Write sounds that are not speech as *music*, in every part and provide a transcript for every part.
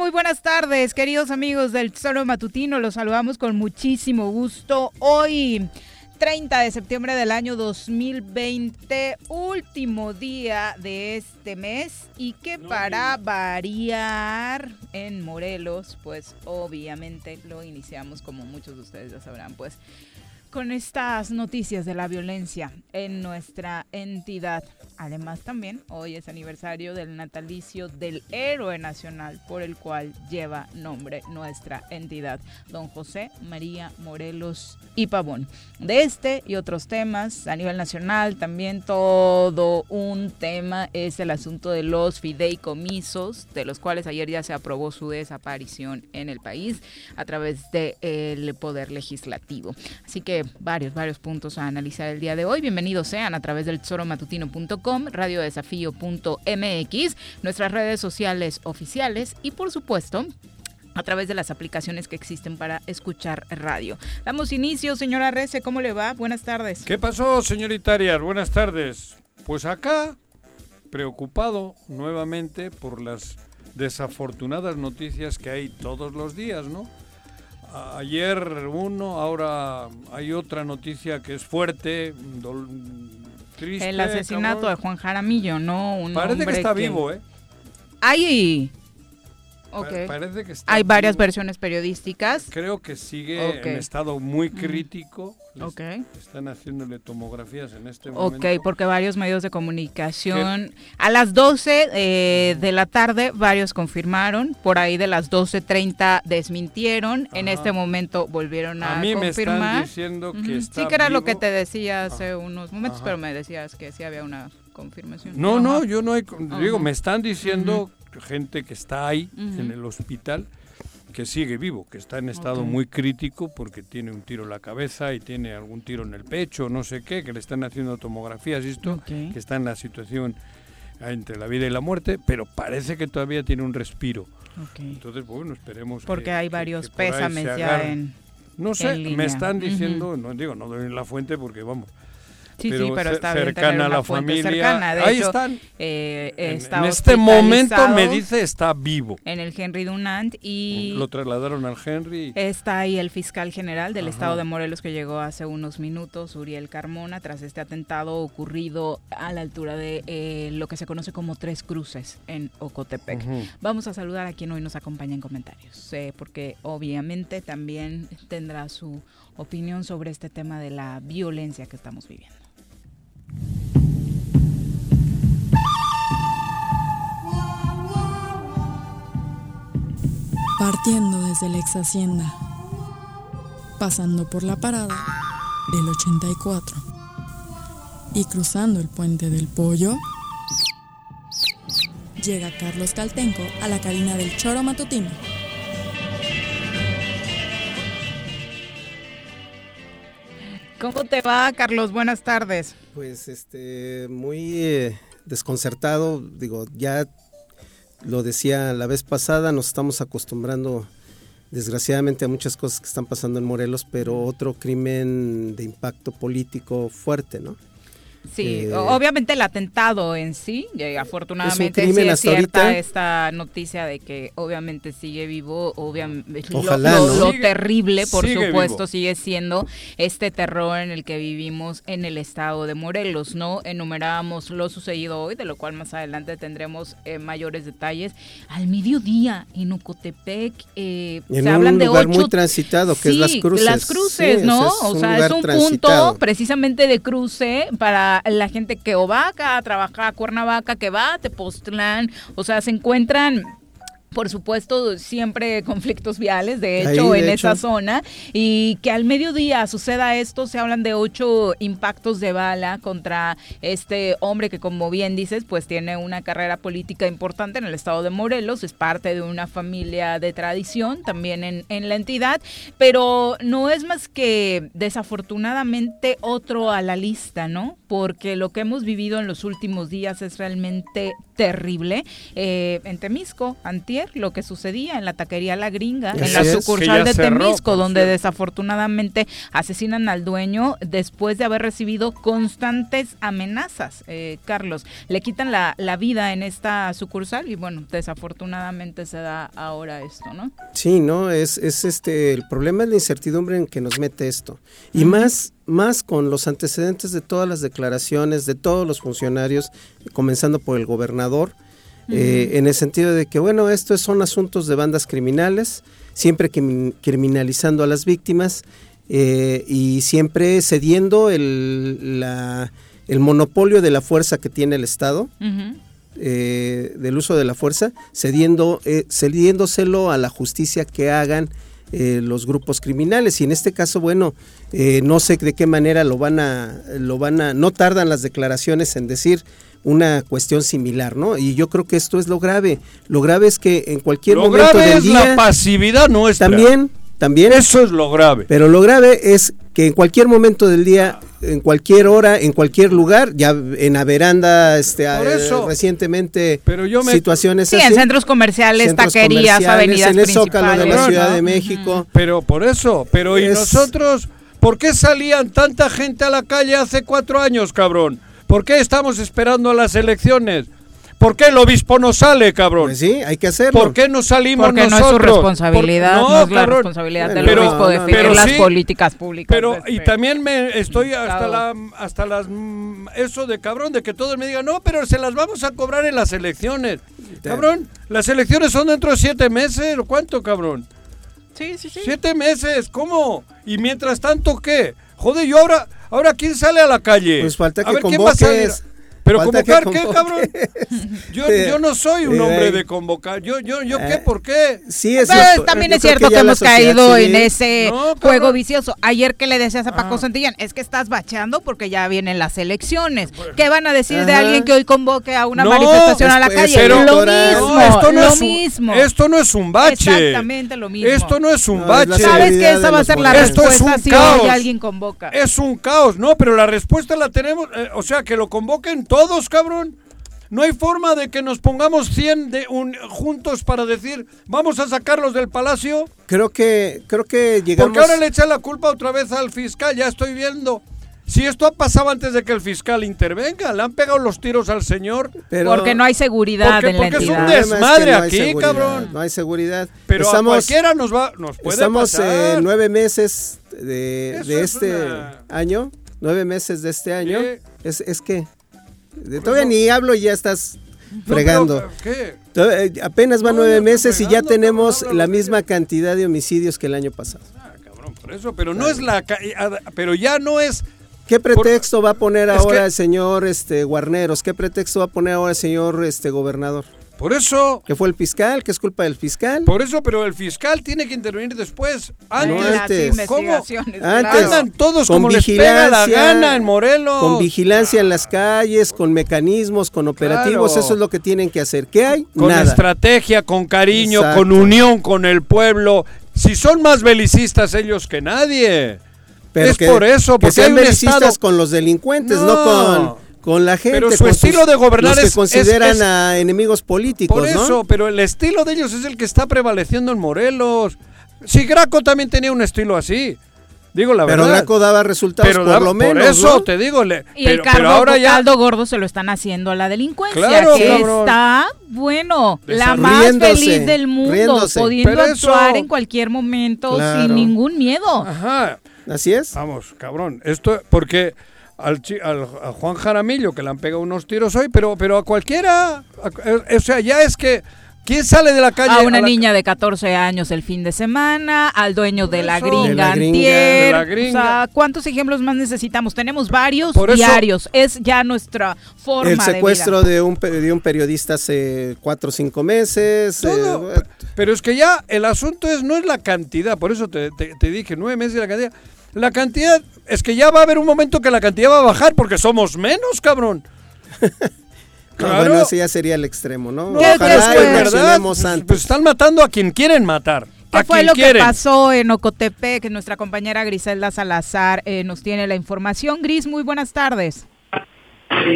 Muy buenas tardes, queridos amigos del Solo Matutino. Los saludamos con muchísimo gusto. Hoy, 30 de septiembre del año 2020, último día de este mes y que para variar en Morelos, pues obviamente lo iniciamos como muchos de ustedes ya sabrán, pues con estas noticias de la violencia en nuestra entidad. Además también hoy es aniversario del natalicio del héroe nacional por el cual lleva nombre nuestra entidad, don José María Morelos y Pavón. De este y otros temas a nivel nacional también todo un tema es el asunto de los fideicomisos, de los cuales ayer ya se aprobó su desaparición en el país a través del poder legislativo. Así que varios, varios puntos a analizar el día de hoy. Bienvenidos sean a través del tesoromatutino.com, radiodesafío.mx, nuestras redes sociales oficiales y por supuesto a través de las aplicaciones que existen para escuchar radio. Damos inicio, señora Rece, ¿cómo le va? Buenas tardes. ¿Qué pasó, señorita Arias? Buenas tardes. Pues acá, preocupado nuevamente por las desafortunadas noticias que hay todos los días, ¿no? Ayer uno, ahora hay otra noticia que es fuerte, dol- triste. El asesinato cabrón. de Juan Jaramillo, ¿no? Un Parece que está vivo, ¿eh? ¡Ay! Pa- Ok. Parece que está Hay varias vivo. versiones periodísticas. Creo que sigue Ok. en estado muy crítico. Les- Ok. Están haciéndole tomografías en este Ok, momento. porque varios medios de comunicación, a las 12 eh, de la tarde, varios confirmaron, por ahí de las 12.30 desmintieron, en Ajá. este momento volvieron a, A mí me están confirmar. diciendo que está Sí, que era lo que vivo. te decía hace unos momentos, Ajá. pero me decías que sí había una confirmación. No, no, yo no hay, digo, Ajá. me están diciendo gente que está ahí en el hospital que sigue vivo, que está en estado muy crítico porque tiene un tiro en la cabeza y tiene algún tiro en el pecho, no sé qué, que le están haciendo tomografías y esto, que está en la situación entre la vida y la muerte, pero parece que todavía tiene un respiro. Entonces, bueno, esperemos Porque que- hay varios que pésames ya en... No sé, en línea. me están diciendo, no digo, no doy la fuente porque vamos, Sí, sí, pero está bien cercana a la familia. cercana. De ahí hecho, están. eh, En- está en este momento me dice está vivo. En el Henry Dunant y... Lo trasladaron al Henry. Está ahí el fiscal general del Ajá. estado de Morelos que llegó hace unos minutos, Uriel Carmona, tras este atentado ocurrido a la altura de eh, lo que se conoce como Tres Cruces en Ocotepec. Vamos a saludar a quien hoy nos acompaña en comentarios, eh, porque obviamente también tendrá su opinión sobre este tema de la violencia que estamos viviendo. Partiendo desde la ex hacienda, pasando por la parada del 84 y cruzando el puente del pollo, llega Carlos Caltenco a la cabina del choro matutino. ¿Cómo te va, Carlos? Buenas tardes. Pues este, muy eh, desconcertado, digo, ya lo decía la vez pasada, nos estamos acostumbrando desgraciadamente a muchas cosas que están pasando en Morelos, pero otro crimen de impacto político fuerte, ¿no? Sí, Eh, obviamente el atentado en sí, eh, afortunadamente crimen sí es hasta cierta ahorita. esta noticia de que obviamente sigue vivo, obviamente Ojalá, lo, ¿no? lo Sigue- terrible, por sigue supuesto, vivo. sigue siendo este terror en el que vivimos en el estado de Morelos, ¿no? Enumerábamos lo sucedido hoy, de lo cual más adelante tendremos eh, mayores detalles. Al mediodía en Ocotepec eh, En se un hablan de lugar ocho muy transitado, que es Las Sí, Cruces. Las cruces, Sí, ¿no? ese es o un sea, es un punto precisamente de cruce para la gente que o va acá a trabajar a Cuernavaca, que va a Tepoztlán, o sea, se encuentran por supuesto, siempre conflictos viales, de Ahí, hecho, de en hecho. esa zona, y que al mediodía suceda esto, se hablan de ocho impactos de bala contra este hombre que, como bien dices, pues tiene una carrera política importante en el estado de Morelos, es parte de una familia de tradición también en, en la entidad, pero no es más que desafortunadamente otro a la lista, ¿no? Porque lo que hemos vivido en los últimos días es realmente terrible. Eh, en Temisco, antier, lo que sucedía en la taquería La Gringa, en la es. sucursal de cerró, Temisco, donde cierto. desafortunadamente asesinan al dueño después de haber recibido constantes amenazas. Eh, Carlos, le quitan la, la vida en esta sucursal y bueno, desafortunadamente se da ahora esto, ¿no? Sí, no, es, es este, el problema es la incertidumbre en que nos mete esto. Y más, más con los antecedentes de todas las declaraciones de todos los funcionarios, comenzando por el gobernador, eh, en el sentido de que, bueno, estos son asuntos de bandas criminales, siempre crimin- criminalizando a las víctimas eh, y siempre cediendo el, la- el monopolio de la fuerza que tiene el Estado eh, del uso de la fuerza, cediendo, cediéndoselo a la justicia que hagan eh, los grupos criminales. Y en este caso, bueno, eh, no sé de qué manera lo van a, lo van a, no tardan las declaraciones en decir una cuestión similar, ¿no? Y yo creo que esto es lo grave. Lo grave es que en cualquier Lo momento grave del es día la pasividad nuestra. también, también Eso es lo grave. pero lo grave es que en cualquier momento del día, en cualquier hora, en cualquier lugar, ya en la veranda, este, eh, recientemente Pero yo me- situaciones Sí, así. en centros comerciales, centros taquerías, comerciales, avenidas en el Zócalo de la Ciudad ¿no? de México. Pero por eso, pero ¿y nosotros? ¿Por qué salían tanta gente a la calle hace cuatro años, cabrón? ¿Por qué estamos esperando a las elecciones? ¿Por qué el obispo no sale, cabrón? Pues sí, hay que hacerlo. ¿Por qué no salimos Porque no es su nosotros? responsabilidad, Por- no, es la cabrón. responsabilidad del Pero- obispo no, definir pero las sí, políticas públicas. Pero, y también me estoy hasta la hasta las mm, eso de cabrón de que todos me digan, "No, pero se las vamos a cobrar en las elecciones." Cabrón, las elecciones son dentro de siete meses, ¿o ¿cuánto, cabrón? Sí, sí, sí. Siete meses, ¿cómo? Y mientras tanto, ¿qué? Joder, yo ahora, ahora ¿quién sale a la calle? Pues falta a que ver, ¿quién va a salir? convoques. Pero Falta que convocar, ¿qué, cabrón? *laughs* Yo, yo no soy un hombre de convocar. Yo, yo, yo, ¿qué? eh, ¿Por qué? Sí, es Pues, cierto. también Yo es cierto que, hemos caído civil- en ese No, juego vicioso. Ayer que le decías a Paco Ah. Santillán, es que estás bacheando porque ya vienen las elecciones. ¿Qué van a decir de alguien que hoy convoque a una No, manifestación a la es- calle? pero- lo mismo, No, esto no lo es un, mismo. Esto no es un bache. Exactamente lo mismo. Esto no es un No, es bache. ¿Sabes que esa va a ser la morenos. Esto es respuesta un si caos. hoy alguien convoca? Es un caos, no, pero la respuesta la tenemos, eh, o sea, que lo convoquen todos, cabrón. No hay forma de que nos pongamos 100 de un, juntos para decir, vamos a sacarlos del palacio. Creo que, creo que llegamos. Porque ahora le echan la culpa otra vez al fiscal, ya estoy viendo. Si esto ha pasado antes de que el fiscal intervenga, le han pegado los tiros al señor. pero- porque no hay seguridad Porque- en la porque es un entidad. Es desmadre que no hay aquí, seguridad, cabrón. No hay seguridad. Pero a estamos, cualquiera nos va, nos puede estamos pasar. eh, nueve meses de, es este una- año. Nueve meses de este año. Sí. Es, es que. Todavía ni hablo y ya estás No, fregando. pero, ¿Qué? Eh, apenas van No, nueve no meses y ya tenemos la misma cantidad de homicidios que el año pasado. Ah, cabrón, por eso, pero no es la... ca- Pero ya no es... ¿Qué pretexto va a poner Es ahora que- el señor este, Guarneros? ¿Qué pretexto va a poner ahora el señor este, gobernador? Por eso... ¿Que fue el fiscal? ¿Que es culpa del fiscal? Por eso, pero el fiscal tiene que intervenir después. Antes, No, antes. ¿Cómo? Antes. claro. Andan todos Con como les pega la vigilancia, gana en Morelos. Con vigilancia en las calles, con mecanismos, con operativos, Claro. eso es lo que tienen que hacer. ¿Qué hay? Con Nada. estrategia, con cariño, Exacto. con unión con el pueblo. Si son más belicistas ellos que nadie. es que- por eso, que porque sean hay un belicistas estado... con los delincuentes, no, No. con, con la gente. Pero su con estilo de gobernar los que es- consideran es- a enemigos políticos, Por ¿no? eso, pero el estilo de ellos es el que está prevaleciendo en Morelos. Si Graco también tenía un estilo así. Digo la Pero verdad. Draco daba resultados pero por daba- lo menos. Por eso ¿no? te digo, le, Y pero, el caldo, pero ahora ya. caldo gordo se lo están haciendo a la delincuencia, Claro, que cabrón. está, bueno, la más Riéndose, feliz del mundo, riéndose. pudiendo Pero eso- actuar en cualquier momento Claro. sin ningún miedo. Ajá. Así es. Vamos, cabrón. Esto, porque al, chi- al- a Juan Jaramillo, que le han pegado unos tiros hoy, pero, pero a cualquiera. a- eh, o sea, ya es que. ¿Quién sale de la calle? A una la- niña de 14 años el fin de semana, al dueño de la gringa, De la gringa. antier. De la O sea, ¿cuántos ejemplos más necesitamos? Tenemos varios Por eso- diarios. Es ya nuestra forma El de secuestro vida. de un, pe- de un periodista hace cuatro o cinco meses. Todo. eh, Pero es que ya el asunto es no es la cantidad, por eso te, te- te dije nueve meses de la cantidad. La cantidad es que ya va a haber un momento que la cantidad va a bajar porque somos menos, cabrón. *laughs* no, Claro. bueno, ese ya sería el extremo, ¿no? No, ¿Qué Ojalá que verdad, pues, antes. pues están matando a quien quieren matar. ¿Qué fue lo que pasó en Ocotepec? Que nuestra compañera Griselda Salazar eh, nos tiene la información. Gris, muy buenas tardes.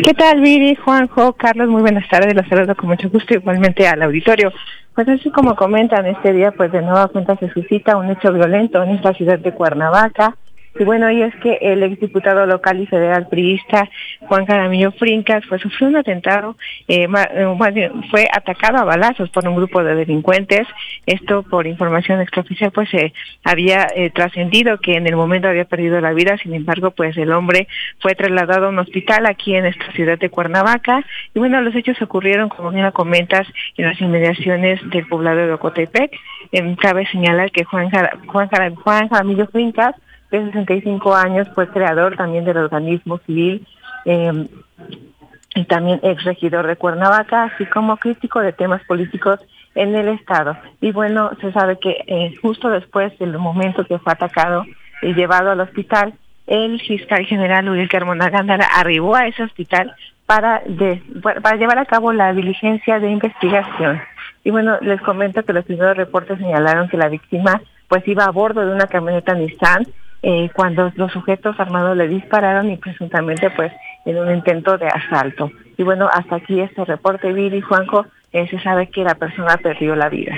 ¿Qué tal, Viri, Juanjo, Carlos? Muy buenas tardes. Los saludo con mucho gusto igualmente al auditorio. Pues así como comentan, este día pues de nueva cuenta se suscita un hecho violento en esta ciudad de Cuernavaca. Y bueno, y es que el exdiputado local y federal priista Juan Caramillo Frincas pues sufrió un atentado, eh, eh, fue atacado a balazos por un grupo de delincuentes. Esto por información extraoficial pues se había eh, trascendido que en el momento había perdido la vida, sin embargo pues el hombre fue trasladado a un hospital aquí en esta ciudad de Cuernavaca. Y bueno, los hechos ocurrieron, como bien lo comentas, en las inmediaciones del poblado de Ocotepec. Cabe señalar que Juan, Juan, Juan Jaramillo Fincas, de 65 años, fue creador también del organismo civil em, y también ex regidor de Cuernavaca, así como crítico de temas políticos en el Estado. Y bueno, se sabe que eh, justo después del momento que fue atacado y llevado al hospital, el fiscal general Uriel Carmona Gándara arribó a ese hospital para, de- para llevar a cabo la diligencia de investigación. Y bueno, les comento que los primeros reportes señalaron que la víctima pues iba a bordo de una camioneta Nissan eh, cuando los sujetos armados le dispararon y presuntamente pues en un intento de asalto. Y bueno, hasta aquí este reporte, Viri Juanjo, eh, se sabe que la persona perdió la vida.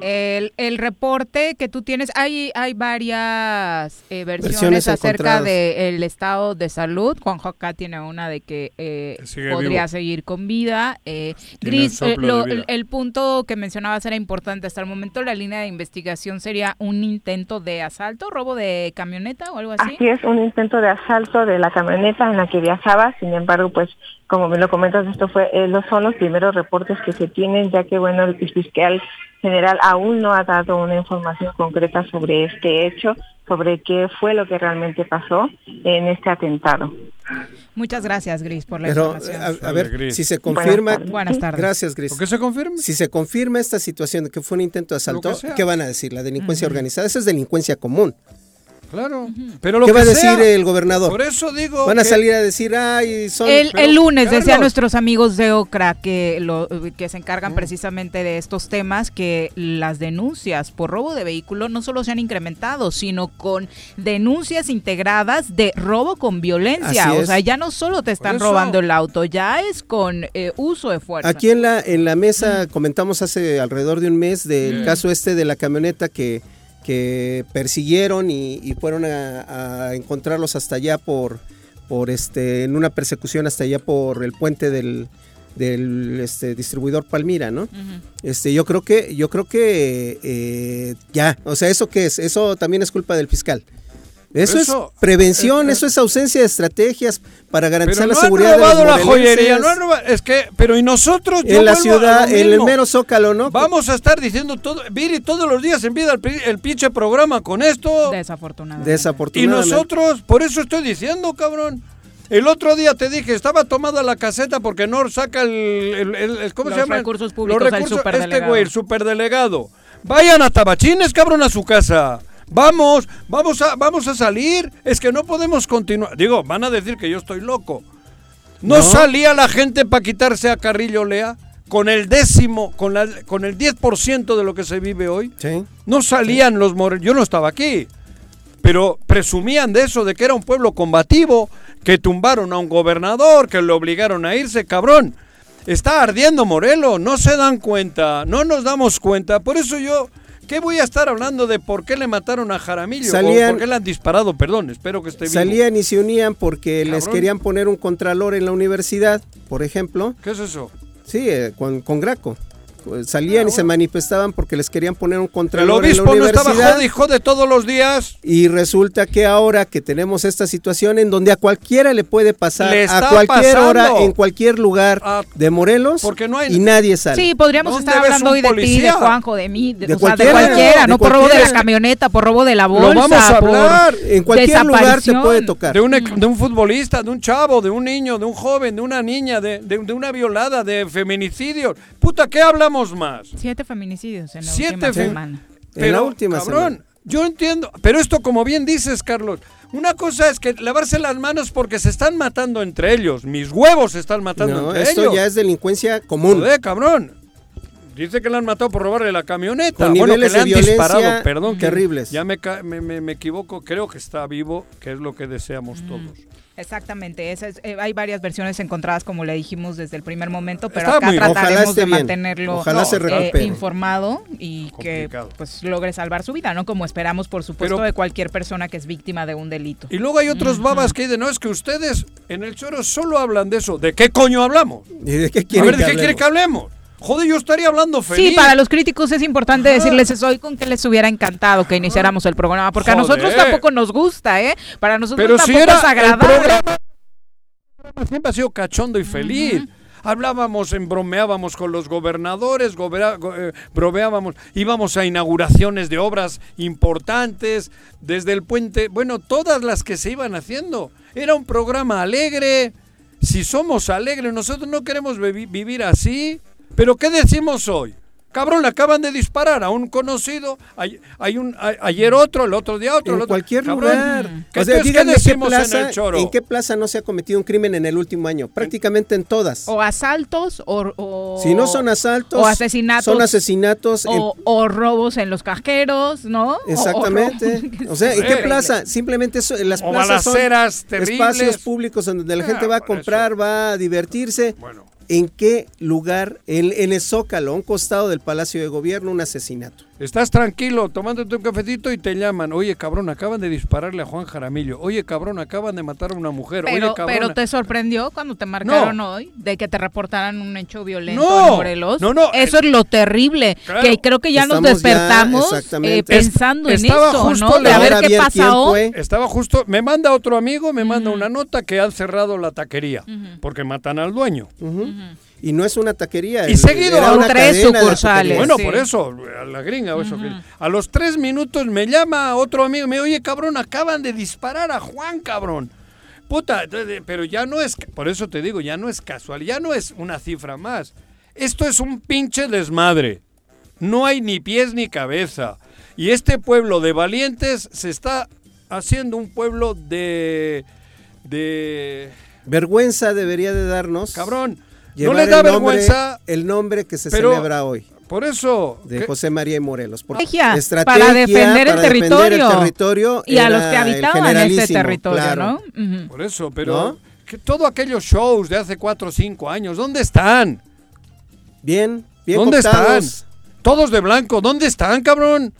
El, el reporte que tú tienes, hay, hay varias eh, versiones, Versiones acerca del estado de salud. Juanjo acá tiene una de que eh, Sigue podría vivo. seguir con vida. Eh, Gris, el eh, lo- de vida. el, el punto que mencionabas era importante. Hasta el momento la línea de investigación sería un intento de asalto, robo de camioneta o algo así. Así es, un intento de asalto de la camioneta en la que viajaba, sin embargo, pues como me lo comentas, esto fue eh, los son los primeros reportes que se tienen, ya que bueno, el fiscal general aún no ha dado una información concreta sobre este hecho, sobre qué fue lo que realmente pasó en este atentado. Muchas gracias, Gris, por la Pero, información. a, a ver, Gris. si se confirma. tardes. Buenas tardes. Gracias, Gris. ¿Por qué se confirma? Si se confirma esta situación de que fue un intento de asalto. ¿qué van a decir? La delincuencia organizada. Esa es delincuencia común. Claro. Pero lo ¿Qué que va a sea, decir el gobernador? Por eso digo. Van a que- salir a decir, ay, son... El, pero, el lunes decían Carlos. nuestros amigos de Ocra que, lo, que se encargan precisamente de estos temas que las denuncias por robo de vehículo no solo se han incrementado, sino con denuncias integradas de robo con violencia. Así O es. sea, ya no solo te están eso. robando el auto, ya es con eh, uso de fuerza. Aquí en la, en la mesa comentamos hace alrededor de un mes del caso este de la camioneta que, que persiguieron y, y fueron a, a encontrarlos hasta allá por, por este, en una persecución hasta allá por el puente del, del este, distribuidor Palmira, ¿no? Este, yo creo que, yo creo que eh, ya, o sea, ¿eso qué es? Eso también es culpa del fiscal. Eso, Eso, es prevención, eh, eh, eso es ausencia de estrategias para garantizar Pero la seguridad han robado de los la joyería, no han robado. Es que, pero y nosotros. yo en la vuelvo a ciudad, en el mero zócalo, ¿no? Vamos a estar diciendo todo. Viri, todos los días empieza el, el pinche programa con esto. Desafortunadamente. Y Desafortunadamente. nosotros, por eso estoy diciendo, cabrón. El otro día te dije, estaba tomada la caseta porque no saca el, el- el- el- ¿cómo Los se llama? recursos públicos Los recursos, este superdelegado. güey, el superdelegado. Vayan a Tabachines, cabrón, a su casa. Vamos, vamos a, vamos a salir. Es que no podemos continuar. Digo, van a decir que yo estoy loco. ¿No, No. salía la gente para quitarse a Carrillo Lea? Con el décimo, con, la, con el 10% de lo que se vive hoy. Sí. No salían los morenos. Yo no estaba aquí. Pero presumían de eso, de que era un pueblo combativo, que tumbaron a un gobernador, que lo obligaron a irse, cabrón. Está ardiendo Morelos, no se dan cuenta, no nos damos cuenta. Por eso yo ¿Qué voy a estar hablando de por qué le mataron a Jaramillo? Salían- o por qué le han disparado, perdón, espero que esté vivo. Salían y se unían porque les querían poner un contralor en la universidad, por ejemplo. ¿Qué es eso? Sí, eh, con, con Graco. Salían Ah, y se manifestaban porque les querían poner un El contralor en la obispo no estaba universidad. jode y jode todos los días. Y resulta que ahora que tenemos esta situación en donde a cualquiera le puede pasar Le a cualquier pasando. hora, en cualquier lugar Ah, de Morelos porque no hay- y nadie sale. Sí, podríamos ¿Dónde estar hablando hoy de ti, de policía? Juanjo, de mí, de, De o sea, de cualquiera, de no por robo de la camioneta, por robo de la Lo bolsa, vamos a por hablar. En cualquier lugar te desaparición. puede tocar. De un, de un futbolista, de un chavo, de un niño, de un joven, de una niña, de, de- de una violada, de feminicidios. Puta, ¿qué hablamos más? Siete feminicidios en la Siete última semana. En la última cabrón, semana. yo entiendo, pero esto como bien dices, Carlos, una cosa es que lavarse las manos porque se están matando entre ellos. Mis huevos se están matando No, entre esto ellos. ya es delincuencia común. Joder, cabrón. Dice que le han matado por robarle la camioneta. Con bueno, que niveles le de han violencia disparado, perdón. que terribles. Ya me, me, me- me equivoco, creo que está vivo, que es lo que deseamos todos. Exactamente, esa es- eh, hay varias versiones encontradas, como le dijimos desde el primer momento, pero Está acá muy- trataremos de bien. mantenerlo Ojalá se eh, informado y que pues logre salvar su vida, ¿no? Como esperamos, por supuesto, Pero- de cualquier persona que es víctima de un delito. Y luego hay otros babas que dicen, no, es que ustedes en el choro solo hablan de eso. ¿De qué coño hablamos? ¿Y de qué A quieren ver, ¿de que qué quiere que hablemos? Joder, yo estaría hablando feliz. Sí, para los críticos es importante decirles eso hoy con que les hubiera encantado que iniciáramos el programa, porque a nosotros tampoco nos gusta, ¿eh? Para nosotros Pero si tampoco era es el agradable. programa, el programa siempre ha sido cachondo y feliz. Hablábamos, embromeábamos con los gobernadores, gobera- go- eh, bromeábamos, íbamos a inauguraciones de obras importantes, desde el puente, bueno, todas las que se iban haciendo. Era un programa alegre. Si somos alegres, nosotros no queremos vivir así. Pero ¿qué decimos hoy? Cabrón, le acaban de disparar a un conocido, hay, hay un, a- ayer otro, el otro día otro. el En otro. cualquier Cabrón, lugar. ¿qué O sea, entonces qué díganme qué decimos plaza, en el choro? ¿en qué plaza no se ha cometido un crimen en el último año? Prácticamente en todas. O asaltos o, o- si no son asaltos, o asesinatos son asesinatos. en- o, robos en los cajeros, ¿no? Exactamente. *laughs* O sea, ¿en qué plaza? Simplemente eso, en las O plazas son terribles. espacios públicos en donde la Ah, gente va a comprar, va a divertirse. Bueno, ¿En qué lugar, en, el Zócalo, a un costado del Palacio de Gobierno, un asesinato? Estás tranquilo, tomándote un cafecito y te llaman. Oye, cabrón, acaban de dispararle a Juan Jaramillo. Oye, cabrón, acaban de matar a una mujer. Pero, Oye, cabrón. pero te sorprendió cuando te marcaron hoy de que te reportaran un hecho violento No, en Morelos. no, no, Eso eh, es lo terrible. claro. Que creo que ya nos Estamos despertamos eh, pensando en Estaba eso, justo ¿no? De a ver qué pasa ¿quién hoy. fue? Estaba justo, me manda otro amigo, me manda una nota que han cerrado la taquería porque matan al dueño. Ujú. Y no es una taquería. Y el- seguido una tres sucursales. Bueno, sí. por eso, a la gringa o eso. que- A los tres minutos me llama otro amigo, me dice, oye, cabrón, acaban de disparar a Juan, cabrón. Puta, entonces, pero ya no es, por eso te digo, ya no es casual, ya no es una cifra más. Esto es un pinche desmadre. No hay ni pies ni cabeza. Y este pueblo de valientes se está haciendo un pueblo de... de... Vergüenza debería de darnos. Cabrón. No le da el nombre- vergüenza. el nombre que se pero- celebra hoy. Por eso... de ¿qué- José María y Morelos. Estrategia para defender el defender territorio. el territorio Y a los que habitaban en ese territorio, claro. ¿no? Por eso, pero ¿No? que todos aquellos shows de hace cuatro o cinco años, ¿dónde están? Bien, bien ¿Dónde cooptados. están? Todos de blanco, ¿dónde están, cabrón?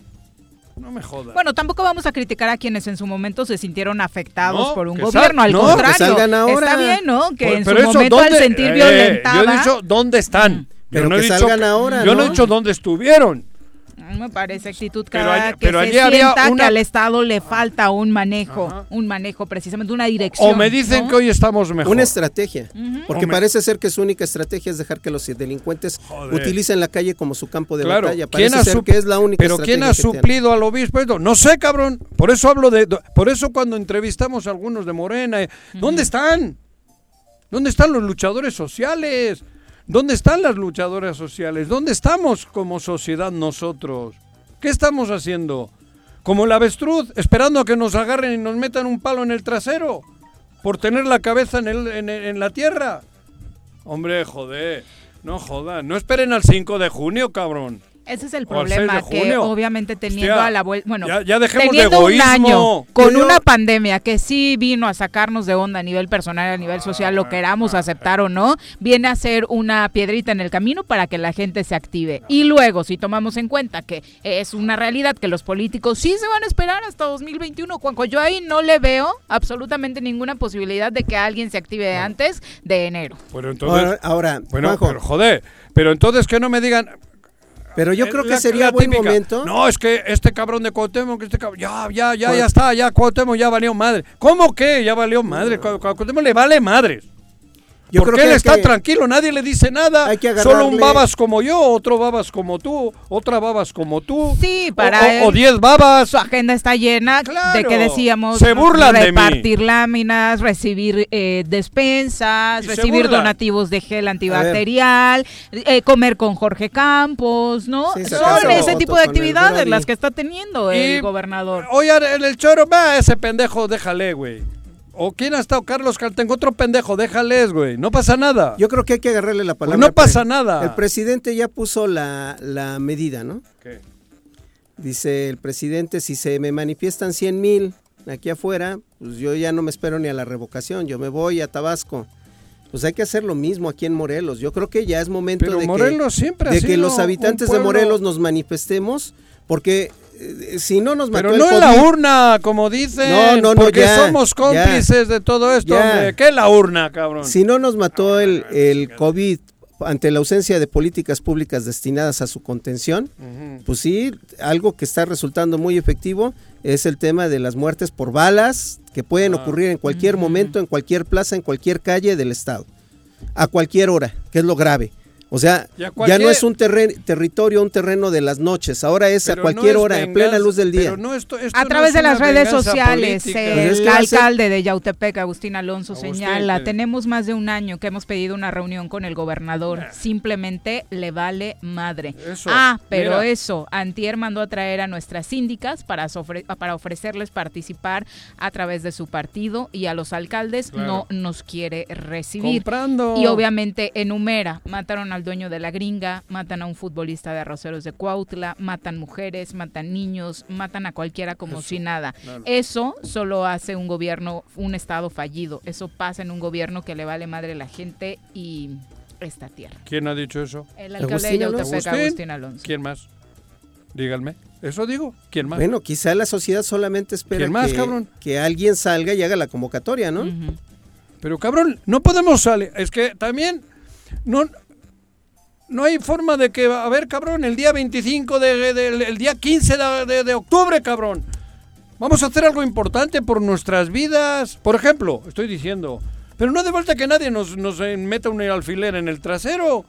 No me jodas. Bueno, tampoco vamos a criticar a quienes en su momento se sintieron afectados No, por un que gobierno, al no, que contrario. salgan ahora. Está bien, ¿no? Que Por- en su eso, momento al ¿dónde- sentir eh, violentada. Yo he dicho, ¿dónde están? Pero Yo no he que dicho salgan ahora, Yo no he dicho dónde estuvieron. Me parece actitud Pero cada allí- que pero se allí había sienta una- que al Estado le falta un manejo, Ajá. un manejo precisamente, una dirección. O me dicen ¿no? que hoy estamos mejor. Una estrategia. Porque me- parece ser que su única estrategia es dejar que los delincuentes Joder. utilicen la calle como su campo de Claro, batalla. ¿quién Parece ha ser que es la única Pero ¿quién ha suplido al obispo esto? No sé, cabrón. Por eso hablo de... Por eso cuando entrevistamos a algunos de Morena, eh, ¿dónde están? ¿Dónde están los luchadores sociales? ¿Dónde están las luchadoras sociales? ¿Dónde estamos como sociedad nosotros? ¿Qué estamos haciendo? Como el avestruz, esperando a que nos agarren y nos metan un palo en el trasero por tener la cabeza en, el- en- en la tierra. Hombre, joder, no jodan. No esperen al 5 de junio, cabrón. Ese es el O al 6 de problema, que junio. obviamente teniendo Hostia, a la vuelta, bueno, ya- ya de teniendo un año con una pandemia que sí vino a sacarnos de onda a nivel personal, a nivel social, lo queramos aceptar o no, viene a ser una piedrita en el camino para que la gente se active. Y luego, si tomamos en cuenta que es una realidad que los políticos sí se van a esperar hasta 2021, Juanjo, yo ahí no le veo absolutamente ninguna posibilidad de que alguien se active antes de enero. Pero entonces, Ahora, ahora, bueno, Juanjo, pero joder, pero entonces que no me digan, pero yo creo que sería buen típica, momento. No, es que este cabrón de Cuauhtémoc, este cabrón, ya, ya, ya, ya está, ya Cuauhtémoc ya valió madre. ¿Cómo que ya valió madre? Cu- cu- Cuauhtémoc le vale madres. Yo Porque creo que él está que- tranquilo, nadie le dice nada. hay que Solo un babas como yo, otro babas como tú, otra babas como tú. Sí, o- para o- él. O diez babas. Su agenda está llena Claro. de que decíamos Se burlan de mí. repartir láminas, recibir eh, despensas, Y recibir donativos de gel antibacterial, eh, comer con Jorge Campos, ¿no? Sí, Son ese tipo de el actividades las que está teniendo Y- el gobernador. Oye, en el choro, va, ese pendejo, déjale, güey. ¿O quién ha estado? Carlos Caltengo, otro pendejo, déjales, güey. No pasa nada. Yo creo que hay que agarrarle la palabra. no pre- pasa nada. El presidente ya puso la, la medida, ¿no? ¿Qué? Dice el presidente, si se me manifiestan 100 mil aquí afuera, pues yo ya no me espero ni a la revocación, yo me voy a Tabasco. Pues hay que hacer lo mismo aquí en Morelos. Yo creo que ya es momento Pero de Morelos que, siempre ha de que sido los habitantes de Morelos nos manifestemos, porque si no nos mató Pero el no en la urna, como dicen. No, no, no, Porque ya, somos cómplices de todo esto, ya. hombre. ¿Qué es la urna, cabrón? Si no nos mató el, el COVID ante la ausencia de políticas públicas destinadas a su contención, pues sí, algo que está resultando muy efectivo es el tema de las muertes por balas que pueden ocurrir en cualquier momento, en cualquier plaza, en cualquier calle del estado, a cualquier hora, que es lo grave. O sea, a ya no es un terren- territorio, un terreno de las noches, ahora es Pero a cualquier no es hora, en plena luz del día. pero no esto- esto A no través es de las redes sociales, política. Es el a alcalde de Yautepec, Agustín Alonso, Agustín, señala, que- tenemos más de un año que hemos pedido una reunión con el gobernador, simplemente le vale madre. Eso, ah, pero mira. eso, Antier mandó a traer a nuestras síndicas para, sofre- para ofrecerles participar a través de su partido y a los alcaldes Claro. no nos quiere recibir. Comprando. Y obviamente enumera, mataron al dueño de la gringa, matan a un futbolista de Arroceros de Cuautla, matan mujeres, matan niños, matan a cualquiera como si nada. claro. Eso solo hace un gobierno, un estado fallido. Eso pasa en un gobierno que le vale madre a la gente y esta tierra. ¿Quién ha dicho eso? El alcalde Agustín de. Yautepec, ¿Agustín? Agustín Alonso. ¿Quién más? Díganme. Eso digo. ¿Quién más? Bueno, quizá la sociedad solamente espera ¿Quién más, que, cabrón? que alguien salga y haga la convocatoria, ¿no? Pero cabrón, no podemos salir. Es que también no, no hay forma de que, a ver, cabrón, el día 25 de, el día 15 de, de- octubre, cabrón. Vamos a hacer algo importante por nuestras vidas. Por ejemplo, estoy diciendo, pero no de vuelta que nadie nos, nos meta un alfiler en el trasero.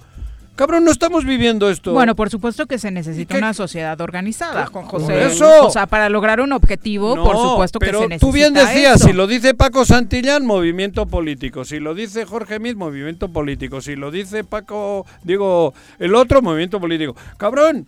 Cabrón, no estamos viviendo esto. Bueno, por supuesto que se necesita una sociedad organizada, Juan Por José. eso. O sea, para lograr un objetivo, por supuesto que pero se necesita tú bien decías, si lo dice Paco Santillán, movimiento político. Si lo dice Jorge Mid, movimiento político. Si lo dice Paco, digo, el otro, movimiento político. Cabrón,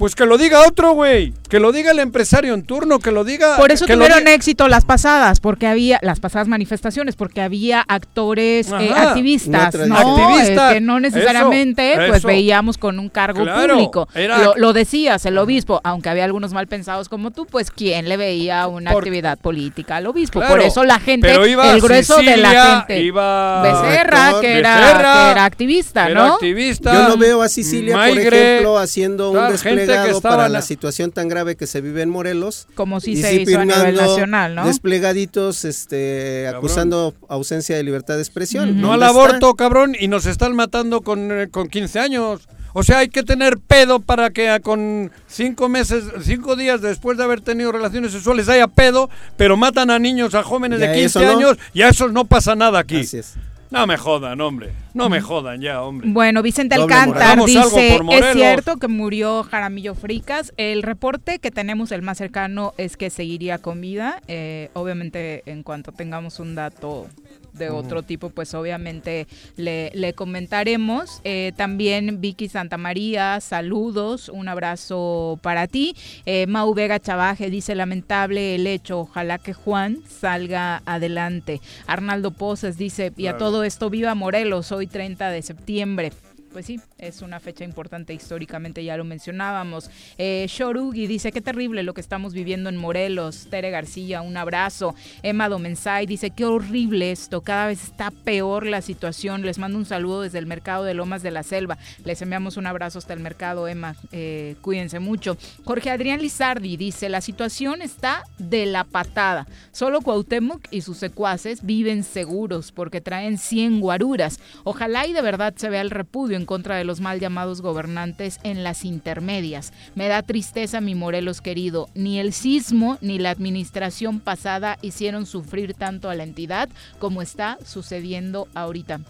pues que lo diga otro, güey. Que lo diga el empresario en turno, que lo diga... Por eso que tuvieron diga- éxito las pasadas, porque había las pasadas manifestaciones, porque había actores eh, Ajá. activistas, Una ¿no? Eh, que no necesariamente Eso, pues eso. veíamos con un cargo Claro, público. era- Lo, lo decías, el obispo, aunque había algunos mal pensados como tú, pues quién le veía una Por- actividad política al obispo. Claro, Por eso la gente, pero iba el grueso de la gente. Iba Becerra, que era, Becerra, que era activista, era ¿no? activista. Yo no veo a Sicilia, por ejemplo, haciendo un tal, gente que desplegado estaba para la- la situación tan grave que se vive en Morelos. Como si y se sí hizo a nivel nacional, ¿no? Desplegaditos este, Cabrón. acusando ausencia de libertad de expresión. No ¿Dónde al está? aborto, cabrón, y nos están matando con, eh, con 15 años. O sea, hay que tener pedo para que con cinco meses, cinco días después de haber tenido relaciones sexuales haya pedo, pero matan a niños, a jóvenes Ya de 15 eso no. años y a esos no pasa nada aquí. Así es. No me jodan, hombre. No me jodan ya, hombre. Bueno, Vicente Alcántar dice, por Morelos". es cierto que murió Jaramillo Fricas. El reporte que tenemos, el más cercano, es que seguiría con vida. Eh, obviamente, en cuanto tengamos un dato de otro tipo, pues obviamente le, le comentaremos. Eh, también Vicky Santa María, saludos, un abrazo para ti. Eh, Mau Vega Chavaje dice, lamentable el hecho, ojalá que Juan salga adelante. Arnaldo Poses dice, y a todo esto, viva Morelos, hoy 30 de septiembre. Pues sí, es una fecha importante históricamente, ya lo mencionábamos. Eh, Shorugi dice, qué terrible lo que estamos viviendo en Morelos. Tere García, un abrazo. Emma Domensay dice, qué horrible esto, cada vez está peor la situación. Les mando un saludo desde el mercado de Lomas de la Selva. Les enviamos un abrazo hasta el mercado, Emma. Eh, cuídense mucho. Jorge Adrián Lizardi dice, la situación está de la patada. Solo Cuauhtémoc y sus secuaces viven seguros porque traen 100 guaruras. Ojalá y de verdad se vea el repudio en contra de los mal llamados gobernantes en las intermedias. Me da tristeza mi Morelos querido. Ni el sismo ni la administración pasada hicieron sufrir tanto a la entidad como está sucediendo ahorita.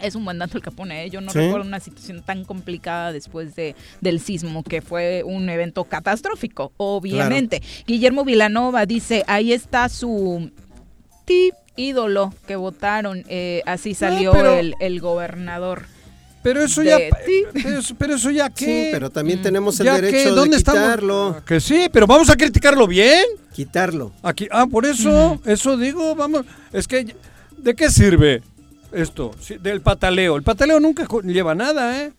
Es un buen dato el que pone, ¿eh? yo no Sí. recuerdo una situación tan complicada después de, del sismo, que fue un evento catastrófico, obviamente. Guillermo Vilanova dice, ahí está su ti ídolo que votaron, eh, así salió pero- el, el gobernador. Pero eso de ya. ti. Pero eso, pero eso ya qué. Sí, pero también tenemos el ¿Ya derecho qué? ¿Dónde de estamos? quitarlo. Que sí, pero vamos a criticarlo bien. Quitarlo. Aquí, ah, por eso, eso digo, vamos. Es que, ¿de qué sirve esto? Sí, Del pataleo. El pataleo nunca lleva nada, ¿eh?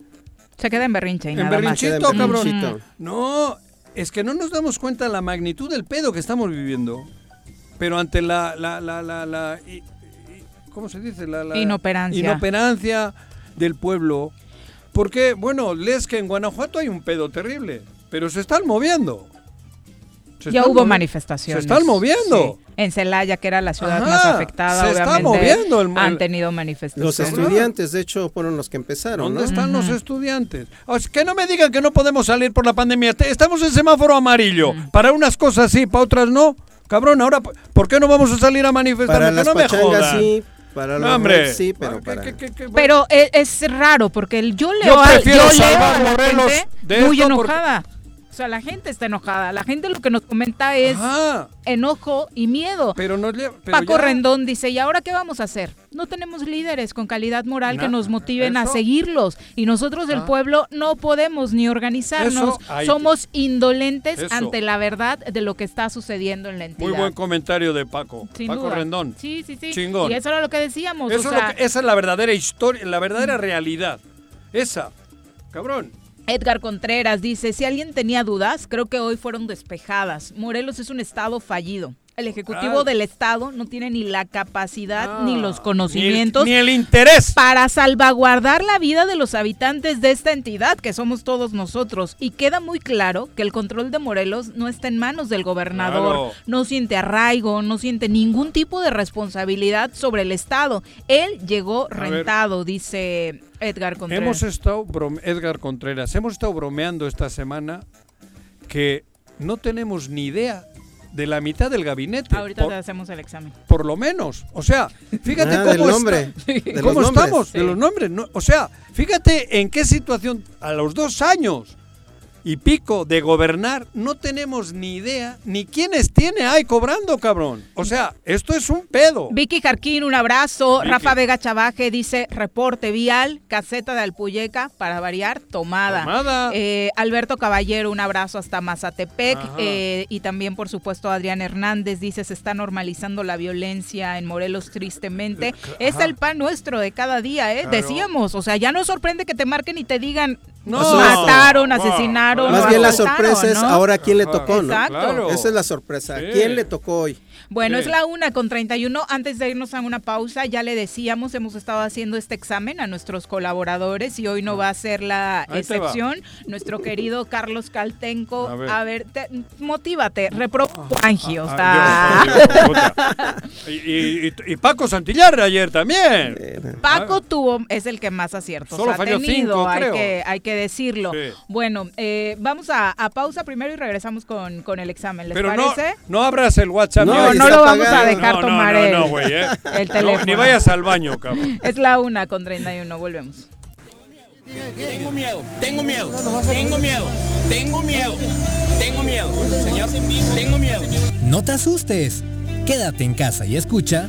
Se queda en berrinche y En nada más. berrinchito, Queda en cabrón. No, es que no nos damos cuenta la magnitud del pedo que estamos viviendo. Pero ante la, la, la, la, la- i- ¿cómo se dice? La, la Inoperancia. inoperancia del pueblo. Porque, bueno, lees que en Guanajuato hay un pedo terrible, pero se están moviendo. Se Ya están hubo movi- manifestaciones. Se están moviendo. Sí. En Celaya, que era la ciudad Ajá, más afectada, se está moviendo el- han tenido manifestaciones. Los estudiantes, de hecho, fueron los que empezaron, ¿Dónde ¿no? están los estudiantes? O sea, que no me digan que no podemos salir por la pandemia. Estamos en semáforo amarillo. Para unas cosas sí, para otras no. Cabrón, ahora, ¿por qué no vamos a salir a manifestar? Para Que las no me pachangas jodan. sí, para los No, hombre. sí, pero ¿qué- para... qué- qué- qué- Pero e- es, raro porque el- yo leo, Yo a- prefiero yo leo salvar a la Morelos gente de muy esto porque- enojada. O sea, la gente está enojada. La gente lo que nos comenta es Ajá, enojo y miedo. pero no pero Paco ya- Rendón dice, ¿y ahora qué vamos a hacer? No tenemos líderes con calidad moral que nos motiven a seguirlos. Y nosotros, el Ah. pueblo, no podemos ni organizarnos. Eso, Somos indolentes Eso. ante la verdad de lo que está sucediendo en la entidad. Muy buen comentario de Paco. Sin Paco duda. Rendón. Sí, sí, sí. Chingón. Y eso era lo que decíamos. Eso o es lo que- esa es la verdadera historia, la verdadera realidad. Esa. Cabrón. Edgar Contreras dice, si alguien tenía dudas, creo que hoy fueron despejadas. Morelos es un estado fallido. El Ejecutivo Ah. del Estado no tiene ni la capacidad Ah, ni los conocimientos Ni el, ni el interés. para salvaguardar la vida de los habitantes de esta entidad, que somos todos nosotros. Y queda muy claro que el control de Morelos no está en manos del gobernador. Claro. No siente arraigo, no siente ningún tipo de responsabilidad sobre el Estado. Él llegó A ver. rentado, dice Edgar Contreras. Hemos estado, Edgar Contreras, hemos estado bromeando esta semana que no tenemos ni idea de la mitad del gabinete. Ahorita por, te hacemos el examen. por lo menos. O sea, fíjate Ah, cómo, está- *laughs* estamos, de los nombres. no- o sea, fíjate en qué situación a los dos años y pico de gobernar no tenemos ni idea ni quiénes tiene ahí cobrando, cabrón. O sea, esto es un pedo. Vicky Jarquín, un abrazo. Vicky. Rafa Vega Chavaje dice, reporte vial, caseta de Alpuyeca, para variar, tomada. Tomada. Eh, Alberto Caballero, un abrazo hasta Mazatepec. Eh, y también, por supuesto, Adrián Hernández dice, se está normalizando la violencia en Morelos tristemente. Es ajá. el pan nuestro de cada día, ¿eh? Claro. Decíamos, o sea, ya no sorprende que te marquen y te digan, No. mataron, Ah, Más bien la asaltaron", sorpresa es ¿no? ahora quién le tocó, ¿no? Exacto. Claro. Esa es la sorpresa. Sí. ¿Quién le tocó hoy? Bueno, Sí. es la una con 31. Antes de irnos a una pausa, ya le decíamos, hemos estado haciendo este examen a nuestros colaboradores y hoy no va a ser la Ahí excepción. Nuestro querido Carlos Caltenco, A ver. a ver, te- motívate, Angio, Ah, está. Dios, puta. y, y- y- Paco Santillar ayer también. Paco tuvo, es el que más aciertos Solo ha falló tenido, cinco, hay, creo. que, hay que decirlo. Sí. Bueno, eh, vamos a, a pausa primero y regresamos con, con el examen, ¿les Pero no, parece? no abras el WhatsApp. No, No, lo vamos a dejar no, no, tomar no, el, ¿eh? *laughs* el No, teléfono. ni vayas al baño, cabrón. *laughs* Es la una con 31, volvemos. Tengo miedo, tengo miedo, tengo miedo, tengo miedo, tengo miedo, señor, tengo miedo. No te asustes. Quédate en casa y escucha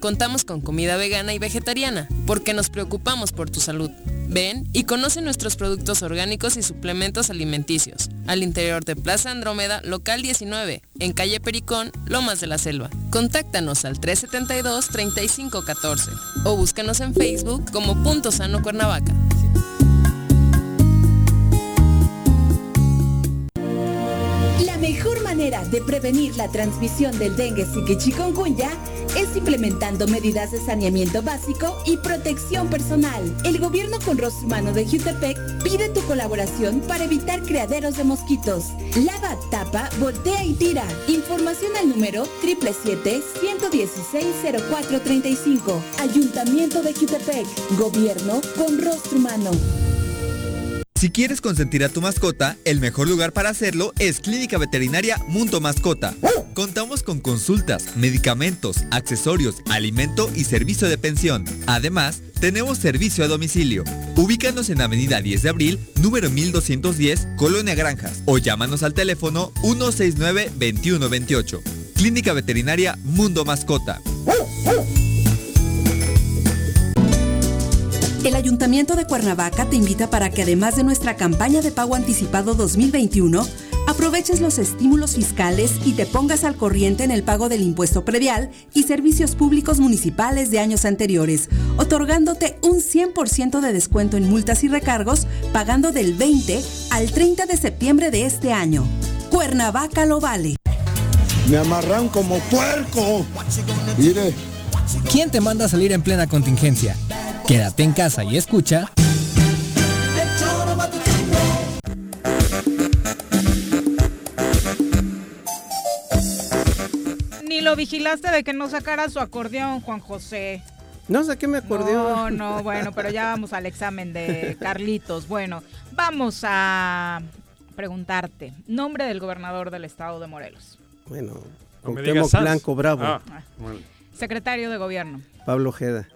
Contamos con comida vegana y vegetariana, porque nos preocupamos por tu salud. Ven y conoce nuestros productos orgánicos y suplementos alimenticios, al interior de Plaza Andrómeda, local 19, en calle Pericón, Lomas de la Selva. Contáctanos al 372-3514 o búscanos en Facebook como Punto Sano Cuernavaca. La mejor manera de prevenir la transmisión del dengue, y chikungunya es implementando medidas de saneamiento básico y protección personal. El gobierno con rostro humano de Jutepec pide tu colaboración para evitar criaderos de mosquitos. Lava, tapa, voltea y tira. Información al número 777-116-0435. Ayuntamiento de Jutepec. Gobierno con rostro humano. Si quieres consentir a tu mascota, el mejor lugar para hacerlo es Clínica Veterinaria Mundo Mascota. Contamos con consultas, medicamentos, accesorios, alimento y servicio de pensión. Además, tenemos servicio a domicilio. Ubícanos en Avenida 10 de Abril, número 1210, Colonia Granjas, o llámanos al teléfono 169-2128. Clínica Veterinaria Mundo Mascota. El Ayuntamiento de Cuernavaca te invita para que además de nuestra campaña de pago anticipado 2021, aproveches los estímulos fiscales y te pongas al corriente en el pago del impuesto predial y servicios públicos municipales de años anteriores, otorgándote un 100% de descuento en multas y recargos, pagando del 20 al 30 de septiembre de este año. Cuernavaca lo vale. Me amarran como puerco. Mire. ¿Quién te manda a salir en plena contingencia? Quédate en casa y escucha. Lo vigilaste de que no sacara su acordeón, Juan José. No sé qué me acordeón. No, no, bueno, pero ya vamos al examen de Carlitos. Bueno, vamos a preguntarte. Nombre del gobernador del estado de Morelos. Bueno, No Cuauhtémoc. Blanco Bravo. Ah, bueno. Secretario de gobierno. Pablo Ojeda.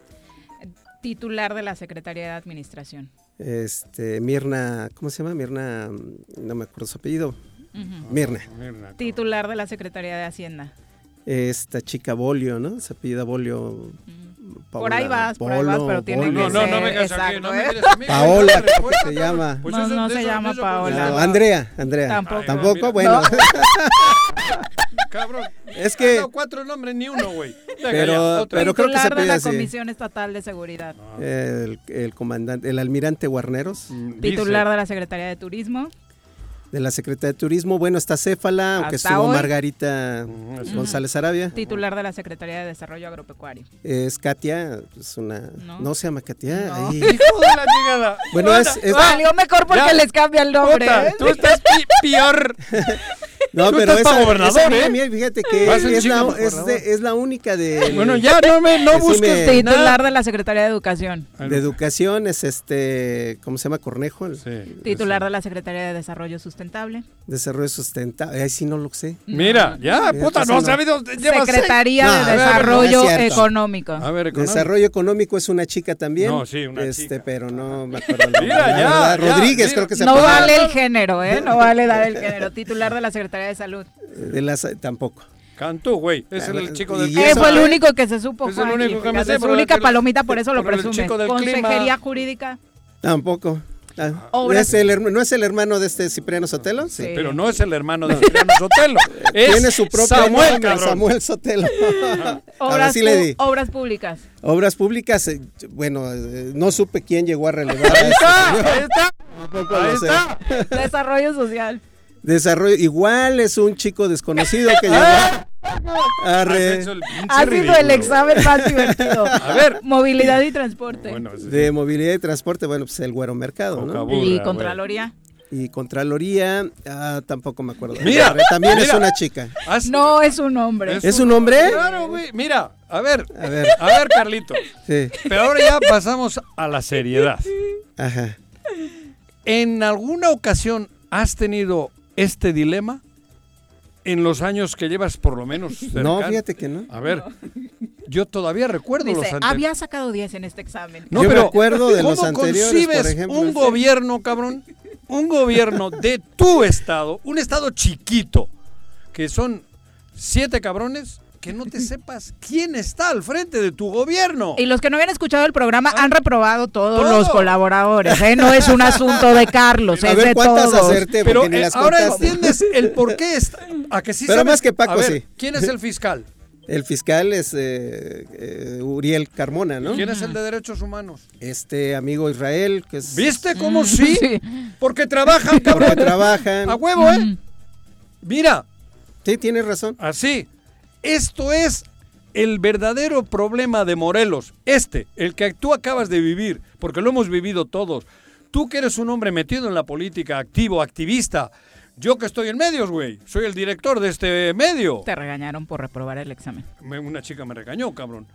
Titular de la Secretaría de Administración. Este, Mirna, ¿cómo se llama? Mirna, no me acuerdo su apellido. Ujú. Mirna. Titular de la Secretaría de Hacienda. Esta chica Bolio, ¿no? Se apellida Bolio. Por ahí vas, por ahí vas, pero tiene que No, no, no ser vengas aquí, exacto, no me ¿eh? mires a mí. Paola, que se llama. Pues no, eso- no se eso- llama eso- Paola. No, Andrea, Andrea. Tampoco. Tampoco, bueno. No. *laughs* Cabrón. Es que- dado cuatro nombres, ni uno, güey. Pero- pero creo que se Titular de apellida la así. Comisión Estatal de Seguridad. El, el comandante, el almirante Guarneros. Titular de la Secretaría de Turismo. De la Secretaría de Turismo. Bueno, está Céfala, aunque estuvo hoy. Margarita González Arabia. Titular de la Secretaría de Desarrollo Agropecuario. Es Katia, es una... No, se llama Katia. No. ahí. *laughs* Hijo de la chingada. Bueno, es- es- Valió mejor porque Ya. les cambia el nombre. Puta, ¿eh? tú estás pi- peor. *laughs* No, Tú pero esa, gobernador, esa ¿eh? fíjate que es la, es, gobernador. de- es la única de... Bueno, ya no me no que sí busques me- Titular de la Secretaría de Educación. de educación es este, ¿cómo se llama? Cornejo, el Titular de la Secretaría de Desarrollo Sustentable. desarrollo sustentable. Ahí sí no lo sé. Mira, ya, Mira, puta, no has sabido. Secretaría No, de a ver, Desarrollo no. Económico. A ver, económico. Desarrollo económico es una chica también. No, sí, una este, chica. pero no me acuerdo. Mira, la ya, Rodríguez creo que se No vale el género, ¿eh? No vale dar el género. Titular de la Secretaría de Salud. De tampoco. Cantú, güey. Es el chico del clima. Fue el único que se supo, Es el único que me sé, Su por única palomita, por eso lo presume. Consejería. Jurídica. Tampoco. Ah, Obras- ¿es el herma- ¿No es el hermano de este Cipriano Sotelo? Sí. Pero no es el hermano de Cipriano Sotelo. *laughs* Es Tiene su propio Samuel, nombre. Samuel Sotelo. *laughs* Obras, sí le di. obras públicas. Obras públicas, eh, bueno, eh, no supe quién llegó a relevar. a Ahí este está, ahí está. *laughs* Está. Desarrollo social. Desarrollo, igual es un chico desconocido que llegó. *laughs* Ah, Arre. El Ha sido el examen más *laughs* divertido. A ver. Movilidad y transporte. Bueno, sí. De movilidad y transporte, bueno, pues el güero mercado, ¿no? Cocaburra, y güey. Contraloría. Y Contraloría, ah, tampoco me acuerdo. Mira, también es una chica. Has- No es un hombre. ¿Es un hombre? Claro, güey. Mira, a ver, A ver, a ver, Carlito. sí, Pero ahora ya pasamos a la seriedad. ajá. ¿En alguna ocasión has tenido este dilema? En los años que llevas, por lo menos. *laughs* No, fíjate que no. A ver, yo todavía recuerdo los Dice, anteriores. había sacado 10 en este examen. No, Yo me pero acuerdo de los ¿cómo anteriores, concibes por ejemplo, un gobierno, cabrón? Un gobierno de tu estado, un estado chiquito, que son siete cabrones, que no te sepas quién está al frente de tu gobierno. Y los que no habían escuchado el programa han reprobado todos Todo. los colaboradores. ¿eh? No es un asunto de Carlos, A es ver, de ¿cuántas todos. Pero ni eh, las ahora contaste. entiendes el por qué está. A que sí Pero sabes- más que Paco, a ver, sí. ¿Quién es el fiscal? El fiscal es eh, eh, Uriel Carmona, ¿no? ¿Quién es el de derechos humanos? Este amigo Israel, que es... ¿Viste cómo Mm, sí? sí. Porque trabajan, cabrón. Porque trabajan. A huevo, ¿eh? Mira, Sí, tienes razón. así. Esto es el verdadero problema de Morelos. Este, el que tú acabas de vivir, porque lo hemos vivido todos. Tú que eres un hombre metido en la política, activo, activista. Yo que estoy en medios, güey. Soy el director de este medio. Te regañaron por reprobar el examen. Me- una chica me regañó, cabrón.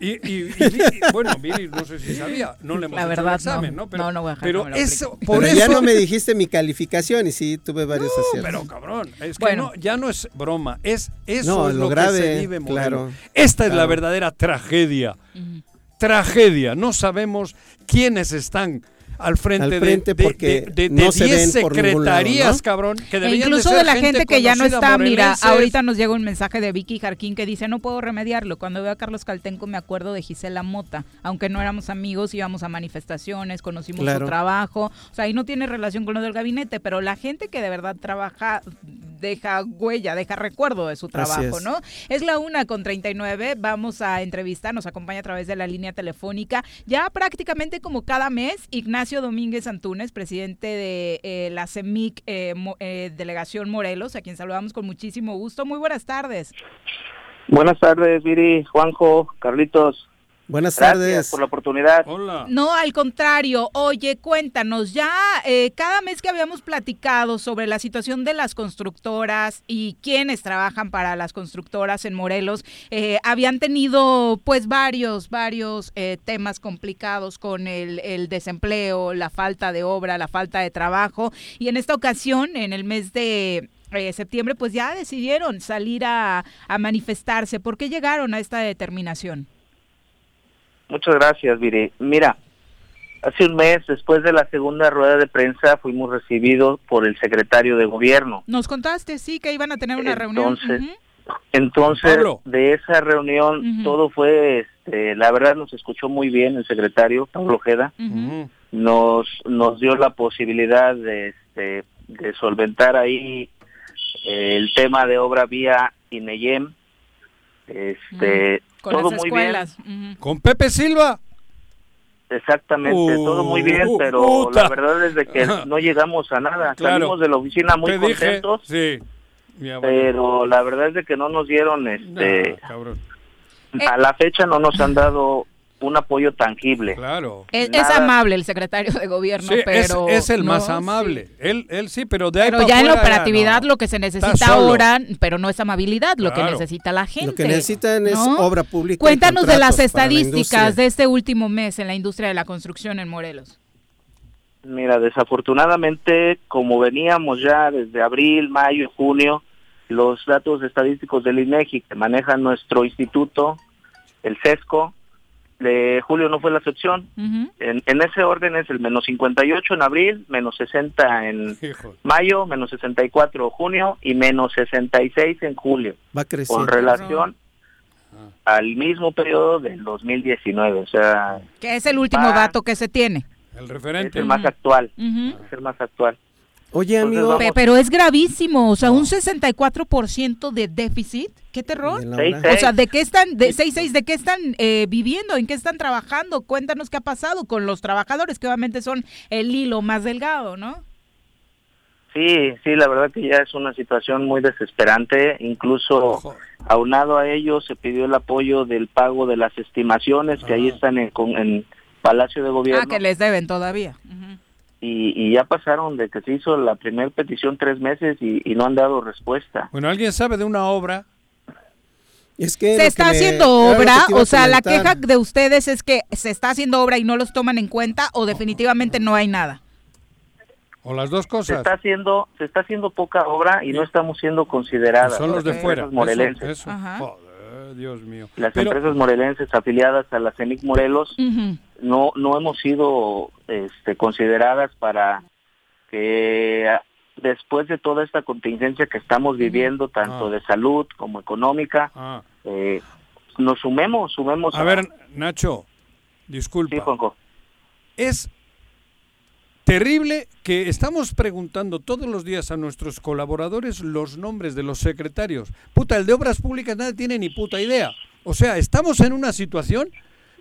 Y, y- y- *laughs* y- bueno, Viri, no sé si sabía, no le hemos La hecho verdad, el examen, no. ¿no? Pero, No, no voy a dejar pero eso, por Pero eso... ya no me dijiste mi calificación y sí, tuve varios No, aciertos. pero cabrón, es Bueno. que no, ya no es broma, es eso No, es lo lo, grave, que se vive en claro, Esta es la verdadera tragedia. Tragedia, no sabemos quiénes están al frente, Al de- frente de, porque de, de, no se 10 ven por ningún lado, secretarías, ¿no? cabrón, que E incluso de, la gente que ya no está, mira, ahorita nos llega un mensaje de Vicky Jarquín que dice, no puedo remediarlo. Cuando veo a Carlos Caltenco me acuerdo de Gisela Mota. Aunque no éramos amigos, íbamos a manifestaciones, conocimos Claro. su trabajo. O sea, ahí no tiene relación con lo del gabinete, pero la gente que de verdad trabaja deja huella, deja recuerdo de su trabajo, es. ¿no? Es la una con 39, vamos a entrevistar, nos acompaña a través de la línea telefónica, ya prácticamente como cada mes, Ignacio Domínguez Antunes, presidente de eh, la CEMIC eh, Mo- eh, Delegación Morelos, a quien saludamos con muchísimo gusto. Muy buenas tardes. Buenas tardes, Viri, Juanjo, Carlitos. Buenas Gracias tardes. por la oportunidad. Hola. No, al contrario. Oye, cuéntanos, ya eh, cada mes que habíamos platicado sobre la situación de las constructoras y quienes trabajan para las constructoras en Morelos, eh, habían tenido pues varios, varios eh, temas complicados con el, el desempleo, la falta de obra, la falta de trabajo. Y en esta ocasión, en el mes de eh, septiembre, pues ya decidieron salir a, a manifestarse. ¿Por qué llegaron a esta determinación? Muchas gracias, Viri. Mira, hace un mes, después de la segunda rueda de prensa, fuimos recibidos por el secretario de gobierno. Nos contaste, sí, que iban a tener una reunión. Entonces, Ujú. Entonces, Pablo. de esa reunión, todo fue, este, la verdad, nos escuchó muy bien el secretario, Pablo Ojeda. Ujú. nos nos dio la posibilidad de, este, de solventar ahí eh, el tema de obra vía INEYEM. Este, Con todo las muy escuelas. Ujú. Con Pepe Silva. bien, exactamente, Uh, todo muy bien, pero puta. la verdad es de que no llegamos a nada. Claro. Salimos de la oficina muy Te dije, contentos, sí. Pero la verdad es de que no nos dieron, este, cabrón. a la fecha no nos han dado un apoyo tangible. Claro. Es, amable el secretario de gobierno, Sí, pero... es el más amable. sí. Él, él sí, pero de ahí Pero ya en la operatividad no. lo que se necesita ahora, pero no es amabilidad, lo que necesita la gente. Lo que necesitan es ¿no? obra pública. y Cuéntanos de las la estadísticas de este último mes en la industria de la construcción en Morelos. Mira, desafortunadamente, como veníamos ya desde abril, mayo, junio, los datos estadísticos del INEGI que maneja nuestro instituto, el CESCO, de julio no fue la excepción. Ujú. En, en ese orden es el menos 58 en abril, menos 60 en Hijo. mayo, menos 64 en junio y menos 66 en julio, Va creciendo. con relación al mismo periodo del 2019. O sea, Que es el último Va. dato que se tiene. El es referente. el más actual. Ujú. Es el más actual. Oye, Entonces, amigo, Pe- Pero es gravísimo, o sea, un 64% de déficit. ¿Qué terror? O sea, ¿de qué están, de 6-6, de qué están eh, viviendo? ¿En qué están trabajando? Cuéntanos qué ha pasado con los trabajadores, que obviamente son el hilo más delgado, ¿no? Sí, sí, la verdad que ya es una situación muy desesperante. Incluso aunado a ello se pidió el apoyo del pago de las estimaciones que ahí están en, en Palacio de Gobierno. Ah, que les deben todavía. Y, y ya pasaron de que se hizo la primera petición tres meses y, y no han dado respuesta. Bueno, ¿alguien sabe de una obra? Es que Se está haciendo obra, o sea, la queja de ustedes es que se está haciendo obra y no los toman en cuenta o definitivamente no hay nada. O las dos Se cosas. está haciendo, se está haciendo poca obra y no estamos siendo consideradas. Son los de Las fuera. empresas morelenses. Eso, eso. Joder, Dios mío. Las Pero- empresas morelenses afiliadas a la CEMIC Morelos no no hemos sido este, consideradas para que después de toda esta contingencia que estamos viviendo, tanto Ah. de salud como económica, Ah. eh, nos sumemos, sumemos. A ver, Nacho, disculpa. Es terrible que estamos preguntando todos los días a nuestros colaboradores los nombres de los secretarios. Puta, el de Obras Públicas nadie tiene ni puta idea. O sea, estamos en una situación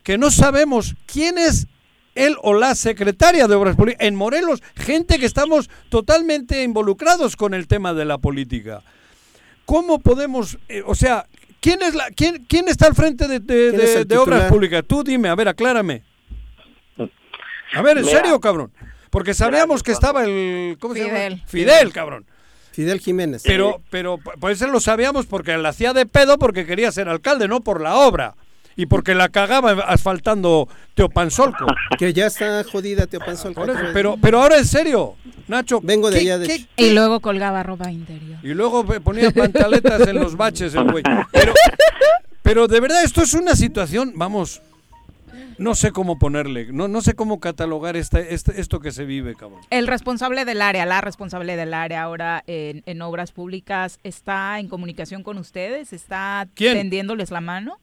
que no sabemos quién es él o la secretaria de Obras Públicas. En Morelos, gente que estamos totalmente involucrados con el tema de la política. ¿Cómo podemos, eh, o sea, quién es la, quién, quién está al frente de, de- ¿Quién es de- el de Obras? Públicas? Tú dime, a ver, aclárame. A ver, ¿en Mira. serio, cabrón? Porque sabíamos que estaba el ¿cómo se Fidel. llama? Fidel, cabrón. Fidel Jiménez. Pero pero pues eso lo sabíamos porque la hacía de pedo porque quería ser alcalde, no por la obra. Y porque la cagaba asfaltando Teopanzolco. *laughs* Que ya está jodida Teopanzolco. Eso, pero, pero ahora en serio, Nacho. Vengo de ¿qué- allá de qué- Y luego colgaba ropa interior. Y luego ponía pantaletas en los baches el güey. Pero, pero de verdad, esto es una situación, vamos, no sé cómo ponerle, no, no sé cómo catalogar esta, este- esto que se vive, cabrón. El responsable del área, la responsable del área ahora en, en obras públicas, ¿está en comunicación con ustedes? ¿Está ¿Quién? tendiéndoles la mano?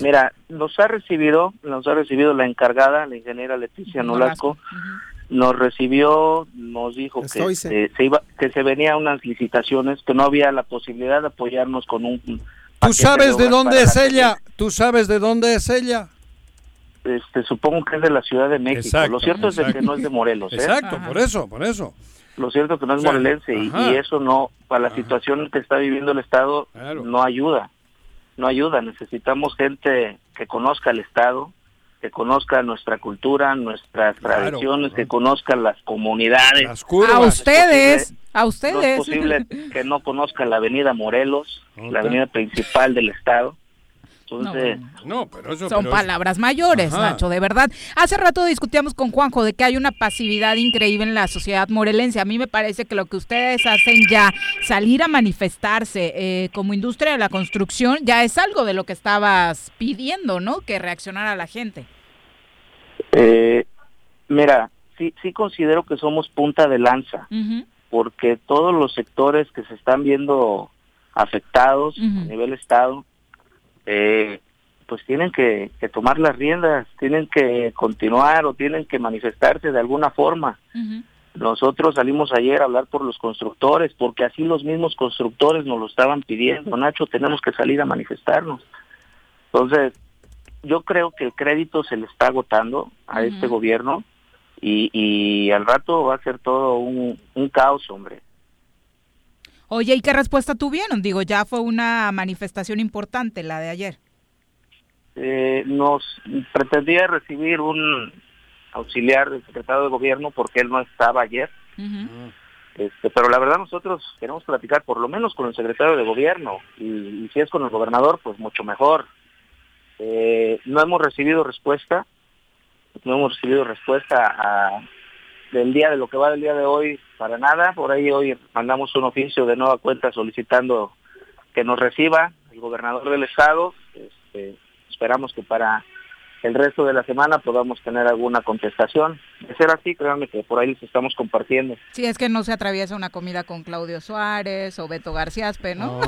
Mira, nos ha recibido, nos ha recibido la encargada, la ingeniera Leticia Nolasco, nos recibió, nos dijo que Estoy, se iba, que se venía unas licitaciones, que no había la posibilidad de apoyarnos con un. ¿Tú sabes de dónde es la ella? ¿Tú sabes de dónde es ella? Este, supongo que es de la Ciudad de México. Exacto, Lo cierto es de que no es de Morelos. ¿eh? Exacto, por eso, por eso. Lo cierto es que no es O sea, morelense y eso no, para la situación que está viviendo el Estado, no ayuda. No ayuda. Necesitamos gente que conozca el Estado, que conozca nuestra cultura, nuestras tradiciones, que conozca las comunidades. A ustedes, a No es ustedes. posible que no conozca la avenida Morelos, la avenida principal del Estado. Entonces, no, pero eso Son palabras mayores, Ajá. Nacho, de verdad. Hace rato discutíamos con Juanjo de que hay una pasividad increíble en la sociedad morelense. A mí me parece que lo que ustedes hacen ya, salir a manifestarse eh, como industria de la construcción, ya es algo de lo que estabas pidiendo, ¿no? Que reaccionara la gente. eh, mira, sí, sí considero que somos punta de lanza. Porque todos los sectores que se están viendo afectados a nivel estado, eh, pues tienen que, que tomar las riendas, tienen que continuar o tienen que manifestarse de alguna forma. Nosotros salimos ayer a hablar por los constructores, porque así los mismos constructores nos lo estaban pidiendo. Nacho, tenemos que salir a manifestarnos. Entonces, yo creo que el crédito se le está agotando a este gobierno y, y al rato va a ser todo un, un caos, hombre. Oye, ¿y qué respuesta tuvieron? Digo, ya fue una manifestación importante la de ayer. Eh, nos pretendía recibir un auxiliar del secretario de gobierno porque él no estaba ayer, este, pero la verdad nosotros queremos platicar por lo menos con el secretario de gobierno y, y si es con el gobernador, pues mucho mejor. Eh, no hemos recibido respuesta, no hemos recibido respuesta a, del día de lo que va del día de hoy para nada. Por ahí hoy mandamos un oficio de nueva cuenta solicitando que nos reciba el gobernador del estado. Este, esperamos que para el resto de la semana podamos tener alguna contestación. De ser así, créanme que por ahí les estamos compartiendo. Si es que no se atraviesa una comida con Claudio Suárez o Beto García Aspe, ¿no?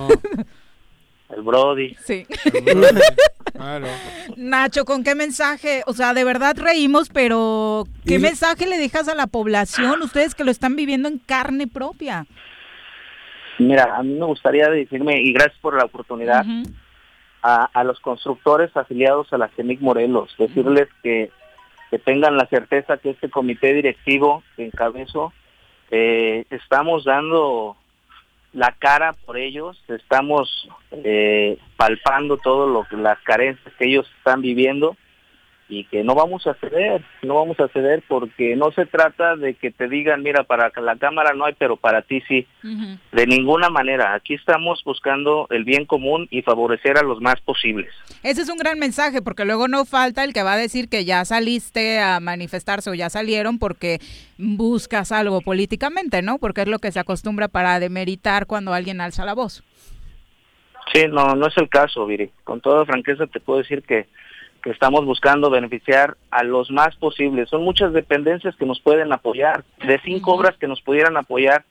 El Brody. Sí. Claro. *laughs* Nacho, ¿con qué mensaje? O sea, de verdad reímos, pero ¿qué Y- mensaje le dejas a la población, ustedes que lo están viviendo en carne propia? Mira, a mí me gustaría decirme, y gracias por la oportunidad, a, a los constructores afiliados a la CEMIC Morelos, decirles que, que tengan la certeza que este comité directivo que encabezo eh, estamos dando la cara por ellos, estamos eh, palpando todo lo que las carencias que ellos están viviendo y que no vamos a ceder, no vamos a ceder porque no se trata de que te digan, mira, para la cámara no hay, pero para ti sí. De ninguna manera. Aquí estamos buscando el bien común y favorecer a los más posibles. Ese es un gran mensaje porque luego no falta el que va a decir que ya saliste a manifestarse o ya salieron porque buscas algo políticamente, ¿no? Porque es lo que se acostumbra para demeritar cuando alguien alza la voz. Sí, no, no es el caso, Viri. Con toda franqueza te puedo decir que que estamos buscando beneficiar a los más posibles. Son muchas dependencias que nos pueden apoyar. De cinco obras que nos pudieran apoyar,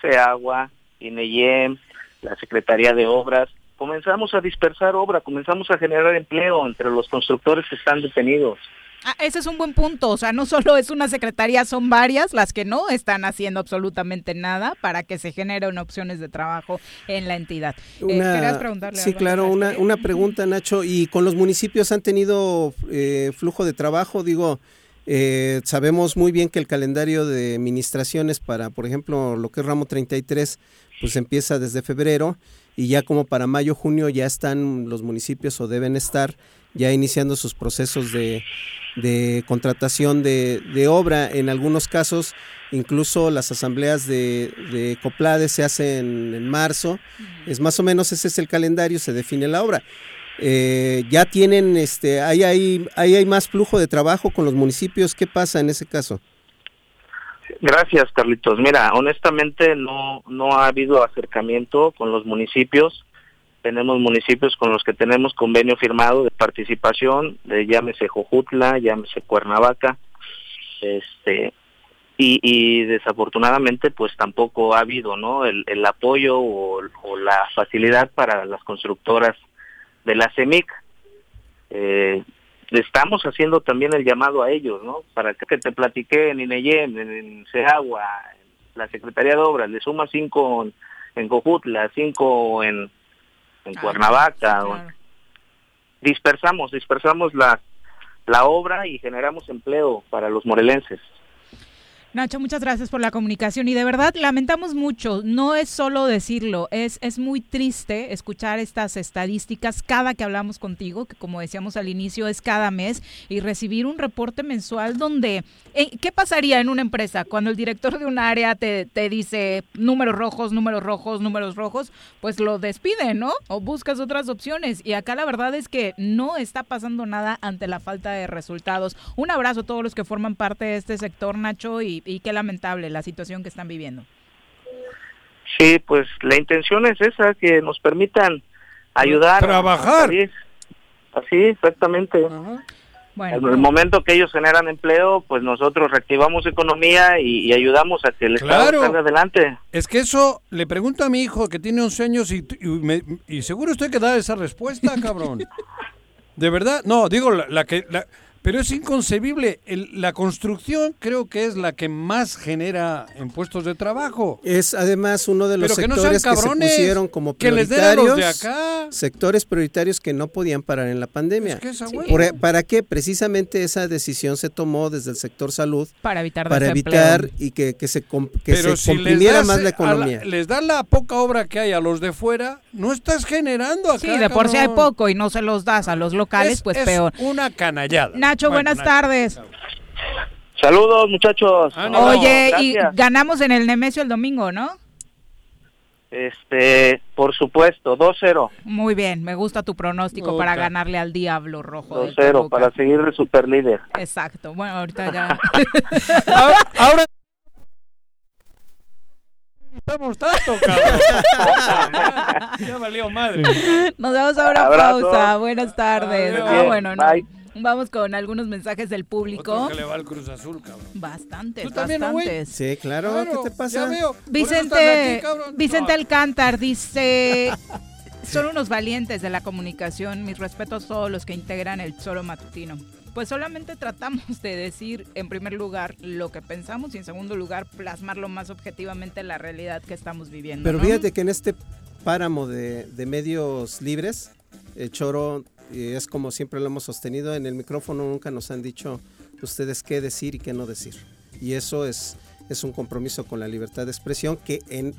SEAGUA, INEYEM, la Secretaría de Obras, comenzamos a dispersar obra, comenzamos a generar empleo entre los constructores que están detenidos. Ah, ese es un buen punto, o sea, no *laughs* solo es una secretaría, son varias las que no están haciendo absolutamente nada para que se generen opciones de trabajo en la entidad. Eh, Una- ¿querías preguntarle sí, claro, una, una pregunta, Nacho. ¿Y con los municipios han tenido eh, flujo de trabajo? Digo, eh, sabemos muy bien que el calendario de administraciones para, por ejemplo, lo que es ramo 33, pues empieza desde febrero y ya como para mayo, junio ya están los municipios o deben estar ya iniciando sus procesos de, de contratación de, de obra. En algunos casos, incluso las asambleas de, de Coplades se hacen en marzo. Es más o menos ese es el calendario, se define la obra. Eh, ya tienen, este, ahí hay, ahí hay más flujo de trabajo con los municipios. ¿Qué pasa en ese caso? Gracias, Carlitos. Mira, honestamente no, no ha habido acercamiento con los municipios. Tenemos municipios con los que tenemos convenio firmado de participación, de llámese Jojutla, llámese Cuernavaca, este, y, desafortunadamente pues tampoco ha habido, ¿no? El, apoyo o, la facilidad para las constructoras de la CEMIC. Eh, estamos haciendo también el llamado a ellos, ¿no? Para que te platiqué en INEYEM, en, en en la Secretaría de Obras, le suma cinco en, en Cojutla, cinco en, en Cuernavaca. o- Dispersamos, dispersamos la, la obra y generamos empleo para los morelenses. Nacho, muchas gracias por la comunicación y de verdad lamentamos mucho, no es solo decirlo, es, es muy triste escuchar estas estadísticas cada que hablamos contigo, que como decíamos al inicio es cada mes, y recibir un reporte mensual donde, eh, ¿qué pasaría en una empresa cuando el director de un área te, te dice números rojos, números rojos, números rojos? Pues lo despide, ¿no? O buscas otras opciones y acá la verdad es que no está pasando nada ante la falta de resultados. Un abrazo a todos los que forman parte de este sector, Nacho, y, y qué lamentable la situación que están viviendo. Sí, pues la intención es esa, que nos permitan ayudar. a- Trabajar. Así, exactamente. Bueno, En el momento que ellos generan empleo, pues nosotros reactivamos economía y, y ayudamos a que el Estado Claro. salga adelante. Es que eso le pregunto a mi hijo que tiene 11 años y, y me- y seguro usted que da esa respuesta, cabrón. *laughs* De verdad, no, digo la, la que... la- pero es inconcebible. El- la construcción creo que es la que más genera en puestos de trabajo. Es además uno de los Pero que no sean sectores que, se pusieron como que les den a prioritarios. los de acá. Sectores prioritarios que no podían parar en la pandemia. que esa huevo. Por- e, ¿Para qué? Precisamente esa decisión se tomó desde el sector salud Para evitar para evitar y que, que se, que se si comprimiera das más la economía. les das la poca obra que hay a los de fuera, no estás generando acá. Sí, de por sí hay poco y no se los das a los locales, Es- pues es peor. una canallada. Nacho, Bueno, buenas Nacho. tardes. Saludos, muchachos. Oye, y Gracias. ganamos en el Nemesio el domingo, ¿no? Este, por supuesto, 2-0. Muy bien, me gusta tu pronóstico para ganarle al Diablo Rojo. de 2-0 Toluca. para seguir de super líder. Exacto. Bueno, ahorita ya. *laughs* ahora, ahora estamos tanto, cabrón. *laughs* ya valió madre. Nos vamos a una Abrazo. pausa. Buenas tardes. Ah, bueno, no. Bye. Vamos con algunos mensajes del público. Otro que le va al Cruz Azul, cabrón. Bastantes, ¿Tú también, no, bastantes. Sí, claro, Claro, ¿qué te pasa? ya veo. Vicente, aquí. Vicente Alcántar dice, *laughs* son unos valientes de la comunicación, mis respetos a todos los que integran el Solo Matutino. Pues solamente tratamos de decir, en primer lugar, lo que pensamos y en segundo lugar, plasmarlo más objetivamente la realidad que estamos viviendo. Pero ¿no? fíjate que en este páramo de, de medios libres, el choro eh, es como siempre lo hemos sostenido, en el micrófono nunca nos han dicho ustedes qué decir y qué no decir. Y eso es, es un compromiso con la libertad de expresión que en,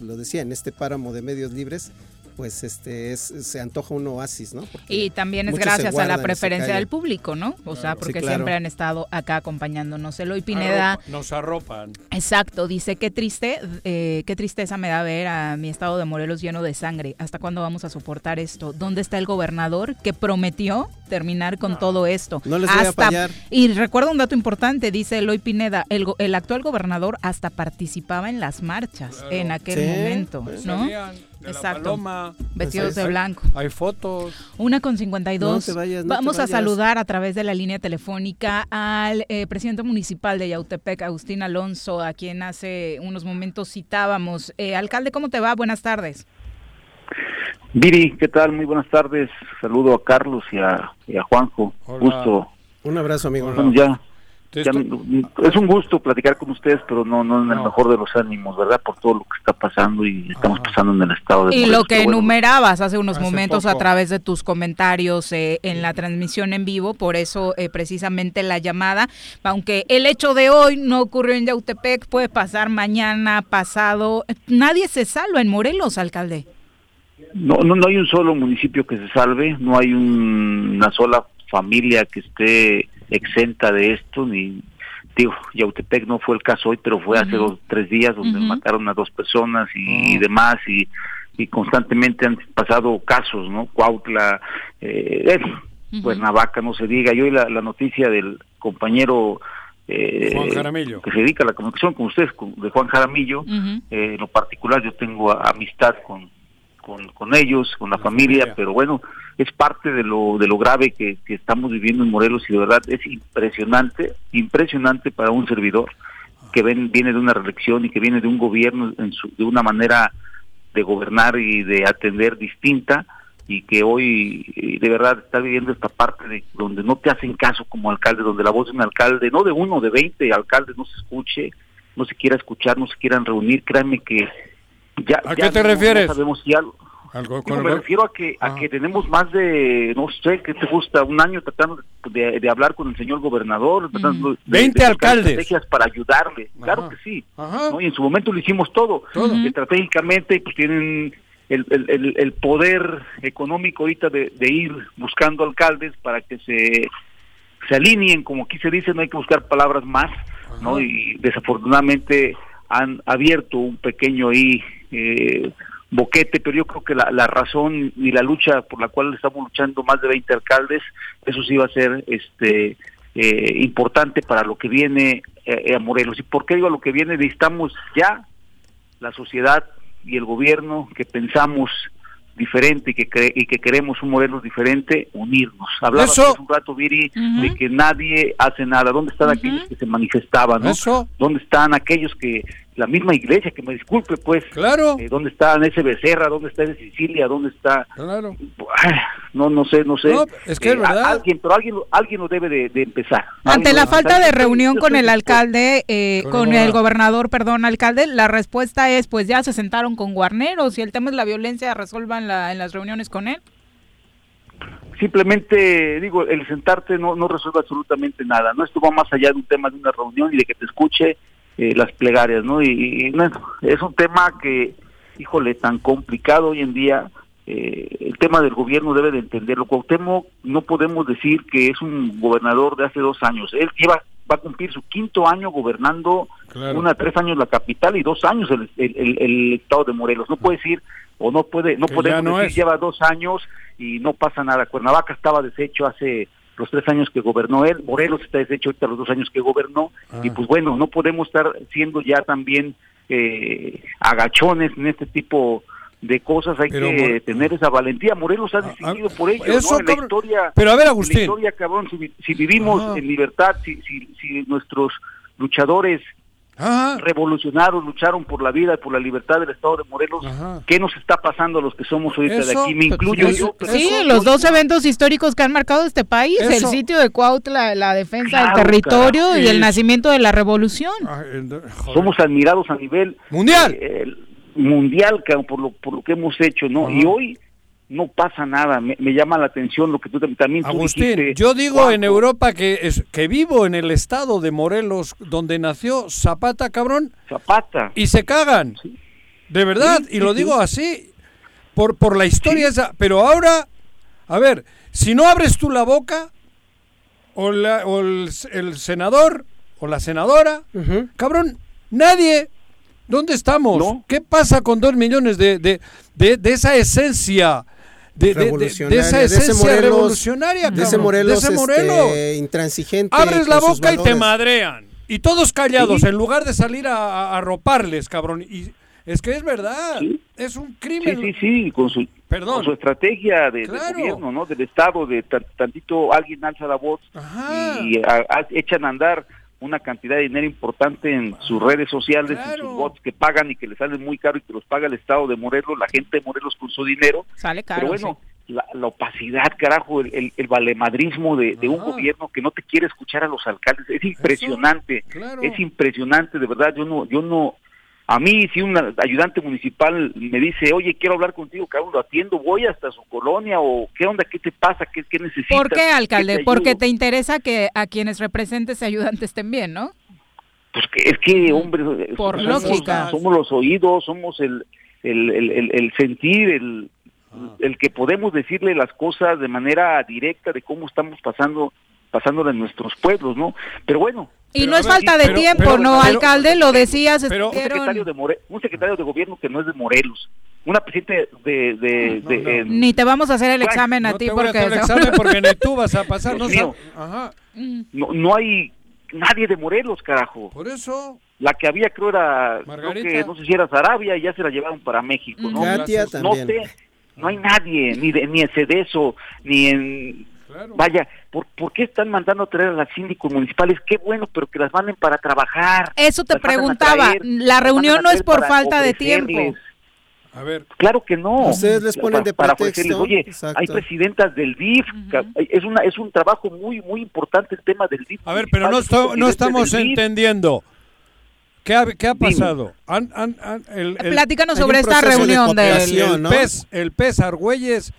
lo decía, en este páramo de medios libres, pues este es, se antoja un oasis, ¿no? Porque Y también es gracias a la preferencia del público, ¿no? O sea, porque claro. siempre han estado acá acompañándonos. Eloy Pineda, Arropa- Nos arropan. exacto, dice, qué triste, eh, qué tristeza me da ver a mi estado de Morelos lleno de sangre. ¿Hasta cuándo vamos a soportar esto? ¿Dónde está el gobernador que prometió terminar con todo esto? No les voy a Hasta- fallar. Y recuerda un dato importante, dice Eloy Pineda, el, go- el actual gobernador hasta participaba en las marchas en aquel Sí, momento, pues, ¿no? salían de la paloma. Vestidos Pues de blanco. Hay fotos. Una con 52. No te vayas, no te Vamos a saludar a través de la línea telefónica al eh, presidente municipal de Yautepec, Agustín Alonso, a quien hace unos momentos citábamos. Eh, alcalde, ¿cómo te va? Buenas tardes. Viri, ¿qué tal? Muy buenas tardes. Saludo a Carlos y a, y a Juanjo. Gusto. Un abrazo, amigo. Bueno, ya, ya es un gusto platicar con ustedes, pero no, no en el mejor de los ánimos, ¿verdad? Por todo lo que está pasando y estamos pasando en el estado de Y Morelos. lo que bueno, enumerabas hace unos Hace momentos a través de tus comentarios eh, en la transmisión en vivo, por eso eh, precisamente la llamada, aunque el hecho de hoy no ocurrió en Yautepec, puede pasar mañana, pasado, nadie se salva en Morelos, alcalde. No, no, no hay un solo municipio que se salve, no hay un- una sola familia que esté exenta de esto, ni digo, Yautepec no fue el caso hoy, pero fue hace dos, tres días donde mataron a dos personas y, y demás, y, y constantemente han pasado casos, ¿no? Cuautla, eh, eh, Cuernavaca, no se diga, y hoy la, la noticia del compañero eh, Juan Jaramillo. que se dedica a la comunicación con ustedes, con- de Juan Jaramillo, eh, en lo particular yo tengo a- amistad con, con, con ellos, con la familia, pero bueno, es parte de lo, de lo grave que, que estamos viviendo en Morelos y de verdad es impresionante, impresionante para un servidor que ven, viene de una reelección y que viene de un gobierno en su- de una manera de gobernar y de atender distinta y que hoy eh, de verdad está viviendo esta parte de donde no te hacen caso como alcalde, donde la voz de un alcalde, no de uno, de 20 alcaldes no se escuche, no se quiera escuchar, no se quieran reunir, créanme que ya... ¿A ya qué te no- no refieres? sabemos si algo- Algo Digo, con me refiero a que a que tenemos más de, no sé, ¿qué te gusta? Un año tratando de, de hablar con el señor gobernador. tratando de- 20 de buscar alcaldes. Estrategias para ayudarle. Claro que sí. ¿no? Y en su momento lo hicimos todo. Estratégicamente, pues tienen el, el, el- el poder económico ahorita de, de ir buscando alcaldes para que se, se alineen, como aquí se dice, no hay que buscar palabras más, ¿no? Y desafortunadamente han abierto un pequeño ahí eh, boquete, pero yo creo que la, la razón y la lucha por la cual estamos luchando más de 20 alcaldes, eso sí va a ser este eh, importante para lo que viene eh, a Morelos. ¿Y por qué digo lo que viene? Necesitamos ya la sociedad y el gobierno que pensamos diferente y que cre- y que queremos un Morelos diferente, unirnos. Hablaba Eso. hace un rato, Viri, de que nadie hace nada. ¿Dónde están aquellos que se manifestaban? ¿no? ¿Dónde están aquellos que, la misma iglesia, que me disculpe, pues, claro. ¿dónde está ese Becerra? ¿Dónde está ese Sicilia? ¿Dónde está? Claro. No, no sé, no sé. No, es que es a- verdad. Alguien, pero alguien, lo- alguien lo debe de, de empezar. Ante la falta de reunión con el alcalde, eh, Con el gobernador, perdón, alcalde, la respuesta es, pues ya se sentaron con Guarneros y el tema es la violencia, resuelvan la, en las reuniones con él. simplemente digo el sentarte no no resuelve absolutamente nada no esto va más allá de un tema de una reunión y de que te escuche eh, las plegarias no y, y, no, es un tema que híjole tan complicado hoy en día eh, el tema del gobierno debe de entenderlo. Cuauhtémoc no podemos decir que es un gobernador de hace dos años. Él lleva va a cumplir su quinto año gobernando Claro. una tres años la capital y dos años el, el, el- el estado de Morelos. No puede decir o no puede no Que podemos no decir es. lleva dos años y no pasa nada. Cuernavaca estaba deshecho hace los tres años que gobernó él Morelos está deshecho ahorita los dos años que gobernó Ah. y pues bueno no podemos estar siendo ya también eh, agachones en este tipo de cosas hay Pero, que tener esa valentía Morelos ha decidido por ello eso, ¿no? en la historia Pero a ver, en la Agustín. historia cabrón si, si vivimos en libertad si, si, si nuestros luchadores revolucionaron, lucharon por la vida y por la libertad del Estado de Morelos. ¿Qué nos está pasando a los que somos ahorita de Eso, aquí? Me incluyo eso- yo. pero sí, eso- los dos eventos históricos que han marcado este país, el sitio de Cuautla, la defensa Claro, del territorio carajo. y el nacimiento de la revolución. somos admirados a nivel mundial eh, mundial por lo por lo que hemos hecho no y hoy no pasa nada. Me, me llama la atención lo que tú tam- también tú Agustín, dijiste, yo digo en Europa que es que vivo en el estado de Morelos donde nació Zapata, cabrón. Zapata. Y se cagan. De verdad, Sí, y lo sí, digo sí. así por por la historia esa, pero ahora a ver, si no abres tú la boca o, la- o el, el senador o la senadora, cabrón, nadie ¿Dónde estamos? ¿Qué pasa con dos millones de, de, de, de esa esencia? De, de- de- de Revolucionaria, esa ese esencia Morelos- revolucionaria, de ese Morelos, de ese Morelos. este, intransigente Abres la boca y te madrean. Y todos callados, Sí. en lugar de salir a, a, a roparles, cabrón. Y es que es verdad. Es un crimen. sí, sí, con su, Perdón. con su estrategia de, de Claro. gobierno, ¿no? Del Estado, de tan- tantito alguien alza la voz y a- a- echan a andar una cantidad de dinero importante en sus redes sociales, en sus bots que pagan y que les salen muy caro y que los paga el Estado de Morelos, la gente de Morelos con su dinero. Sale caro. Pero bueno, la, la opacidad, carajo, el, el, el valemadrismo de, de un gobierno que no te quiere escuchar a los alcaldes, es impresionante, claro. es impresionante, de verdad, yo no, yo no, a mí si un ayudante municipal me dice, oye, quiero hablar contigo, cabrón, lo atiendo, voy hasta su colonia o qué onda, qué te pasa, qué, qué necesitas. ¿Por qué, alcalde? ¿Qué te Porque ayudo? te interesa que a quienes representes y ayudantes estén bien, ¿no? Pues que es que, hombre, Por somos, lógica. somos los oídos, somos el, el, el, el- el sentir, el, el que podemos decirle las cosas de manera directa de cómo estamos pasando pasándola en nuestros pueblos, ¿no? Pero bueno. Y no es falta de tiempo, ¿no, alcalde? Lo decías, un secretario de More- un secretario de gobierno que no es de Morelos, una presidenta de, de, de- en- Ni te vamos a hacer el examen a no ti te voy a porque... hacer el examen porque ni tú vas a pasar. Dios no mío. sab- Ajá. no, no hay nadie de Morelos, carajo. Por eso. La que había creo era, creo Margarita. que no sé si era Sarabia y ya se la llevaron para México, ¿no? Sé, no hay nadie, ni de, ni en Cedeso, ni en... Vaya, ¿por, ¿por qué están mandando a traer a las síndicos municipales? Qué bueno, pero que las manden para trabajar. Eso te preguntaba. traer, La reunión no es por falta de tiempo. A ver. Claro que no. Ustedes les ponen de para pretexto. oye, Exacto. hay presidentas del DIF, es una es un trabajo muy muy importante el tema del DIF. A ver, pero no, esto- no estamos entendiendo. ¿Qué ha, qué ha pasado? Han- han- han- el, el- Platícanos sobre esta reunión del... el PES, el PES Argüelles.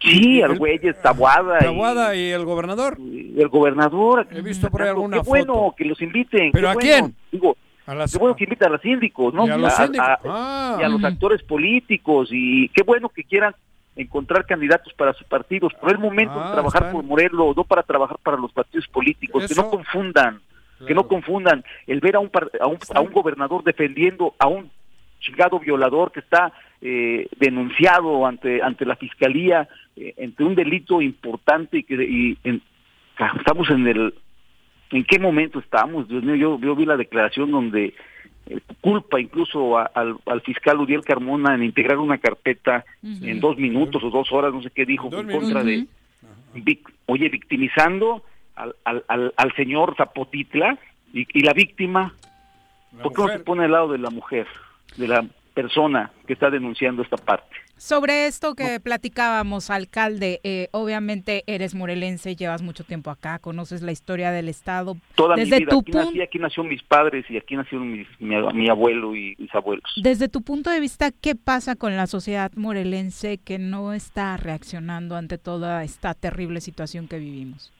Sí, Argüelles, Tabuada. y- Tabuada y el gobernador. el gobernador. He visto por ahí alguna Qué bueno foto. que los inviten. ¿Pero qué a bueno. quién? Digo, A las- qué bueno que inviten a los síndicos, ¿no? Y a los síndicos. Ah. y a los actores políticos y qué bueno que quieran encontrar candidatos para sus partidos. Pero es momento Ah, de trabajar están- por Morelos, no para trabajar para los partidos políticos. Que no confundan, que no confundan el ver a un, par- a un, a un gobernador defendiendo a un chingado violador que está eh, denunciado ante ante la fiscalía eh, entre un delito importante y que y en- estamos en el en qué momento estamos Dios mío yo, yo vi la declaración donde eh, culpa incluso a- al, al fiscal Uriel Carmona en integrar una carpeta en dos minutos o dos horas no sé qué dijo en contra de vic- oye victimizando al, al, al, al señor Zapotitla y, y la víctima. ¿por qué no se pone al lado de la mujer de la persona que está denunciando esta parte Sobre esto que platicábamos, alcalde, eh, obviamente eres morelense, llevas mucho tiempo acá, conoces la historia del Estado. toda desde mi vida. tu aquí nací aquí nació mis padres y aquí nacieron mis, mi, mi abuelo y mis abuelos. Desde tu punto de vista, ¿qué pasa con la sociedad morelense que no está reaccionando ante toda esta terrible situación que vivimos?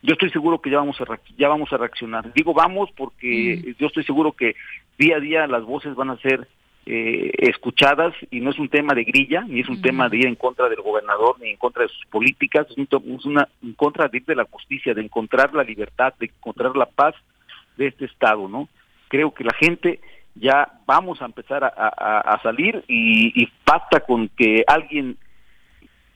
yo estoy seguro que ya vamos a ya vamos a reaccionar. Digo vamos porque yo estoy seguro que día a día las voces van a ser eh, escuchadas y no es un tema de grilla ni es un tema de ir en contra del gobernador ni en contra de sus políticas es, un es una en contra de ir de la justicia de encontrar la libertad de encontrar la paz de este estado no creo que la gente ya vamos a empezar a, a- a salir y, y basta con que alguien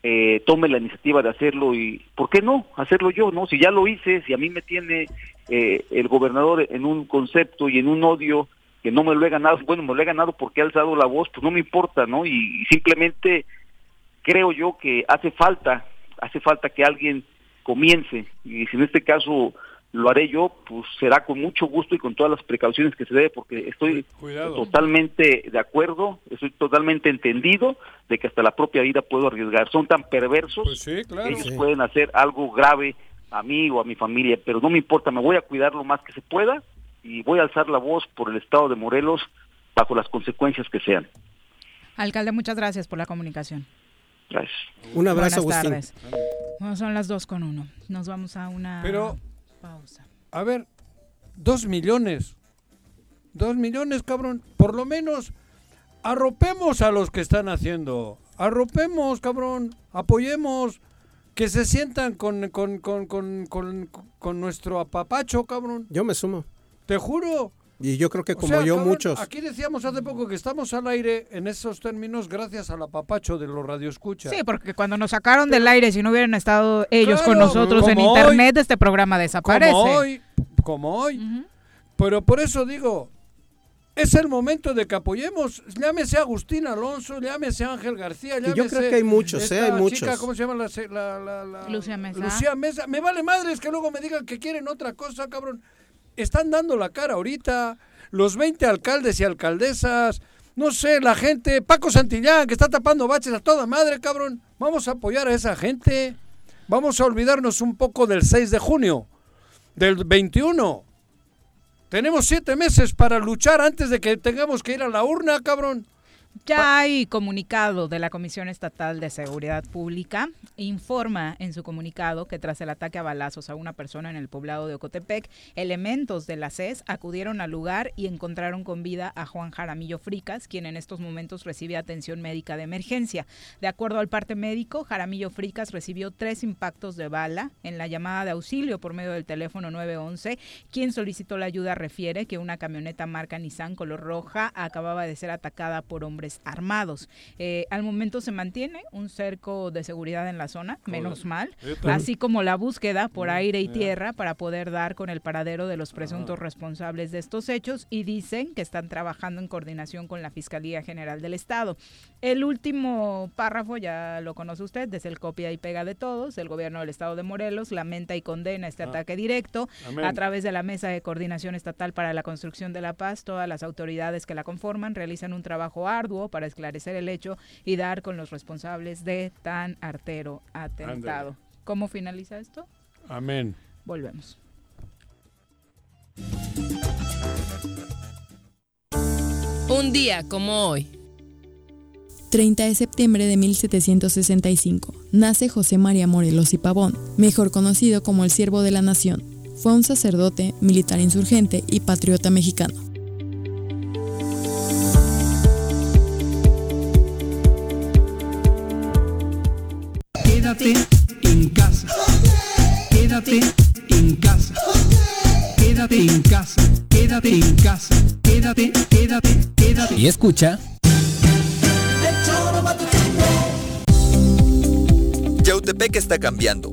eh, tome la iniciativa de hacerlo y ¿por qué no hacerlo yo no si ya lo hice si a mí me tiene eh, el gobernador en un concepto y en un odio que no me lo he ganado bueno me lo he ganado porque he alzado la voz pues no me importa no y, y simplemente creo yo que hace falta hace falta que alguien comience y si en este caso lo haré yo pues será con mucho gusto y con todas las precauciones que se debe porque estoy Cuidado. totalmente de acuerdo, estoy totalmente entendido de que hasta la propia vida puedo arriesgar. Son tan perversos Pues sí, claro. ellos Sí. pueden hacer algo grave a mí o a mi familia, pero no me importa, me voy a cuidar lo más que se pueda y voy a alzar la voz por el estado de Morelos bajo las consecuencias que sean. Alcalde, muchas gracias por la comunicación. Gracias. Un abrazo, Buenas Agustín. tardes. Bueno, son las dos con uno. Nos vamos a una Pero- pausa. A ver, dos millones. Dos millones, cabrón. Por lo menos arropemos a los que están haciendo. Arropemos, cabrón. Apoyemos. Que se sientan con, con, con, con, con, con nuestro apapacho, cabrón. Yo me sumo. Te juro. Y yo creo que O como sea, yo, cabrón, muchos. Aquí decíamos hace poco que estamos al aire en esos términos gracias al apapacho de los radioescuchas. Sí, porque cuando nos sacaron del aire, si no hubieran estado ellos con nosotros en internet, este programa desaparece. Como hoy, como hoy. Pero por eso digo, es el momento de que apoyemos, llámese Agustín Alonso, llámese Ángel García, yo llámese creo que hay muchos, ¿eh? esta Hay chica, muchos. ¿Cómo se llama la, se- la- la- la- Lucía Mesa. Lucía Mesa. Me vale madres que luego me digan que quieren otra cosa, cabrón. Están dando la cara ahorita. Los 20 alcaldes y alcaldesas, no sé, la gente, Paco Santillán, que está tapando baches a toda madre, cabrón. Vamos a apoyar a esa gente. Vamos a olvidarnos un poco del 6 de junio, del 21. Tenemos siete meses para luchar antes de que tengamos que ir a la urna, cabrón. Ya hay comunicado de la Comisión Estatal de Seguridad Pública. Informa en su comunicado que tras el ataque a balazos a una persona en el poblado de Ocotepec, elementos de la CES acudieron al lugar y encontraron con vida a Juan Jaramillo Fricas, quien en estos momentos recibe atención médica de emergencia. De acuerdo al parte médico, Jaramillo Fricas recibió tres impactos de bala en la llamada de auxilio por medio del teléfono 911. Quien solicitó la ayuda refiere que una camioneta marca Nissan color roja acababa de ser atacada por hombres armados. Eh, al momento se mantiene un cerco de seguridad en la zona, menos mal, así como la búsqueda por aire y tierra para poder dar con el paradero de los presuntos responsables de estos hechos y dicen que están trabajando en coordinación con la Fiscalía General del Estado. El último párrafo ya lo conoce usted, desde el copia y pega de todos. El gobierno del Estado de Morelos lamenta y condena este Ah. ataque directo. Amén. A través de la Mesa de Coordinación Estatal para la Construcción de la Paz, todas las autoridades que la conforman realizan un trabajo arduo para esclarecer el hecho y dar con los responsables de tan artero atentado. ¿Cómo finaliza esto? Amén. Volvemos. Un día como hoy. 30 de septiembre de 1765, nace José María Morelos y Pavón, mejor conocido como el Siervo de la Nación. Fue un sacerdote, militar insurgente y patriota mexicano. Quédate en casa. Quédate en casa. Quédate en casa. Quédate en casa. Quédate, quédate, quédate. Y escucha. Yautepec está cambiando.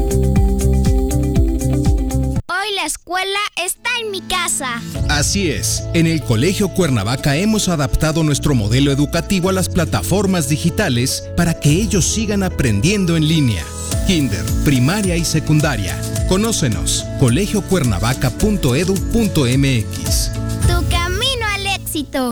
La escuela está en mi casa. Así es, en el Colegio Cuernavaca hemos adaptado nuestro modelo educativo a las plataformas digitales para que ellos sigan aprendiendo en línea. Kinder, primaria y secundaria. Conócenos, colegiocuernavaca.edu.mx. Tu camino al éxito.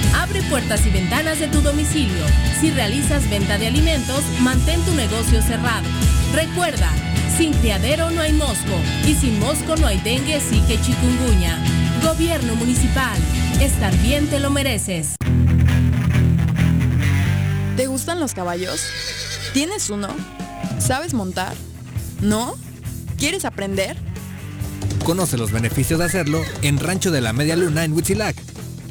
Abre puertas y ventanas de tu domicilio. Si realizas venta de alimentos, mantén tu negocio cerrado. Recuerda, sin criadero no hay mosco y sin mosco no hay dengue, zika y chikungunya. Gobierno municipal, estar bien te lo mereces. ¿Te gustan los caballos? ¿Tienes uno? ¿Sabes montar? ¿No? ¿Quieres aprender? Conoce los beneficios de hacerlo en Rancho de la Media Luna en Huitzilac.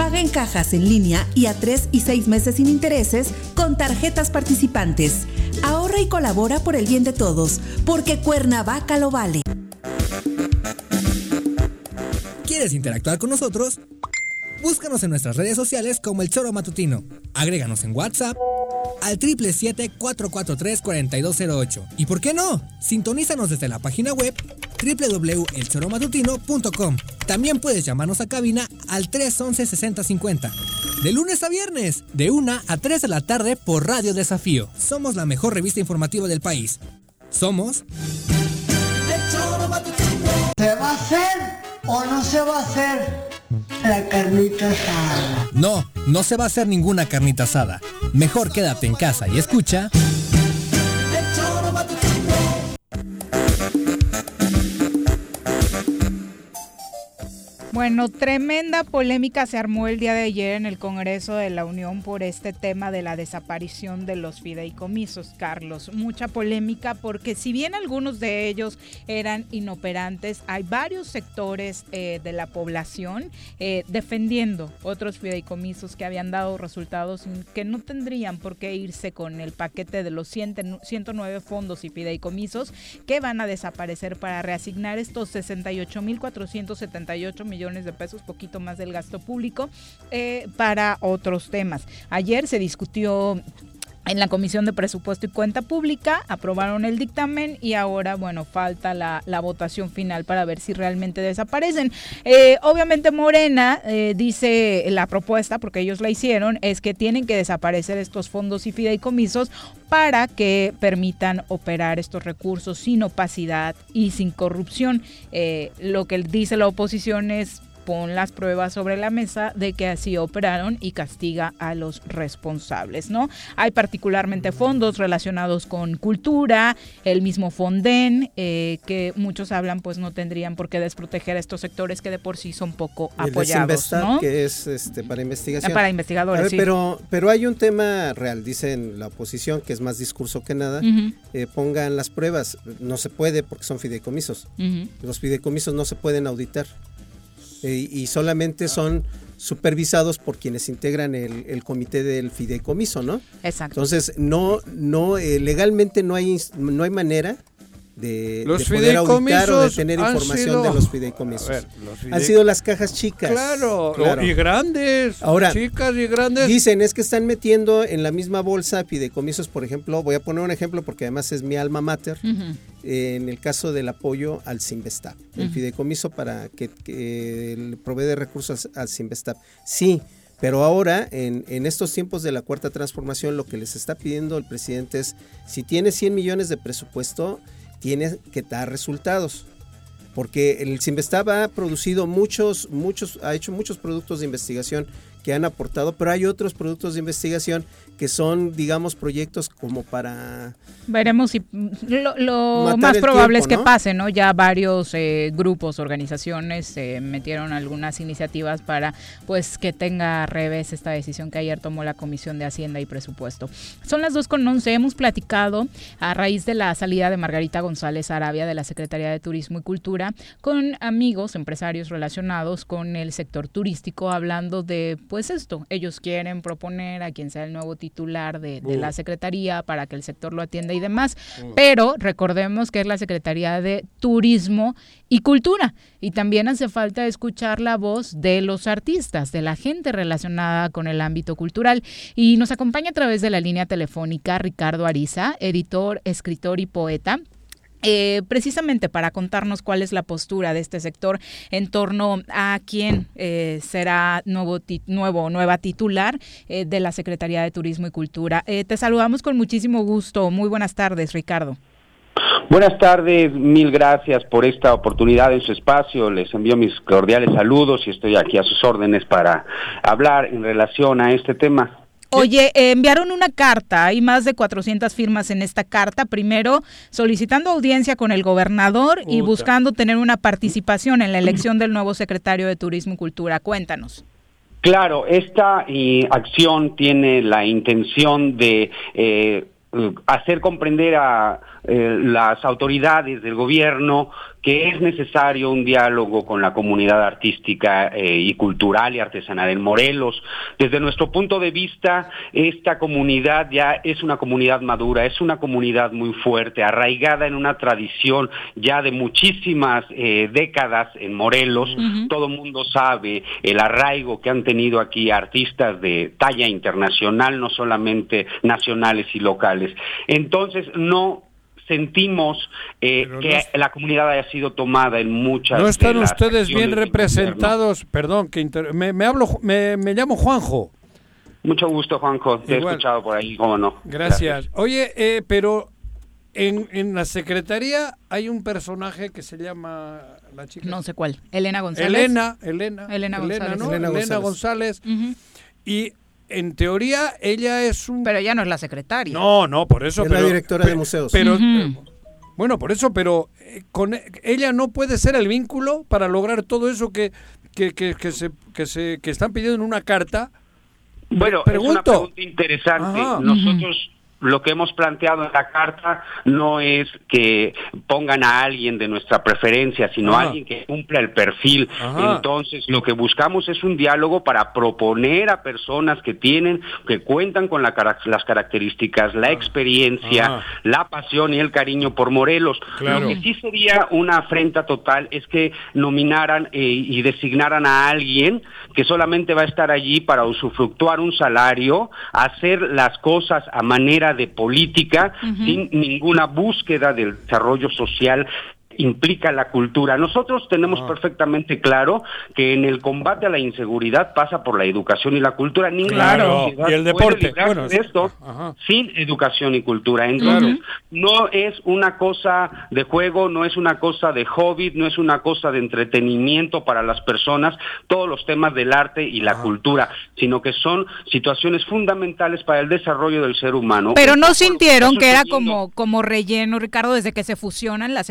Paga en cajas en línea y a 3 y 6 meses sin intereses con tarjetas participantes. Ahorra y colabora por el bien de todos, porque Cuernavaca lo vale. ¿Quieres interactuar con nosotros? Búscanos en nuestras redes sociales como El Choro Matutino. Agréganos en WhatsApp al 777-443-4208. ¿Y por qué no? Sintonízanos desde la página web www.elchoromatutino.com. También puedes llamarnos a cabina al 311-6050. De lunes a viernes, de 1 a 3 de la tarde por Radio Desafío. Somos la mejor revista informativa del país. Somos... ¿Se va a hacer o no se va a hacer la carnita asada? No, no se va a hacer ninguna carnita asada. Mejor quédate en casa y escucha... Bueno, tremenda polémica se armó el día de ayer en el Congreso de la Unión por este tema de la desaparición de los fideicomisos, Carlos. Mucha polémica porque si bien algunos de ellos eran inoperantes, hay varios sectores eh, de la población eh, defendiendo otros fideicomisos que habían dado resultados que no tendrían por qué irse con el paquete de los 109 fondos y fideicomisos que van a desaparecer para reasignar estos 68.478 millones de pesos, poquito más del gasto público, eh, para otros temas. Ayer se discutió en la Comisión de Presupuesto y Cuenta Pública aprobaron el dictamen y ahora, bueno, falta la, votación final para ver si realmente desaparecen. Eh, obviamente Morena eh, dice la propuesta, porque ellos la hicieron, es que tienen que desaparecer estos fondos y fideicomisos para que permitan operar estos recursos sin opacidad y sin corrupción. Eh, lo que dice la oposición es pon las pruebas sobre la mesa de que así operaron y castiga a los responsables, ¿no? Hay particularmente fondos relacionados con cultura, el mismo Fonden, eh, que muchos hablan pues no tendrían por qué desproteger a estos sectores que de por sí son poco El apoyados, ¿no? que es este, para investigación. Para investigadores, A ver, sí. Pero, pero hay un tema real, dicen la oposición, que es más discurso que nada. Eh, pongan las pruebas. No se puede porque son fideicomisos. Los fideicomisos no se pueden auditar. Eh, y solamente son supervisados por quienes integran el, el comité del fideicomiso, ¿no? Exacto. Entonces, no, no, eh, legalmente no hay, no hay manera de, Los de poder auditar o de fideicomisos tener han información sido- de los fideicomisos. Ver, los Han sido las cajas chicas. Claro, Claro. y grandes, Ahora, chicas y grandes. Dicen es que están metiendo en la misma bolsa fideicomisos, por ejemplo, voy a poner un ejemplo porque además es mi alma mater, eh, en el caso del apoyo al Sinvestap, el fideicomiso para que, que provee de recursos al, al Sinvestap. Sí, pero ahora en, en estos tiempos de la cuarta transformación lo que les está pidiendo el presidente es, si tiene 100 millones de presupuesto, tiene que dar resultados. Porque el Sinvestab ha producido muchos, muchos, ha hecho muchos productos de investigación que han aportado, pero hay otros productos de investigación que son, digamos, proyectos como para Veremos si lo, lo más probable es tiempo, que ¿no? pase, ¿no? Ya varios eh, grupos, organizaciones se metieron algunas iniciativas para pues que tenga revés esta decisión que ayer tomó la Comisión de Hacienda y Presupuesto. Son las 2 con 11, hemos platicado a raíz de la salida de Margarita González Arabia de la Secretaría de Turismo y Cultura con amigos, empresarios relacionados con el sector turístico, hablando de pues esto, ellos quieren proponer a quien sea el nuevo titular de, de la Secretaría para que el sector lo atienda y demás, pero recordemos que es la Secretaría de Turismo y Cultura. Y también hace falta escuchar la voz de los artistas, de la gente relacionada con el ámbito cultural. Y nos acompaña a través de la línea telefónica Ricardo Ariza, editor, escritor y poeta. Eh, precisamente para contarnos cuál es la postura de este sector en torno a quién eh, será nuevo, nuevo nueva titular eh, de la Secretaría de Turismo y Cultura. Eh, te saludamos con muchísimo gusto. Muy buenas tardes, Ricardo. Buenas tardes, mil gracias por esta oportunidad en su espacio. Les envío mis cordiales saludos y estoy aquí a sus órdenes para hablar en relación a este tema. Oye, eh, enviaron una carta, hay más de 400 firmas en esta carta, primero solicitando audiencia con el gobernador y buscando tener una participación en la elección del nuevo secretario de Turismo y Cultura. Cuéntanos. Claro, esta eh, acción tiene la intención de eh, hacer comprender a eh, las autoridades del gobierno que es necesario un diálogo con la comunidad artística eh, y cultural y artesanal en Morelos. Desde nuestro punto de vista, esta comunidad ya es una comunidad madura, es una comunidad muy fuerte, arraigada en una tradición ya de muchísimas eh, décadas en Morelos. Todo el mundo sabe el arraigo que han tenido aquí artistas de talla internacional, no solamente nacionales y locales. Entonces, no sentimos eh, que la comunidad haya sido tomada en muchas No están de las ustedes bien representados, perdón, que inter- me, me hablo, me, me llamo Juanjo. Mucho gusto, Juanjo. Te he escuchado por ahí, cómo no. Gracias. Oye, eh, pero en, en la secretaría hay un personaje que se llama la chica. No sé cuál. Elena González. Elena, Elena, Elena González. ¿no? Elena Elena González. Y en teoría ella es un. Pero ella no es la secretaria. No, no, por eso. Es la pero- directora pe- de museos. Pero eh, bueno, por eso, pero eh, con e- ella no puede ser el vínculo para lograr todo eso que que, que, que se que se que están pidiendo en una carta. Bueno, es una pregunto. pregunta interesante. Ajá. Nosotros lo que hemos planteado en la carta no es que pongan a alguien de nuestra preferencia, sino Ajá. alguien que cumpla el perfil. Ajá. Entonces, lo que buscamos es un diálogo para proponer a personas que tienen, que cuentan con la las características, la experiencia, Ajá. la pasión y el cariño por Morelos. Claro. Lo que sí sería una afrenta total es que nominaran eh, y designaran a alguien que solamente va a estar allí para usufructuar un salario, hacer las cosas a manera de política, sin ninguna búsqueda del desarrollo social implica la cultura. Nosotros tenemos perfectamente claro que en el combate a la inseguridad pasa por la educación y la cultura. Ninguna Claro, y el deporte. librarse Bueno, de esto sin educación y cultura. Entonces, no es una cosa de juego, no es una cosa de hobby, no es una cosa de entretenimiento para las personas, todos los temas del arte y la cultura, sino que son situaciones fundamentales para el desarrollo del ser humano. Pero no sintieron que era como, como relleno, Ricardo, desde que se fusionan las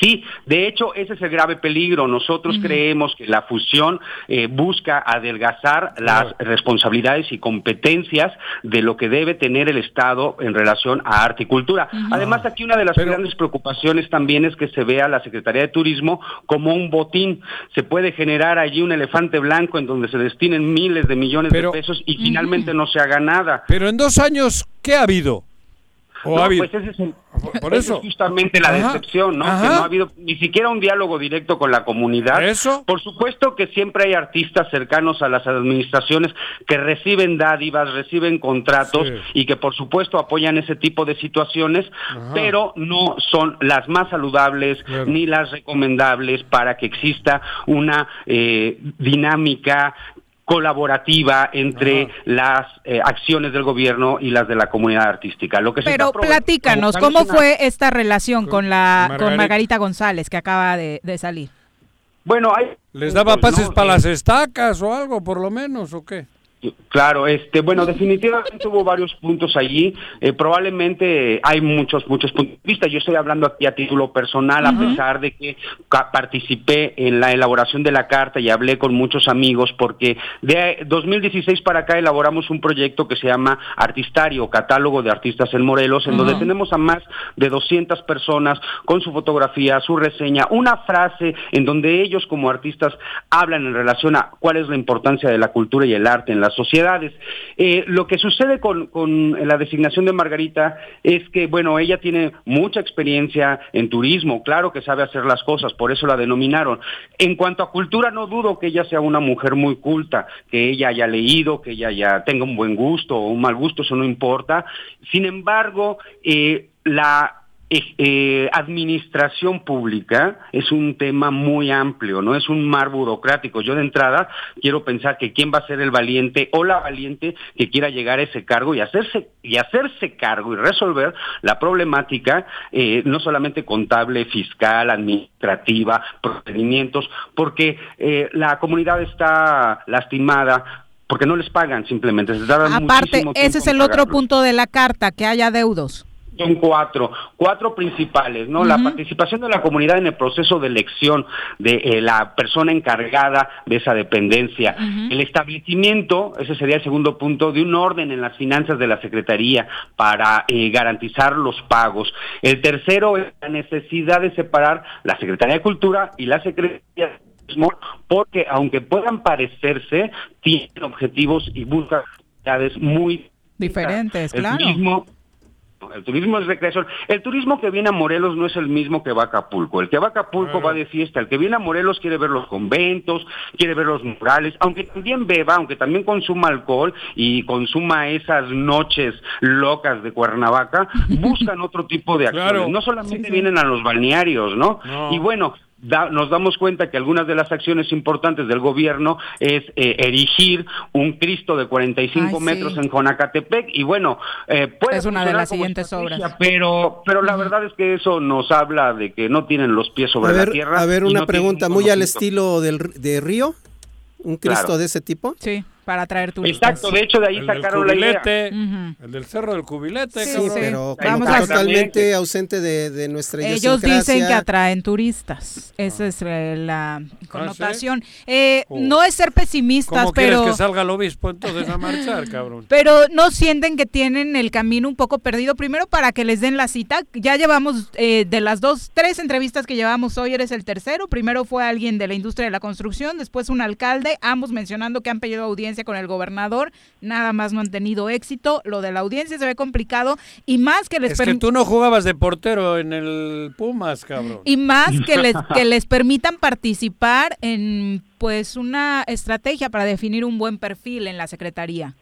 Sí, de hecho ese es el grave peligro. Nosotros creemos que la fusión eh, busca adelgazar las responsabilidades y competencias de lo que debe tener el Estado en relación a arte y cultura. Además, aquí una de las grandes preocupaciones también es que se vea la Secretaría de Turismo como un botín. Se puede generar allí un elefante blanco en donde se destinen miles de millones Pero- de pesos y finalmente no se haga nada. Pero en dos años, ¿qué ha habido? ¿O No, ha habido? pues ese es por eso. es justamente la Ajá, decepción, ¿no? ajá. Que no ha habido ni siquiera un diálogo directo con la comunidad. Eso. Por supuesto que siempre hay artistas cercanos a las administraciones que reciben dádivas, reciben contratos Sí. y que por supuesto apoyan ese tipo de situaciones, pero no son las más saludables ni las recomendables para que exista una eh, dinámica colaborativa entre las eh, acciones del gobierno y las de la comunidad artística. Lo que se Pero provo- platícanos, ¿cómo fue esta relación con la Margarita. con Margarita González que acaba de, de salir? Bueno, hay ¿Les daba pases no, para eh, las estacas o algo, por lo menos, o qué? Claro, este, bueno, definitivamente hubo varios puntos allí. Eh, probablemente hay muchos, muchos puntos de vista. Yo estoy hablando aquí a título personal, a pesar de que participé en la elaboración de la carta y hablé con muchos amigos, porque de 2016 para acá elaboramos un proyecto que se llama Artistario, Catálogo de Artistas en Morelos, en donde tenemos a más de 200 personas con su fotografía, su reseña, una frase en donde ellos como artistas hablan en relación a cuál es la importancia de la cultura y el arte en las sociedades. Eh, lo que sucede con, la designación de Margarita es que, bueno, ella tiene mucha experiencia en turismo, claro que sabe hacer las cosas, por eso la denominaron. En cuanto a cultura, no dudo que ella sea una mujer muy culta, que ella haya leído, que ella ya tenga un buen gusto o un mal gusto, eso no importa. Sin embargo, eh, la eh, administración pública es un tema muy amplio, no es un mar burocrático. Yo de entrada quiero pensar que quién va a ser el valiente o la valiente que quiera llegar a ese cargo y hacerse y hacerse cargo y resolver la problemática eh, no solamente contable, fiscal, administrativa, procedimientos, porque eh, la comunidad está lastimada porque no les pagan simplemente. Aparte, ese es el otro punto de la carta, que haya deudos son cuatro, cuatro principales, ¿no? La participación de la comunidad en el proceso de elección de eh, la persona encargada de esa dependencia, el establecimiento, ese sería el segundo punto, de un orden en las finanzas de la Secretaría para eh, garantizar los pagos. El tercero es la necesidad de separar la Secretaría de Cultura y la Secretaría de Turismo, porque aunque puedan parecerse, tienen objetivos y buscan muy diferentes, claro. El turismo es recreación. El turismo que viene a Morelos no es el mismo que va a Acapulco. El que va a Acapulco va de fiesta. El que viene a Morelos quiere ver los conventos, quiere ver los murales, aunque también beba, aunque también consuma alcohol y consuma esas noches locas de Cuernavaca, *laughs* buscan otro tipo de acciones. No solamente vienen a los balnearios, ¿no? Y bueno, nos damos cuenta que algunas de las acciones importantes del gobierno es eh, erigir un Cristo de 45 metros en Jonacatepec y bueno, eh, puede es una de las siguientes obras. Pero, pero la verdad es que eso nos habla de que no tienen los pies sobre la tierra. A ver, una pregunta muy al estilo del, de Río, un Cristo de ese tipo. Sí para traer turistas. Exacto, de hecho de ahí sacaron la idea. El del Cerro del Cubilete, sí, pero totalmente ausente de, nuestra Ellos dicen que atraen turistas. Esa es eh, la connotación. Eh, oh. No es ser pesimistas, ¿Cómo pero... quieres que salga el obispo entonces a marchar, cabrón? *laughs* Pero no sienten que tienen el camino un poco perdido. Primero para que les den la cita. Ya llevamos eh, de las dos, tres entrevistas que llevamos hoy, eres el tercero. Primero fue alguien de la industria de la construcción, después un alcalde, ambos mencionando que han pedido audiencia con el gobernador, nada más no han tenido éxito, lo de la audiencia se ve complicado y más que les... Es que tú no jugabas de portero en el Pumas, cabrón. Y más que les, *laughs* que les permitan participar en pues una estrategia para definir un buen perfil en la Secretaría.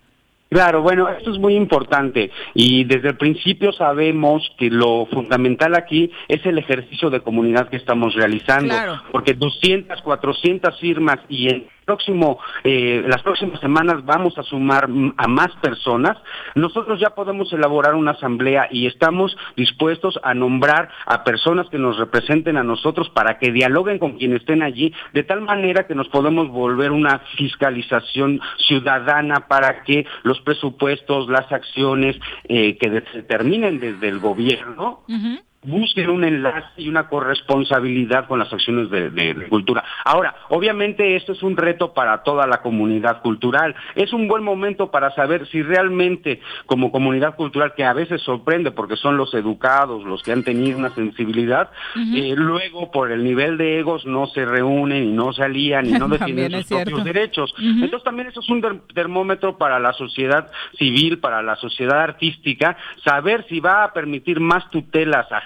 Claro, bueno, esto es muy importante y desde el principio sabemos que lo fundamental aquí es el ejercicio de comunidad que estamos realizando, porque 200, 400 firmas y en próximo, eh, las próximas semanas vamos a sumar a más personas, nosotros ya podemos elaborar una asamblea y estamos dispuestos a nombrar a personas que nos representen a nosotros para que dialoguen con quienes estén allí, de tal manera que nos podemos volver una fiscalización ciudadana para que los presupuestos, las acciones eh, que determinen desde el gobierno, busquen un enlace y una corresponsabilidad con las acciones de, cultura. Ahora, obviamente esto es un reto para toda la comunidad cultural. Es un buen momento para saber si realmente como comunidad cultural, que a veces sorprende porque son los educados, los que han tenido una sensibilidad, eh, luego por el nivel de egos no se reúnen y no se alían y no *laughs* defienden sus propios derechos. Entonces también eso es un termómetro para la sociedad civil, para la sociedad artística, saber si va a permitir más tutelas a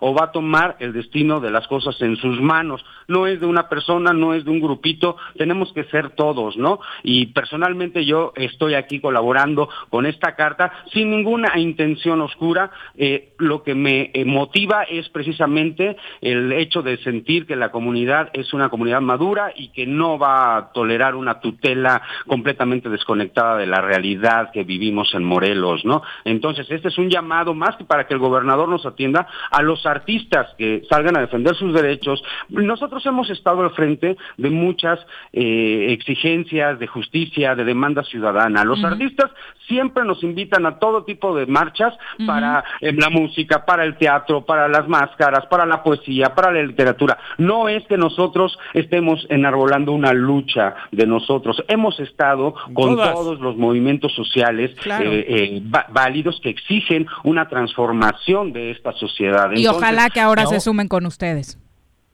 o va a tomar el destino de las cosas en sus manos. No es de una persona, no es de un grupito, tenemos que ser todos, ¿no? Y personalmente yo estoy aquí colaborando con esta carta sin ninguna intención oscura. Eh, lo que me eh, motiva es precisamente el hecho de sentir que la comunidad es una comunidad madura y que no va a tolerar una tutela completamente desconectada de la realidad que vivimos en Morelos, ¿no? Entonces, este es un llamado más que para que el gobernador nos atienda, a los artistas que salgan a defender sus derechos. Nosotros hemos estado al frente de muchas eh, exigencias de justicia, de demanda ciudadana. Los artistas siempre nos invitan a todo tipo de marchas para eh, la música, para el teatro, para las máscaras, para la poesía, para la literatura. No es que nosotros estemos enarbolando una lucha de nosotros. Hemos estado con Todas. todos los movimientos sociales Claro. eh, eh, válidos que exigen una transformación de esta sociedad. Y Entonces, ojalá que ahora no- se sumen con ustedes.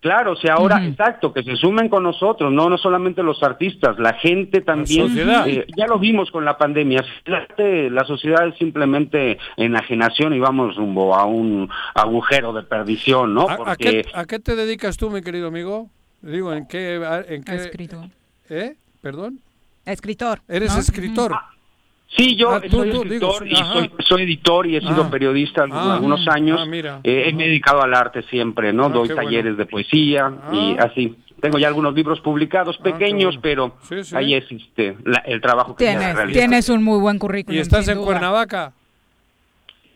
Claro, si ahora, exacto, que se sumen con nosotros, no no solamente los artistas, la gente también. sociedad. eh, ya lo vimos con la pandemia. La, la sociedad es simplemente enajenación y vamos rumbo a un agujero de perdición, ¿no? ¿A, a Porque qué, a qué te dedicas tú, mi querido amigo? Digo, ¿en qué? En qué Escritor. ¿Eh? ¿Perdón? Escritor. ¿Eres ¿no? escritor? Sí, yo Ah, tú, soy tú, digo, escritor y soy, soy editor y he sido Ah. periodista Ah. algunos años. Ah, mira. Eh, me he dedicado al arte siempre, ¿no? Ah, Doy talleres de poesía y así. Tengo ya algunos libros publicados, pequeños, pero Sí, sí. ahí existe la- el trabajo que se Tienes, realiza. tienes un muy buen currículum. ¿Y estás sin en duda. Cuernavaca?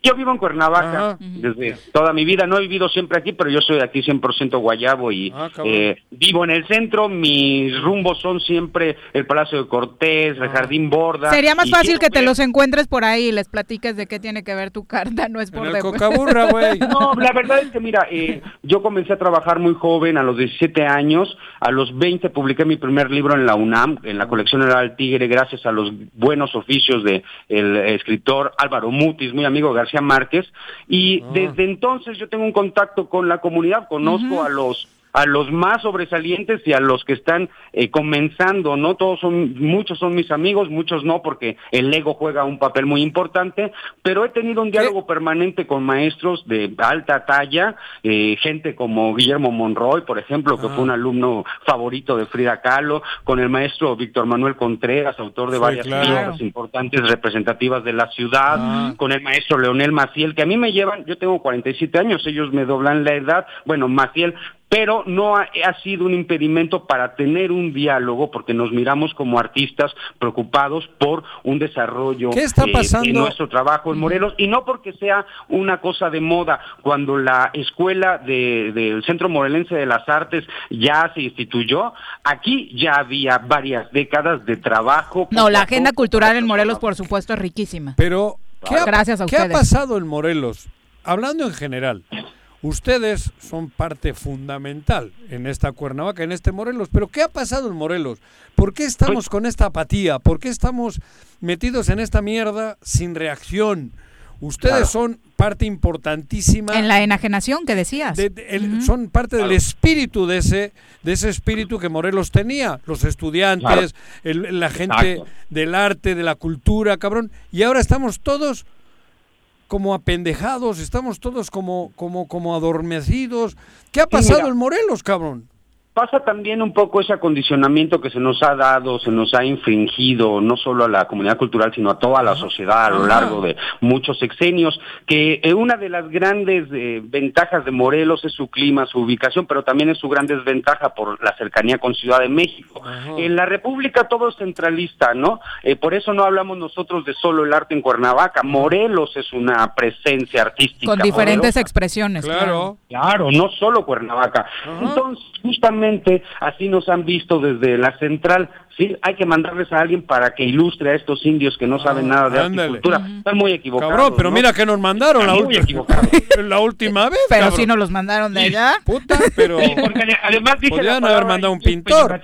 Yo vivo en Cuernavaca desde toda mi vida. No he vivido siempre aquí, pero yo soy de aquí 100% guayabo y Ah, eh, vivo en el centro. Mis rumbos son siempre el Palacio de Cortés, Ah. el Jardín Borda. Sería más fácil que te los encuentres por ahí y les platiques de qué tiene que ver tu carta, no es por el de- Cocaburra, güey. No, la verdad es que mira, eh, yo comencé a trabajar muy joven, a los 17 años, a los 20 publiqué mi primer libro en la UNAM, en la colección Era el Tigre, gracias a los buenos oficios de el escritor Álvaro Mutis, muy amigo de García Márquez, y desde entonces yo tengo un contacto con la comunidad, conozco a los a los más sobresalientes y a los que están eh, comenzando, ¿no? Todos son, muchos son mis amigos, muchos no, porque el ego juega un papel muy importante, pero he tenido un diálogo permanente con maestros de alta talla, eh, gente como Guillermo Monroy, por ejemplo, que fue un alumno favorito de Frida Kahlo, con el maestro Víctor Manuel Contreras, autor de Sí, varias claro. piezas importantes representativas de la ciudad, con el maestro Leonel Maciel, que a mí me llevan, yo tengo 47 años, ellos me doblan la edad, bueno, Maciel pero no ha, ha sido un impedimento para tener un diálogo porque nos miramos como artistas preocupados por un desarrollo ¿Qué está eh, pasando? en nuestro trabajo en Morelos y no porque sea una cosa de moda cuando la escuela de- del Centro Morelense de las Artes ya se instituyó aquí ya había varias décadas de trabajo No, la agenda cultural en Morelos, por supuesto, es riquísima. Pero, ¿qué ha, Gracias a ¿qué ha ustedes. pasado en Morelos? Hablando en general, ustedes son parte fundamental en esta Cuernavaca, en este Morelos, pero ¿qué ha pasado en Morelos? ¿Por qué estamos con esta apatía? ¿Por qué estamos metidos en esta mierda sin reacción? Ustedes Claro. son parte importantísima En la enajenación que decías. de- de- el- son parte del espíritu de ese de ese espíritu que Morelos tenía los estudiantes el- la gente Exacto. del arte de la cultura cabrón y ahora estamos todos como apendejados estamos todos como como como adormecidos qué ha pasado mira. en Morelos cabrón Pasa también un poco ese acondicionamiento que se nos ha dado, se nos ha infringido, no solo a la comunidad cultural, sino a toda la sociedad a lo largo de muchos sexenios, que eh, una de las grandes eh, ventajas de Morelos es su clima, su ubicación, pero también es su gran desventaja por la cercanía con Ciudad de México. En la República todo es centralista, ¿no? Eh, por eso no hablamos nosotros de solo el arte en Cuernavaca. Morelos es una presencia artística. Con diferentes poderosa. expresiones. Claro. Claro, no solo Cuernavaca. Entonces, justamente así nos han visto desde la central. Sí, hay que mandarles a alguien para que ilustre a estos indios que no saben nada de arte y ándale. cultura. Están muy equivocados. cabrón pero ¿no? mira que nos mandaron la, Están muy ulti- equivocados. *laughs* la última vez Pero cabrón. sí nos los mandaron de allá. puta pero Sí, porque ade- además dije Podrían haber mandado un pintor.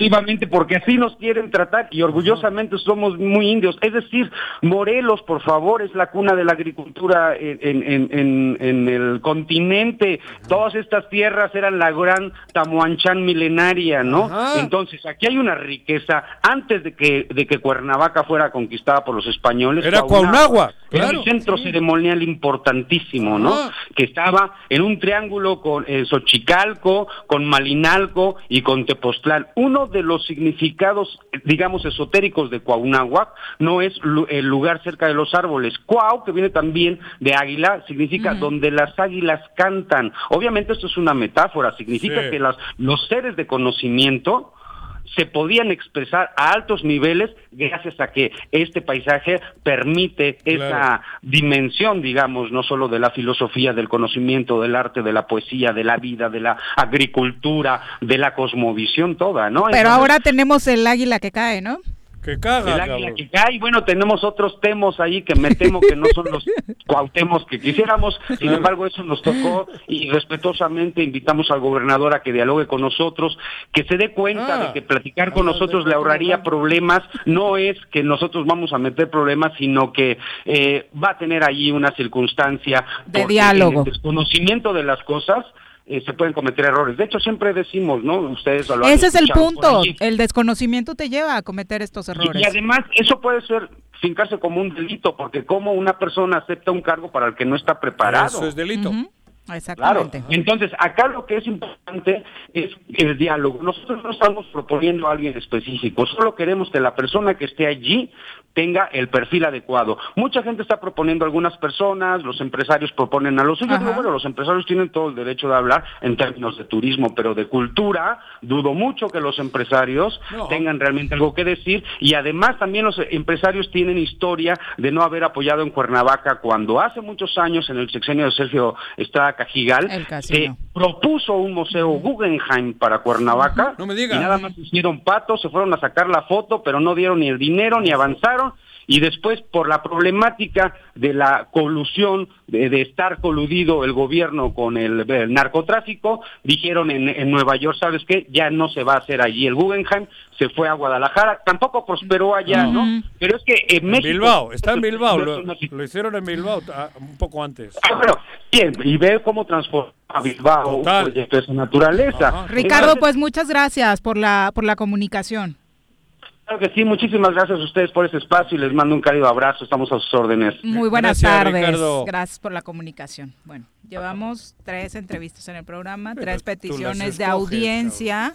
porque así nos quieren tratar y orgullosamente somos muy indios. Es decir, Morelos, por favor, es la cuna de la agricultura en, en- en- en- en el continente. Todas estas tierras eran la gran Tamuanchán milenaria, ¿no? Ajá. Entonces, aquí hay una riqueza. Antes de que, de que Cuernavaca fuera conquistada por los españoles, Era Cuauhnáhuac, era un centro ceremonial importantísimo, ¿no? Ajá. que estaba en un triángulo con eh, Xochicalco, con Malinalco y con Tepoztlán. Uno de los significados, digamos, esotéricos de Cuauhnáhuac no es el lugar cerca de los árboles. Cuau, que viene también de águila, significa donde las águilas cantan. Obviamente esto es una metáfora, significa Sí. que las, los seres de conocimiento se podían expresar a altos niveles gracias a que este paisaje permite esa dimensión, digamos, no solo de la filosofía, del conocimiento, del arte, de la poesía, de la vida, de la agricultura, de la cosmovisión toda, ¿no? Pero ahora tenemos el águila que cae, ¿no? Que caga, el águila que cae, y bueno, tenemos otros temas ahí que me temo que no son los *laughs* cuautemos que quisiéramos, sin embargo eso nos tocó y respetuosamente invitamos al gobernador a que dialogue con nosotros, que se dé cuenta Ah. de que platicar con nosotros le ahorraría problemas, no es que nosotros vamos a meter problemas, sino que eh, va a tener ahí una circunstancia De diálogo. El desconocimiento de las cosas eh, se pueden cometer errores. De hecho, siempre decimos, ¿no? Ustedes lo Ese es el punto. El desconocimiento te lleva a cometer estos Y- errores. Y, además, eso puede ser fincarse como un delito, porque como una persona acepta un cargo para el que no está preparado. Eso es delito. Ujú, Claro. Exactamente. Entonces, acá lo que es importante es el diálogo. Nosotros no estamos proponiendo a alguien específico, solo queremos que la persona que esté allí tenga el perfil adecuado. Mucha gente está proponiendo a algunas personas, los empresarios proponen a los suyos. Digo, bueno, los empresarios tienen todo el derecho de hablar en términos de turismo, pero de cultura, dudo mucho que los empresarios No. tengan realmente algo que decir. Y además también los empresarios tienen historia de no haber apoyado en Cuernavaca cuando hace muchos años, en el sexenio de Sergio Estrada Cajigal, se propuso un museo Guggenheim para Cuernavaca. No me diga. Y nada más hicieron patos, se fueron a sacar la foto, pero no dieron ni el dinero ni avanzaron. Y después, por la problemática de la colusión, de, de estar coludido el gobierno con el, el narcotráfico, dijeron en, en Nueva York, ¿sabes qué? Ya no se va a hacer allí el Guggenheim, se fue a Guadalajara, tampoco prosperó allá, ¿no? Pero es que en México... Bilbao, está en Bilbao. Lo, hicieron en Bilbao ah, un poco antes. Ah, bueno, bien, y ver cómo transforma a Bilbao un proyecto de esa naturaleza. Ricardo, Entonces, pues muchas gracias por la por la comunicación. Claro que sí, muchísimas gracias a ustedes por ese espacio y les mando un cálido abrazo, estamos a sus órdenes. Muy buenas Gracias, tardes. Ricardo. Gracias por la comunicación. Bueno, llevamos tres entrevistas en el programa, Pero tres peticiones de audiencia.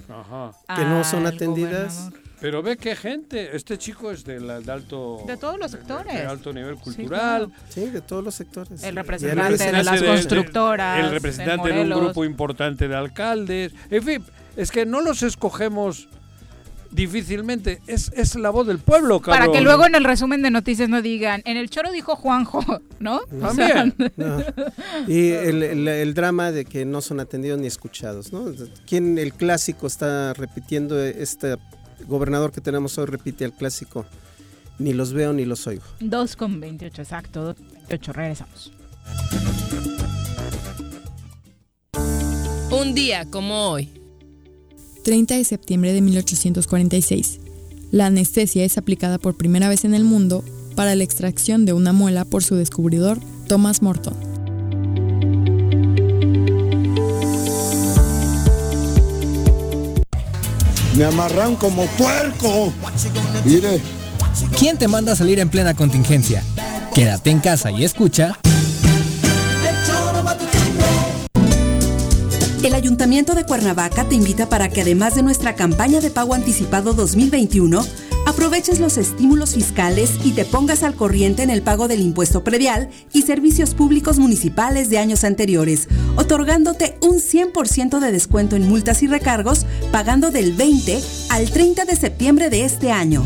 Que no son atendidas. gobernador. Pero ve qué gente. Este chico es de, la- de alto. De todos los sectores. de alto nivel Sí, cultural. claro. Sí, de todos los sectores. El representante de las de- constructoras. El representante en de un grupo importante de alcaldes. En fin, es que no los escogemos difícilmente. Es, es la voz del pueblo, cabrón. Para que luego en el resumen de noticias no digan, en el choro dijo Juanjo, ¿no? O sea, También. *laughs* No. Y el, el- el drama de que no son atendidos ni escuchados, ¿no? ¿Quién el clásico está repitiendo este gobernador que tenemos hoy repite el clásico? Ni los veo ni los oigo. 2 con 28, exacto. 2 con 28, regresamos. Un día como hoy. 30 de septiembre de 1846. La anestesia es aplicada por primera vez en el mundo para la extracción de una muela por su descubridor Thomas Morton. Me amarran como puerco. Mire, ¿Quién te manda a salir en plena contingencia? Quédate en casa y escucha. El Ayuntamiento de Cuernavaca te invita para que además de nuestra campaña de pago anticipado 2021, aproveches los estímulos fiscales y te pongas al corriente en el pago del impuesto predial y servicios públicos municipales de años anteriores, otorgándote un 100% de descuento en multas y recargos, pagando del 20 al 30 de septiembre de este año.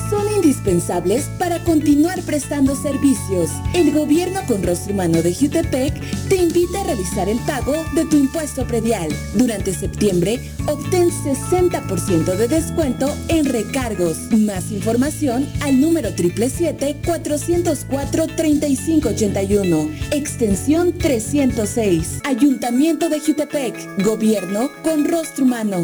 indispensables para continuar prestando servicios. El gobierno con rostro humano de Jutepec te invita a realizar el pago de tu impuesto predial. Durante septiembre, obtén 60% de descuento en recargos. Más información al número 777-404-3581, extensión 306. Ayuntamiento de Jutepec, gobierno con rostro humano.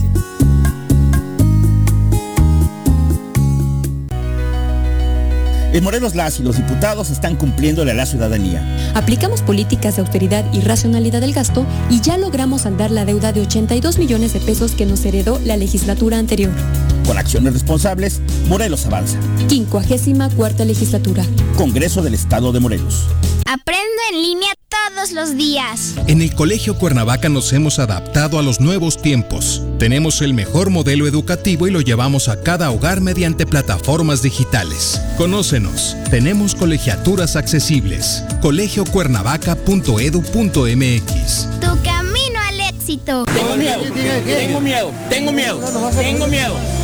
En Morelos las y los diputados están cumpliéndole a la ciudadanía. Aplicamos políticas de austeridad y racionalidad del gasto y ya logramos saldar la deuda de 82 millones de pesos que nos heredó la legislatura anterior. Con acciones responsables, Morelos avanza. 54 legislatura. Congreso del Estado de Morelos. Aprendo en línea todos los días. En el Colegio Cuernavaca nos hemos adaptado a los nuevos tiempos. Tenemos el mejor modelo educativo y lo llevamos a cada hogar mediante plataformas digitales. Conócenos. Tenemos colegiaturas accesibles. colegiocuernavaca.edu.mx. Tu camino al éxito. Tengo miedo, tengo miedo, tengo miedo, tengo miedo,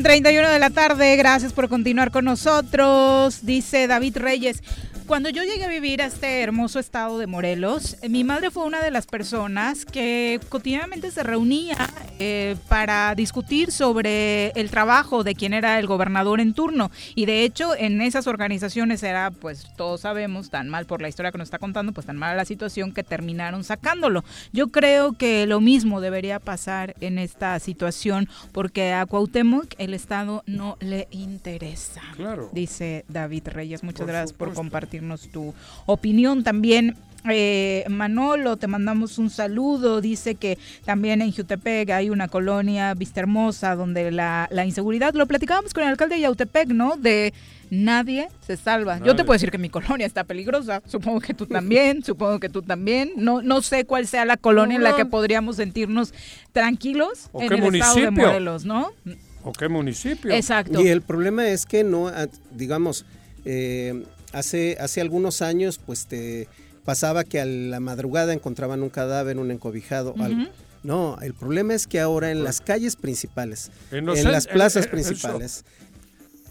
Con 31 de la tarde, gracias por continuar con nosotros, dice David Reyes. Cuando yo llegué a vivir a este hermoso estado de Morelos, eh, mi madre fue una de las personas que cotidianamente se reunía eh, para discutir sobre el trabajo de quien era el gobernador en turno. Y de hecho, en esas organizaciones era, pues todos sabemos, tan mal por la historia que nos está contando, pues tan mala la situación que terminaron sacándolo. Yo creo que lo mismo debería pasar en esta situación, porque a Cuauhtémoc el Estado no le interesa. Claro. Dice David Reyes. Muchas Por gracias por supuesto. Compartirnos tu opinión también. eh, Manolo, te mandamos un saludo. Dice que también en Jutepec hay una colonia Vista Hermosa donde la, la inseguridad, lo platicábamos con el alcalde de Yautepec, ¿no? De nadie se salva. Yo te puedo decir que mi colonia está peligrosa. Supongo que tú también, *laughs* supongo que tú también. No, no sé cuál sea la colonia en la que podríamos sentirnos tranquilos ¿O en qué el estado de municipio? Morelos, ¿no? ¿O qué municipio? Exacto. Y el problema es que no, ah, digamos, eh, hace, hace algunos años, pues te pasaba que a la madrugada encontraban un cadáver, un encobijado. Algo. No, el problema es que ahora en las calles principales, En las plazas principales,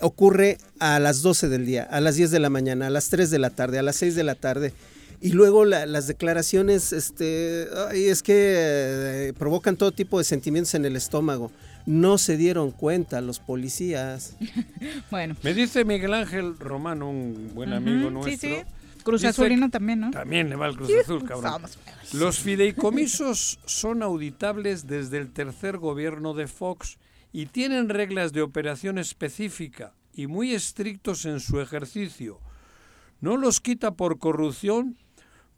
ocurre a las 12 del día, a las 10 de la mañana, a las 3 de la tarde, a las 6 de la tarde. Y luego la- las declaraciones, este, ay, es que eh, provocan todo tipo de sentimientos en el estómago. No se dieron cuenta los policías. *laughs* Bueno. Me dice Miguel Ángel Romano, un buen amigo Ujú, sí, nuestro. sí. Cruz Azulino también, ¿no? También le va el Cruz Azul, cabrón. somos Los fideicomisos son auditables desde el tercer gobierno de Fox y tienen reglas de operación específica y muy estrictos en su ejercicio. No los quita por corrupción,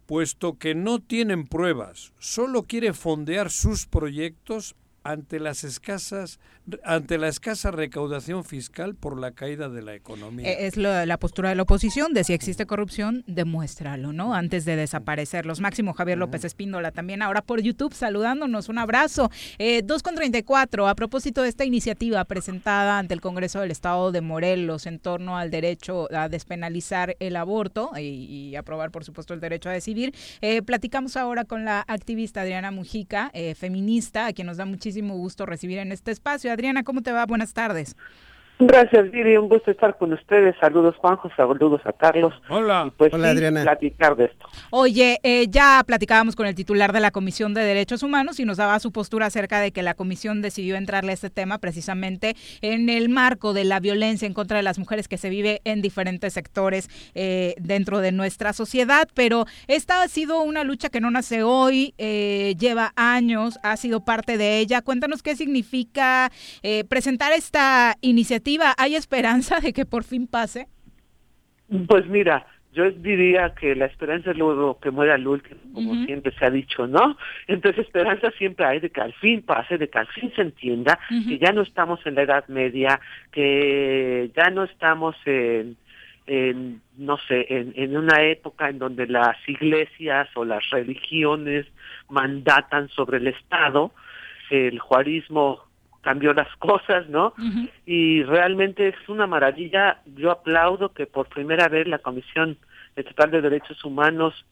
puesto que no tienen pruebas. Solo quiere fondear sus proyectos ante las escasas ante la escasa recaudación fiscal por la caída de la economía. Eh, Es lo- la postura de la oposición de si existe corrupción, demuéstralo, ¿no? Antes de desaparecerlos. Máximo Javier López Espíndola también ahora por YouTube saludándonos. Un abrazo. Eh, 2 con 34, a propósito de esta iniciativa presentada ante el Congreso del Estado de Morelos en torno al derecho a despenalizar el aborto y, y aprobar, por supuesto, el derecho a decidir. eh, platicamos ahora con la activista Adriana Mujica, eh, feminista, a quien nos da muchísimo gusto recibir en este espacio. Adriana, ¿cómo te va? Buenas tardes. Gracias, Viri. Un gusto estar con ustedes. Saludos, Juanjo. Saludos a Carlos. Hola. Y pues Hola, sí, Adriana. platicar de esto. Oye, eh, ya platicábamos con el titular de la Comisión de Derechos Humanos y nos daba su postura acerca de que la comisión decidió entrarle a este tema precisamente en el marco de la violencia en contra de las mujeres que se vive en diferentes sectores eh, dentro de nuestra sociedad. Pero esta ha sido una lucha que no nace hoy, eh, lleva años, ha sido parte de ella. Cuéntanos qué significa eh, presentar esta iniciativa. ¿Hay esperanza de que por fin pase? Pues mira, yo diría que la esperanza es lo que muere al último, como siempre se ha dicho, ¿no? Entonces esperanza siempre hay de que al fin pase, de que al fin se entienda que ya no estamos en la Edad Media, que ya no estamos en, en no sé, en, en una época en donde las iglesias o las religiones mandatan sobre el Estado, el juarismo cambió las *laughs* cosas, ¿no? Y realmente es una maravilla. Yo aplaudo que por primera vez la Comisión Estatal de Derechos Humanos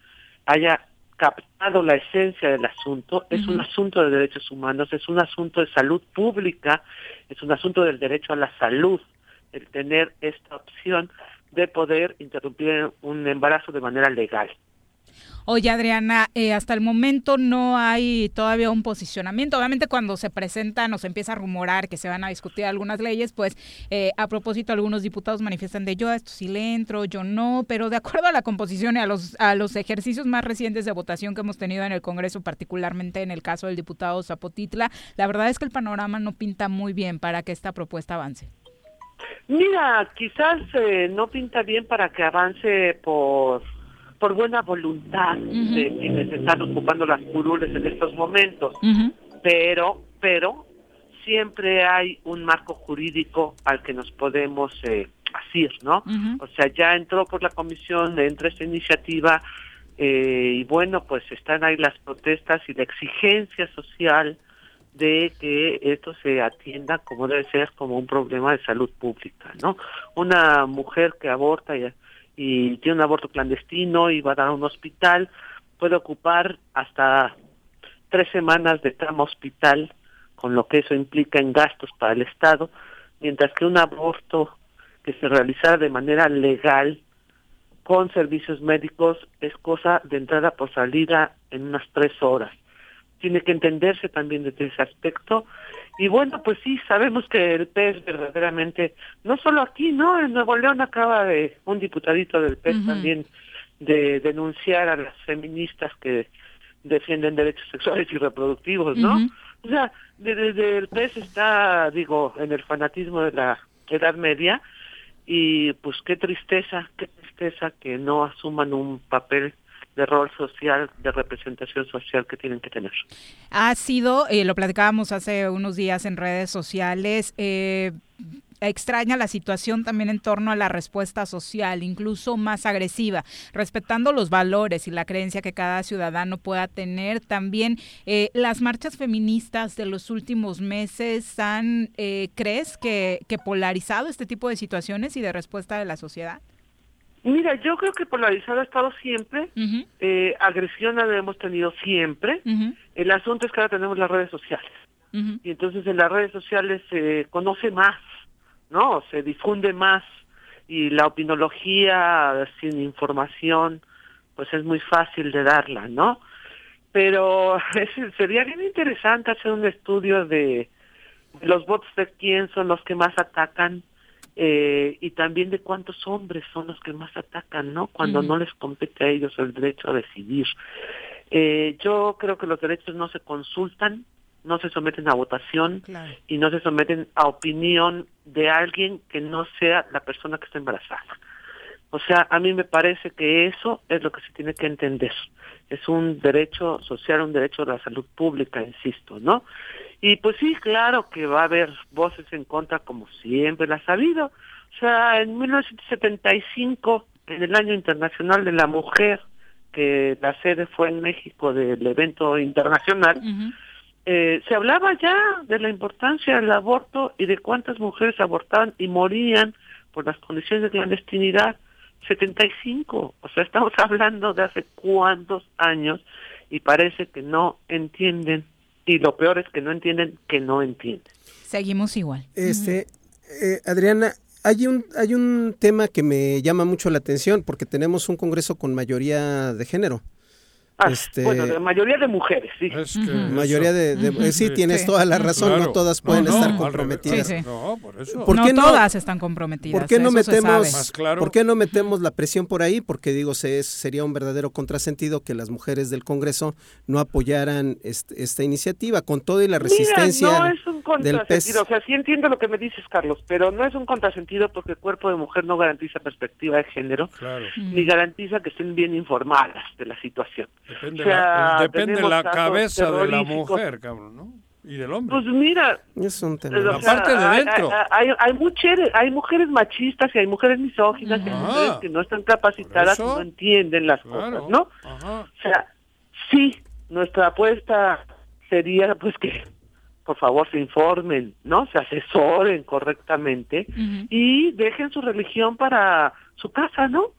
haya captado la esencia del asunto. Es un asunto de derechos humanos, es un asunto de salud pública, es un asunto del derecho a la salud, el tener esta opción de poder interrumpir un embarazo de manera legal. Oye, Adriana, eh, hasta el momento no hay todavía un posicionamiento. Obviamente cuando se presenta, nos empieza a rumorar que se van a discutir algunas leyes, pues eh, a propósito algunos diputados manifiestan de yo a esto sí le entro, yo no, pero de acuerdo a la composición y a los, a los ejercicios más recientes de votación que hemos tenido en el Congreso, particularmente en el caso del diputado Zapotitla, la verdad es que el panorama no pinta muy bien para que esta propuesta avance. Mira, quizás eh, no pinta bien para que avance por por buena voluntad de quienes están ocupando las curules en estos momentos. Pero, pero, siempre hay un marco jurídico al que nos podemos eh, asir, ¿no? O sea, ya entró por la comisión, entra esta iniciativa eh, y bueno, pues están ahí las protestas y la exigencia social de que esto se atienda como debe ser, como un problema de salud pública, ¿no? Una mujer que aborta y y tiene un aborto clandestino y va a dar a un hospital, puede ocupar hasta tres semanas de tramo hospital, con lo que eso implica en gastos para el Estado, mientras que un aborto que se realizara de manera legal con servicios médicos es cosa de entrada por salida en unas tres horas. Tiene que entenderse también desde ese aspecto y bueno, pues sí, sabemos que el PES verdaderamente, no solo aquí, ¿no? En Nuevo León acaba de un diputadito del PES también de denunciar a las feministas que defienden derechos sexuales y reproductivos, ¿no? O sea, desde el PES está, digo, en el fanatismo de la Edad Media y pues qué tristeza, qué tristeza que no asuman un papel de rol social, de representación social que tienen que tener. Ha sido, eh, lo platicábamos hace unos días en redes sociales, eh, extraña la situación también en torno a la respuesta social, incluso más agresiva, respetando los valores y la creencia que cada ciudadano pueda tener. También eh, las marchas feministas de los últimos meses han, ¿crees que, que polarizado este tipo de situaciones y de respuesta de la sociedad? Mira, yo creo que polarizado ha estado siempre, eh, agresión la hemos tenido siempre, el asunto es que ahora tenemos las redes sociales, y entonces en las redes sociales se conoce más, ¿no? Se difunde más, y la opinología sin información, pues es muy fácil de darla, ¿no? Pero *laughs* sería bien interesante hacer un estudio de los bots de quién son los que más atacan, eh, y también de cuántos hombres son los que más atacan, ¿no? Cuando no les compete a ellos el derecho a decidir. Eh, yo creo que los derechos no se consultan, no se someten a votación y no se someten a opinión de alguien que no sea la persona que está embarazada. O sea, a mí me parece que eso es lo que se tiene que entender. Es un derecho social, un derecho a la salud pública, insisto, ¿no? Y pues sí, claro que va a haber voces en contra como siempre las ha habido. O sea, en 1975, en el Año Internacional de la Mujer, que la sede fue en México del evento internacional, eh, se hablaba ya de la importancia del aborto y de cuántas mujeres abortaban y morían por las condiciones de clandestinidad. 75, o sea, estamos *laughs* hablando de hace cuántos años y parece que no entienden y lo peor es que no entienden que no entienden. Seguimos igual. Este, eh, Adriana, hay un, hay un tema que me llama mucho la atención porque tenemos un Congreso con mayoría de género. Ah, este, bueno, la mayoría de mujeres, sí. Mayoría de, sí, tienes toda la razón, no todas pueden estar comprometidas. No, por eso. no, todas están comprometidas. ¿Por qué no metemos, ¿por qué no metemos la presión por ahí? Porque digo, se, sería un verdadero contrasentido que las mujeres del Congreso no apoyaran este, esta iniciativa con toda y la resistencia no es contrasentido. O sea, sí entiendo lo que me dices, Carlos, pero no es un contrasentido porque el cuerpo de mujer no garantiza perspectiva de género, ni garantiza que estén bien informadas de la situación. Depende, la, depende la cabeza de la mujer, cabrón, ¿no? Y del hombre. Pues mira, es un tema. la parte de dentro. Hay, hay, mujeres, hay mujeres machistas y hay mujeres misóginas y hay mujeres que no están capacitadas y no entienden las cosas, ¿no? O sea, sí, nuestra apuesta sería pues que por favor se informen, ¿no? Se asesoren correctamente y dejen su religión para su casa, ¿no?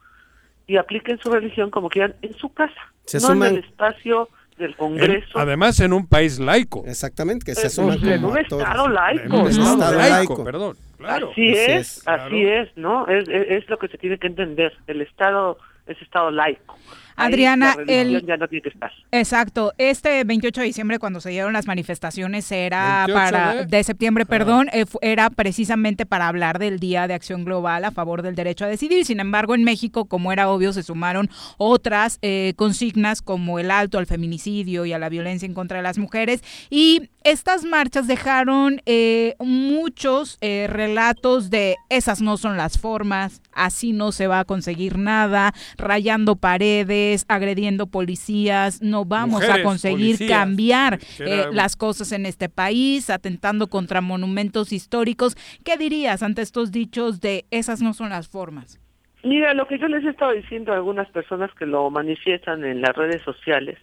Y apliquen su religión como quieran en su casa, Se no en el espacio del En- Congreso. además, en un país laico. Exactamente, que se asuman pues, en un actores. estado laico, En un ¿no? estado laico, laico. perdón. Claro. Así, Así es, es, así es, ¿no? Es, es, es lo que se tiene que entender. El Estado es Estado laico. Ahí Adriana, la el- ya no tiene que estar. Exacto. Este 28 de diciembre, cuando se dieron las manifestaciones, era 28 para de- de septiembre, perdón, eh, era precisamente para hablar del Día de Acción Global a favor del derecho a decidir. Sin embargo, en México, como era obvio, se sumaron otras eh, consignas como el alto al feminicidio y a la violencia en contra de las mujeres. Y estas marchas dejaron eh, muchos eh, relatos de esas no son las formas, así no se va a conseguir nada, rayando paredes, agrediendo policías, no vamos a conseguir policías, cambiar eh, las cosas en este país, atentando contra monumentos históricos. ¿Qué dirías ante estos dichos de esas no son las formas? Mira, lo que yo les he estado diciendo a algunas personas que lo manifiestan en las redes sociales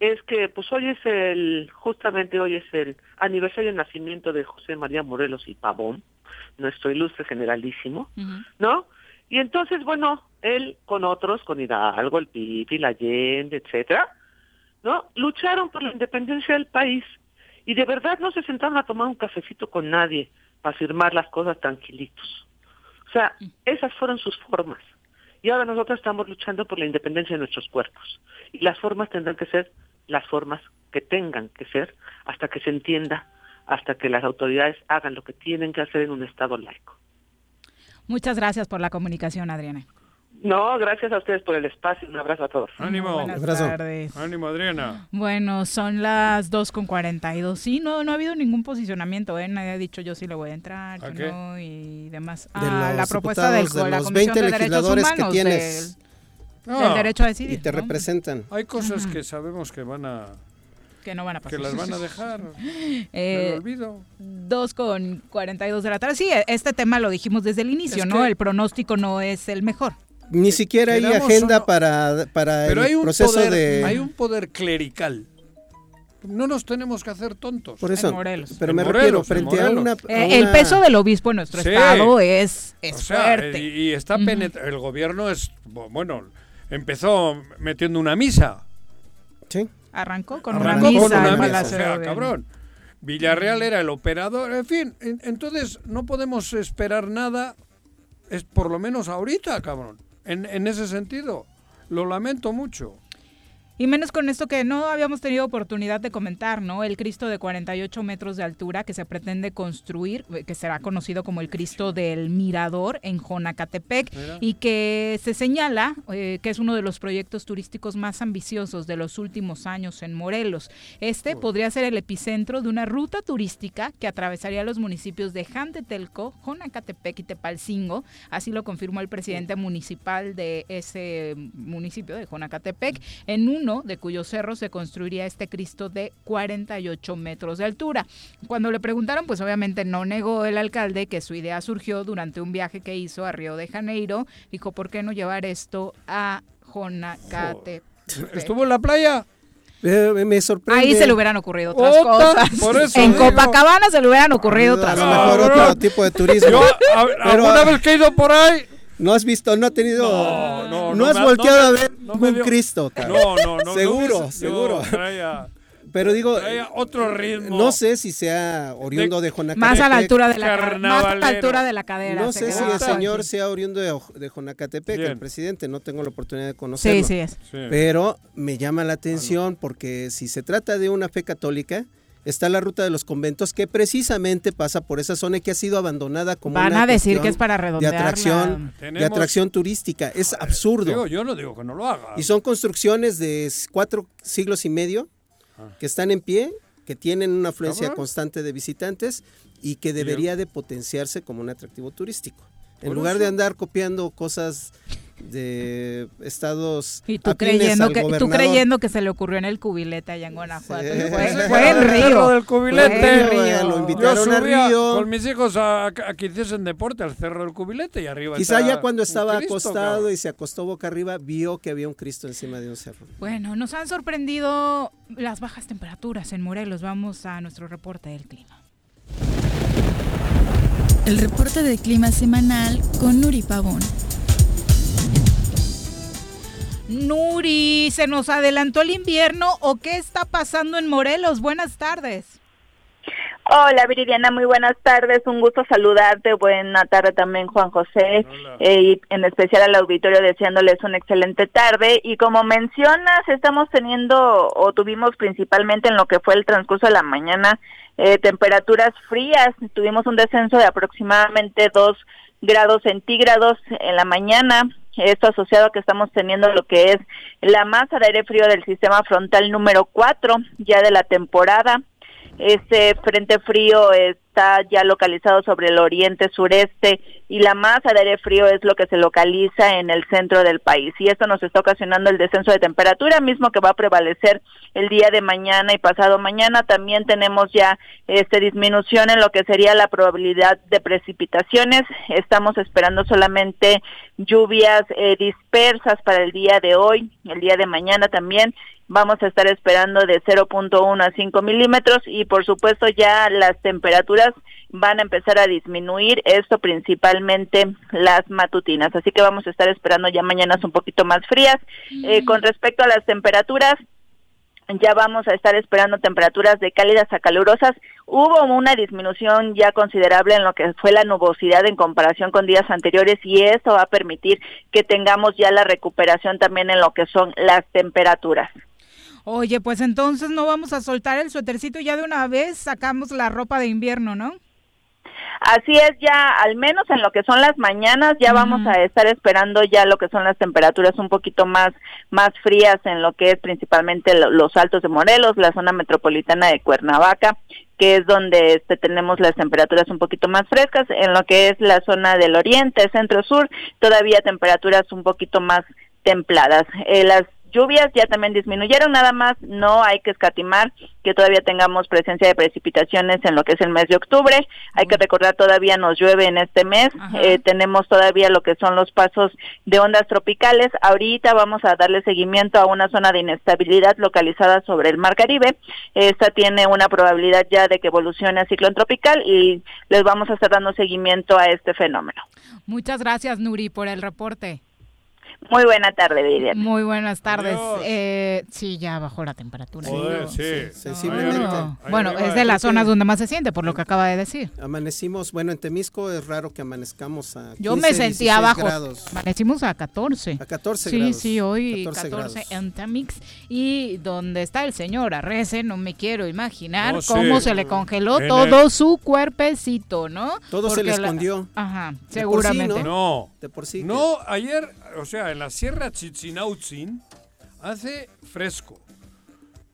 es que pues hoy es el, justamente hoy es el aniversario del nacimiento de José María Morelos y Pavón, nuestro ilustre generalísimo, ¿no? Y entonces, bueno, él con otros, con Hidalgo, el Pipi, la Allende, etcétera, ¿no? Lucharon por la independencia del país y de verdad no se sentaron a tomar un cafecito con nadie para firmar las cosas tranquilitos. O sea, esas fueron sus formas. Y ahora nosotros estamos luchando por la independencia de nuestros cuerpos. Y las formas tendrán que ser las formas que tengan que ser hasta que se entienda, hasta que las autoridades hagan lo que tienen que hacer en un Estado laico. Muchas gracias por la comunicación, Adriana. No, gracias a ustedes por el espacio. Un abrazo a todos. Ánimo. Buenas tardes. Ánimo, Adriana. Bueno, son las 2 con 42. Sí, no, no ha habido ningún posicionamiento, ¿eh? Nadie ha dicho yo sí le voy a entrar, ¿A yo qué? no, y demás. De Ah, la propuesta del, de la los Comisión 20 de Derechos legisladores que Humanos tienes. del, del Ah, derecho a decidir. Y te ¿no? representan. Hay cosas que sabemos que van a Que no van a pasar. que las van a dejar *laughs* Eh, el olvido. 2 con 42 de la tarde. Sí, este tema lo dijimos desde el inicio, Es ¿no? que- el pronóstico no es el mejor. Ni siquiera hay agenda no- para, para Pero el hay un proceso poder, de... hay un poder clerical. No nos tenemos que hacer tontos. Por eso, En Morelos. pero En me Morelos, refiero, en frente a una... a Eh, el una- peso del obispo en nuestro Sí. estado es, es O sea, fuerte. Y, y está penet- el gobierno es bu- bueno, empezó metiendo una misa. Sí. Arrancó con Arrancó una misa con una en misa, o sea, cabrón. Villarreal era el operador, en fin, en- entonces no podemos esperar nada, es por lo menos ahorita, cabrón. En, en ese sentido, lo lamento mucho. Y menos con esto que no habíamos tenido oportunidad de comentar, ¿no? El Cristo de 48 metros de altura que se pretende construir, eh, que será conocido como el Cristo del Mirador en Jonacatepec Mira. y que se señala eh, que es uno de los proyectos turísticos más ambiciosos de los últimos años en Morelos. Este podría ser el epicentro de una ruta turística que atravesaría los municipios de Jantetelco, Jonacatepec y Tepalcingo. Así lo confirmó el presidente municipal de ese municipio de Jonacatepec en uno de cuyos cerros se construiría este Cristo de 48 metros de altura. Cuando le preguntaron, pues obviamente no negó el alcalde que su idea surgió durante un viaje que hizo a Río de Janeiro. Dijo, ¿por qué no llevar esto a Jonacatepec? *laughs* ¿Estuvo en la playa? Eh, me sorprende. Ahí se le hubieran ocurrido otras Ota, cosas. por *laughs* eso en digo. Copacabana se le hubieran ocurrido A otras lo cosas. mejor otro tipo de turismo. Yo, a- Pero, ¿Alguna vez que he ido por ahí? No has visto, no ha tenido. No, no, no, no has me volteado no a ver un dio- Cristo, cabrón. No, no, no. Seguro, no, seguro. traía- Pero digo, traía otro ritmo. no sé si sea oriundo de, Jonacatepec. Más a la altura de la más a la altura de la cadera. No se sé si el señor sea oriundo de, de Jonacatepec, Bien. el presidente, no tengo la oportunidad de conocerlo. Sí, sí es. Sí. Pero me llama la atención porque si se trata de una fe católica, está la ruta de los conventos que precisamente pasa por esa zona y que ha sido abandonada como Van una a decir que es para de atracción, de atracción turística. Es absurdo. Digo, yo no digo que no lo haga. Y son construcciones de cuatro siglos y medio que están en pie, que tienen una afluencia constante de visitantes y que debería de potenciarse como un atractivo turístico. En lugar eso. de andar copiando cosas de estados y tú creyendo al que tú creyendo que se le ocurrió en el cubilete allá en Guanajuato Sí. fue, fue en *laughs* El Río cerro del cubilete. Fue en Río. Lo invitaron a subía Río. con mis hijos a, a que hiciesen deporte al cerro del cubilete y arriba Quizá ya cuando estaba Cristo, acostado cabrón. y se acostó boca arriba, vio que había un Cristo encima de un cerro. bueno nos han sorprendido las bajas temperaturas en Morelos vamos a nuestro reporte del clima El reporte de clima semanal con Nuri Pavón. Nuri se nos adelantó el invierno o qué está pasando en Morelos buenas tardes. Hola Viridiana, muy buenas tardes, un gusto saludarte, buena tarde también Juan José, eh, y en especial al auditorio deseándoles una excelente tarde. Y como mencionas estamos teniendo o tuvimos principalmente en lo que fue el transcurso de la mañana eh, temperaturas frías, tuvimos un descenso de aproximadamente 2 grados centígrados en la mañana, esto asociado a que estamos teniendo lo que es la masa de aire frío del sistema frontal número 4 ya de la temporada. Este frente frío está ya localizado sobre el oriente sureste y la masa de aire frío es lo que se localiza en el centro del país. Y esto nos está ocasionando el descenso de temperatura mismo que va a prevalecer el día de mañana y pasado mañana. También tenemos ya este disminución en lo que sería la probabilidad de precipitaciones. Estamos esperando solamente lluvias eh, dispersas para el día de hoy el día de mañana también. Vamos a estar esperando de 0.1 a 5 milímetros y por supuesto ya las temperaturas van a empezar a disminuir, esto principalmente las matutinas, así que vamos a estar esperando ya mañanas un poquito más frías. Eh, con respecto a las temperaturas, ya vamos a estar esperando temperaturas de cálidas a calurosas. Hubo una disminución ya considerable en lo que fue la nubosidad en comparación con días anteriores y esto va a permitir que tengamos ya la recuperación también en lo que son las temperaturas. Oye, pues entonces no vamos a soltar el suétercito ya de una vez, sacamos la ropa de invierno, ¿no? Así es, ya al menos en lo que son las mañanas ya vamos a estar esperando ya lo que son las temperaturas un poquito más más frías en lo que es principalmente lo- los altos de Morelos, la zona metropolitana de Cuernavaca, que es donde este, tenemos las temperaturas un poquito más frescas, en lo que es la zona del oriente, centro sur, todavía temperaturas un poquito más templadas. Eh, las lluvias ya también disminuyeron, nada más no hay que escatimar que todavía tengamos presencia de precipitaciones en lo que es el mes de octubre. Hay que recordar todavía nos llueve en este mes, Eh, tenemos todavía lo que son los pasos de ondas tropicales. Ahorita vamos a darle seguimiento a una zona de inestabilidad localizada sobre el Mar Caribe. Esta tiene una probabilidad ya de que evolucione a ciclón tropical y les vamos a estar dando seguimiento a este fenómeno. Muchas gracias, Nuri, por el reporte. Muy buena tarde, Vivian. Muy buenas tardes. Eh, sí, ya bajó la temperatura. Joder, sí. Sensiblemente. Bueno, bueno, es de las zonas donde más se siente, por lo que acaba de decir. Amanecimos, bueno, en Temisco es raro que amanezcamos a 15, Yo me sentí 16 abajo. grados. Amanecimos a 14. A 14 sí, grados. Sí, hoy 14 14, grados. en Tamix. Y donde está el señor Arrece, no me quiero imaginar No, sí. cómo se le congeló En todo el- su cuerpecito, ¿no? Todo se le Porque la- escondió. Ajá, De por sí, seguramente. No. De por sí. No, ayer, o sea, en la Sierra Chichinautzin hace fresco.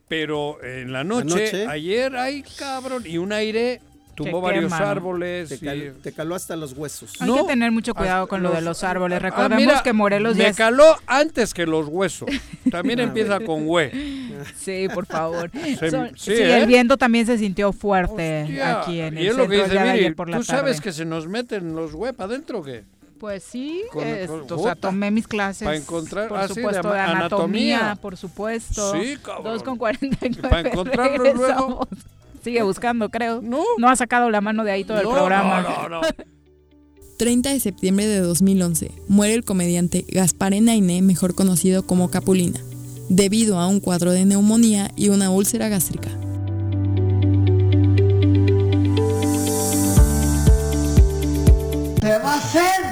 Pero en la noche, noche. ayer hay cabrón y un aire tumbó Te varios quema, ¿no? árboles. Te, y- cal- te caló hasta los huesos. Hay que tener mucho cuidado con lo de los árboles. Ah, Recordemos mira, que Morelos me ya es- caló antes que los huesos. También *laughs* Ah, empieza con hue. Sí, por favor. *laughs* Se- Son- sí, sí, ¿eh? el viento también se sintió fuerte Hostia, aquí en el y es lo centro que el dice día de ayer por la ¿tú tarde. sabes que se nos meten los web adentro o qué? Pues sí, Con- es- con- o sea, tomé mis clases. Pa' encontrar- por ah, sí, de supuesto, de, anatomía, anatomía. por supuesto. Sí, cabrón. 2 con 49. Pa' encontrarlo luego. regresamos. *laughs* Sigue buscando, creo. No. No ha sacado la mano de ahí todo el programa. no, no, no. *laughs* 30 de septiembre de 2011, muere el comediante Gaspar Enaine, mejor conocido como Capulina, debido a un cuadro de neumonía y una úlcera gástrica. ¿Se va a hacer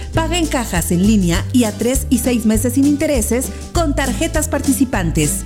Paga en cajas en línea y a 3 y 6 meses sin intereses con tarjetas participantes.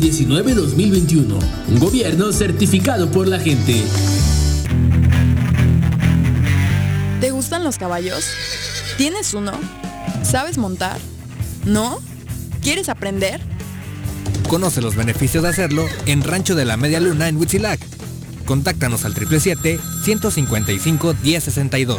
2019-2021. Un gobierno certificado por la gente. ¿Te gustan los caballos? ¿Tienes uno? ¿Sabes montar? ¿No? ¿Quieres aprender? Conoce los beneficios de hacerlo en Rancho de la Media Luna en Huitzilac. Contáctanos al 777-155-1062.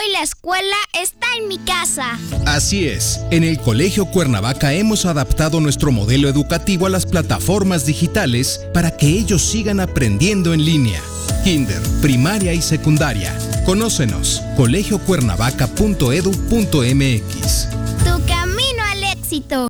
Hoy la escuela está en mi casa. Así es, en el Colegio Cuernavaca hemos adaptado nuestro modelo educativo a las plataformas digitales para que ellos sigan aprendiendo en línea. Kinder, primaria y secundaria. Conócenos, colegiocuernavaca.edu.mx. Tu camino al éxito.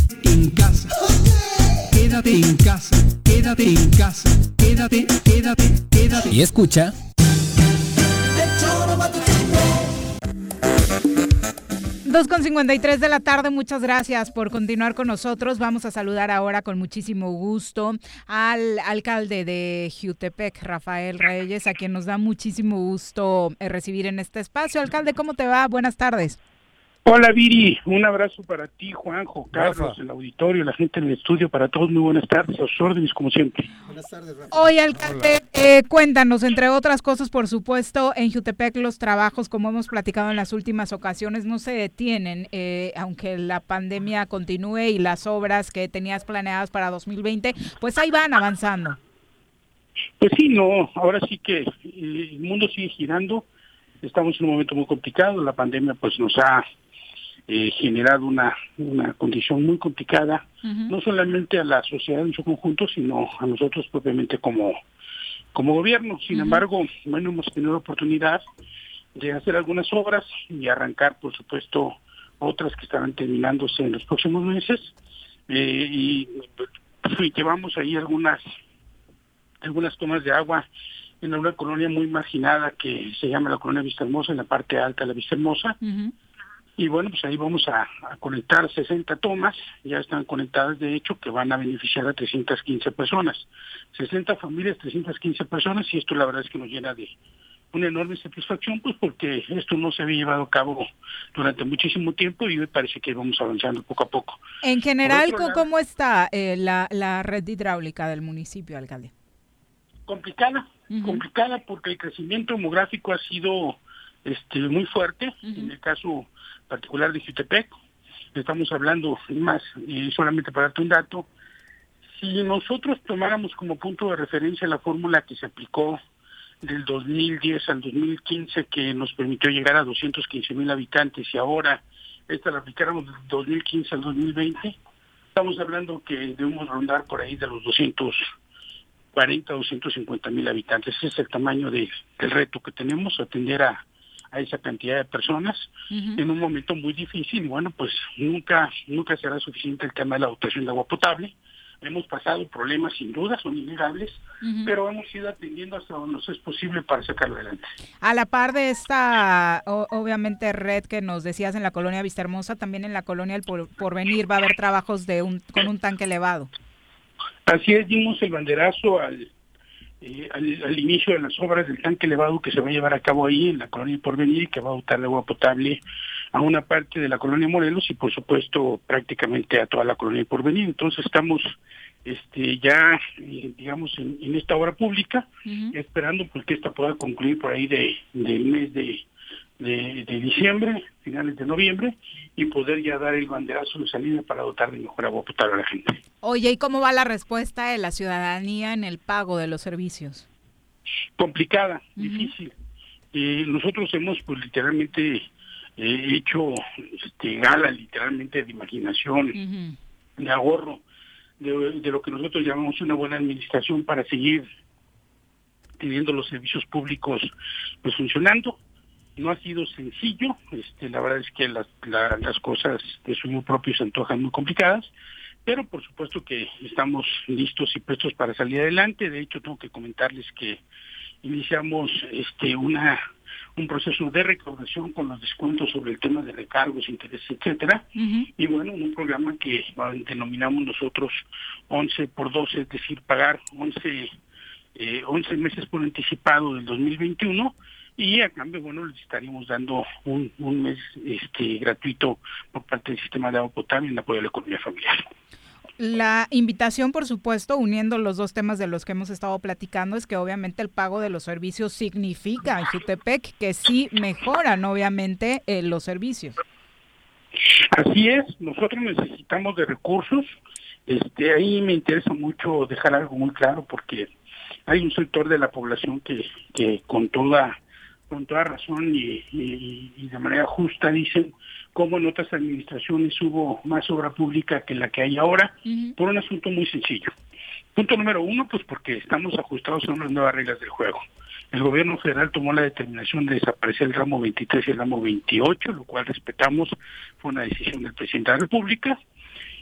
Quédate en casa. Quédate en casa. Quédate, quédate, quédate. Y escucha... 2 con 53 de la tarde, muchas gracias por continuar con nosotros. Vamos a saludar ahora con muchísimo gusto al alcalde de Jutepec, Rafael Reyes, a quien nos da muchísimo gusto eh, recibir en este espacio. Alcalde, ¿cómo te va? Buenas tardes. Hola Viri, un abrazo para ti, Juanjo, Carlos, el auditorio, la gente en el estudio, para todos muy buenas tardes, a sus órdenes como siempre. Buenas tardes, Rafa. Hoy, alcalde, eh, cuéntanos, entre otras cosas, por supuesto, en Jutepec los trabajos, como hemos platicado en las últimas ocasiones, no se detienen, eh, aunque la pandemia continúe y las obras que tenías planeadas para 2020, pues ahí van avanzando. Pues sí, no, ahora sí que eh, el mundo sigue girando, estamos en un momento muy complicado, la pandemia pues nos ha eh, generado una, una condición muy complicada, no solamente a la sociedad en su conjunto, sino a nosotros propiamente como, como gobierno. Sin embargo, bueno, hemos tenido la oportunidad de hacer algunas obras y arrancar, por supuesto, otras que estarán terminándose en los próximos meses. Eh, y llevamos ahí algunas algunas tomas de agua en una colonia muy marginada que se llama la colonia Vista Hermosa, en la parte alta de la Vista Hermosa. Y bueno, pues ahí vamos a, a, conectar 60 tomas, ya están conectadas de hecho, que van a beneficiar a 315 personas. 60 familias, 315 personas, y esto la verdad es que nos llena de una enorme satisfacción, pues porque esto no se había llevado a cabo durante muchísimo tiempo y hoy parece que vamos avanzando poco a poco. En general, ¿cómo está eh, la, la red hidráulica del municipio, alcalde? Complicada, uh -huh. complicada porque el crecimiento demográfico ha sido este muy fuerte, uh -huh. en el caso particular de Jutepec. Estamos hablando más, y solamente para darte un dato, si nosotros tomáramos como punto de referencia la fórmula que se aplicó del 2010 al 2015 que nos permitió llegar a 215 mil habitantes y ahora esta la aplicáramos del 2015 al 2020, estamos hablando que debemos rondar por ahí de los 240, 250 mil habitantes. Ese es el tamaño de, del reto que tenemos, atender a, a esa cantidad de personas en un momento muy difícil y bueno, pues nunca, nunca será suficiente el tema de la dotación de agua potable hemos pasado problemas sin duda, son innegables, pero hemos ido atendiendo hasta donde nos es posible para sacarlo adelante. A la par de esta, obviamente, red que nos decías en la colonia Vista Hermosa, también en la colonia El Porvenir va a haber trabajos de un, con un tanque elevado. Así es, dimos el banderazo al, eh, al, inicio de las obras del tanque elevado que se va a llevar a cabo ahí en la colonia Porvenir que va a dotar de agua potable a una parte de la colonia Morelos y por supuesto prácticamente a toda la colonia por venir. Entonces estamos este ya eh, digamos en, esta obra pública esperando pues que esta pueda concluir por ahí de del mes de, de, diciembre, finales de noviembre, y poder ya dar el banderazo de salida para dotar de mejor agua potable a la gente. Oye, ¿y cómo va la respuesta de la ciudadanía en el pago de los servicios? Complicada, difícil. Eh, nosotros hemos pues literalmente he hecho este, gala literalmente de imaginación, de ahorro, de, lo que nosotros llamamos una buena administración para seguir teniendo los servicios públicos pues funcionando. No ha sido sencillo, este, la verdad es que las, las cosas de su propio se antojan muy complicadas, pero por supuesto que estamos listos y prestos para salir adelante. De hecho, tengo que comentarles que iniciamos este una un proceso de recaudación con los descuentos sobre el tema de recargos, intereses, etcétera, y bueno, un programa que denominamos nosotros 11 por 12, es decir, pagar 11, eh, 11 meses por anticipado del 2021 y a cambio, bueno, les estaríamos dando un, un mes este gratuito por parte del sistema de agua potable en apoyo a la economía familiar. La invitación, por supuesto, uniendo los dos temas de los que hemos estado platicando, es que obviamente el pago de los servicios significa en Jutepec que sí mejoran, obviamente, eh, los servicios. Así es, nosotros necesitamos de recursos. Este, ahí me interesa mucho dejar algo muy claro porque hay un sector de la población que, que con toda con toda razón y, y de manera justa dicen cómo en otras administraciones hubo más obra pública que la que hay ahora, por un asunto muy sencillo. Punto número uno, pues porque estamos ajustados a unas nuevas reglas del juego. El gobierno federal tomó la determinación de desaparecer el ramo 23 y el ramo 28, lo cual respetamos, fue una decisión del presidente de la República.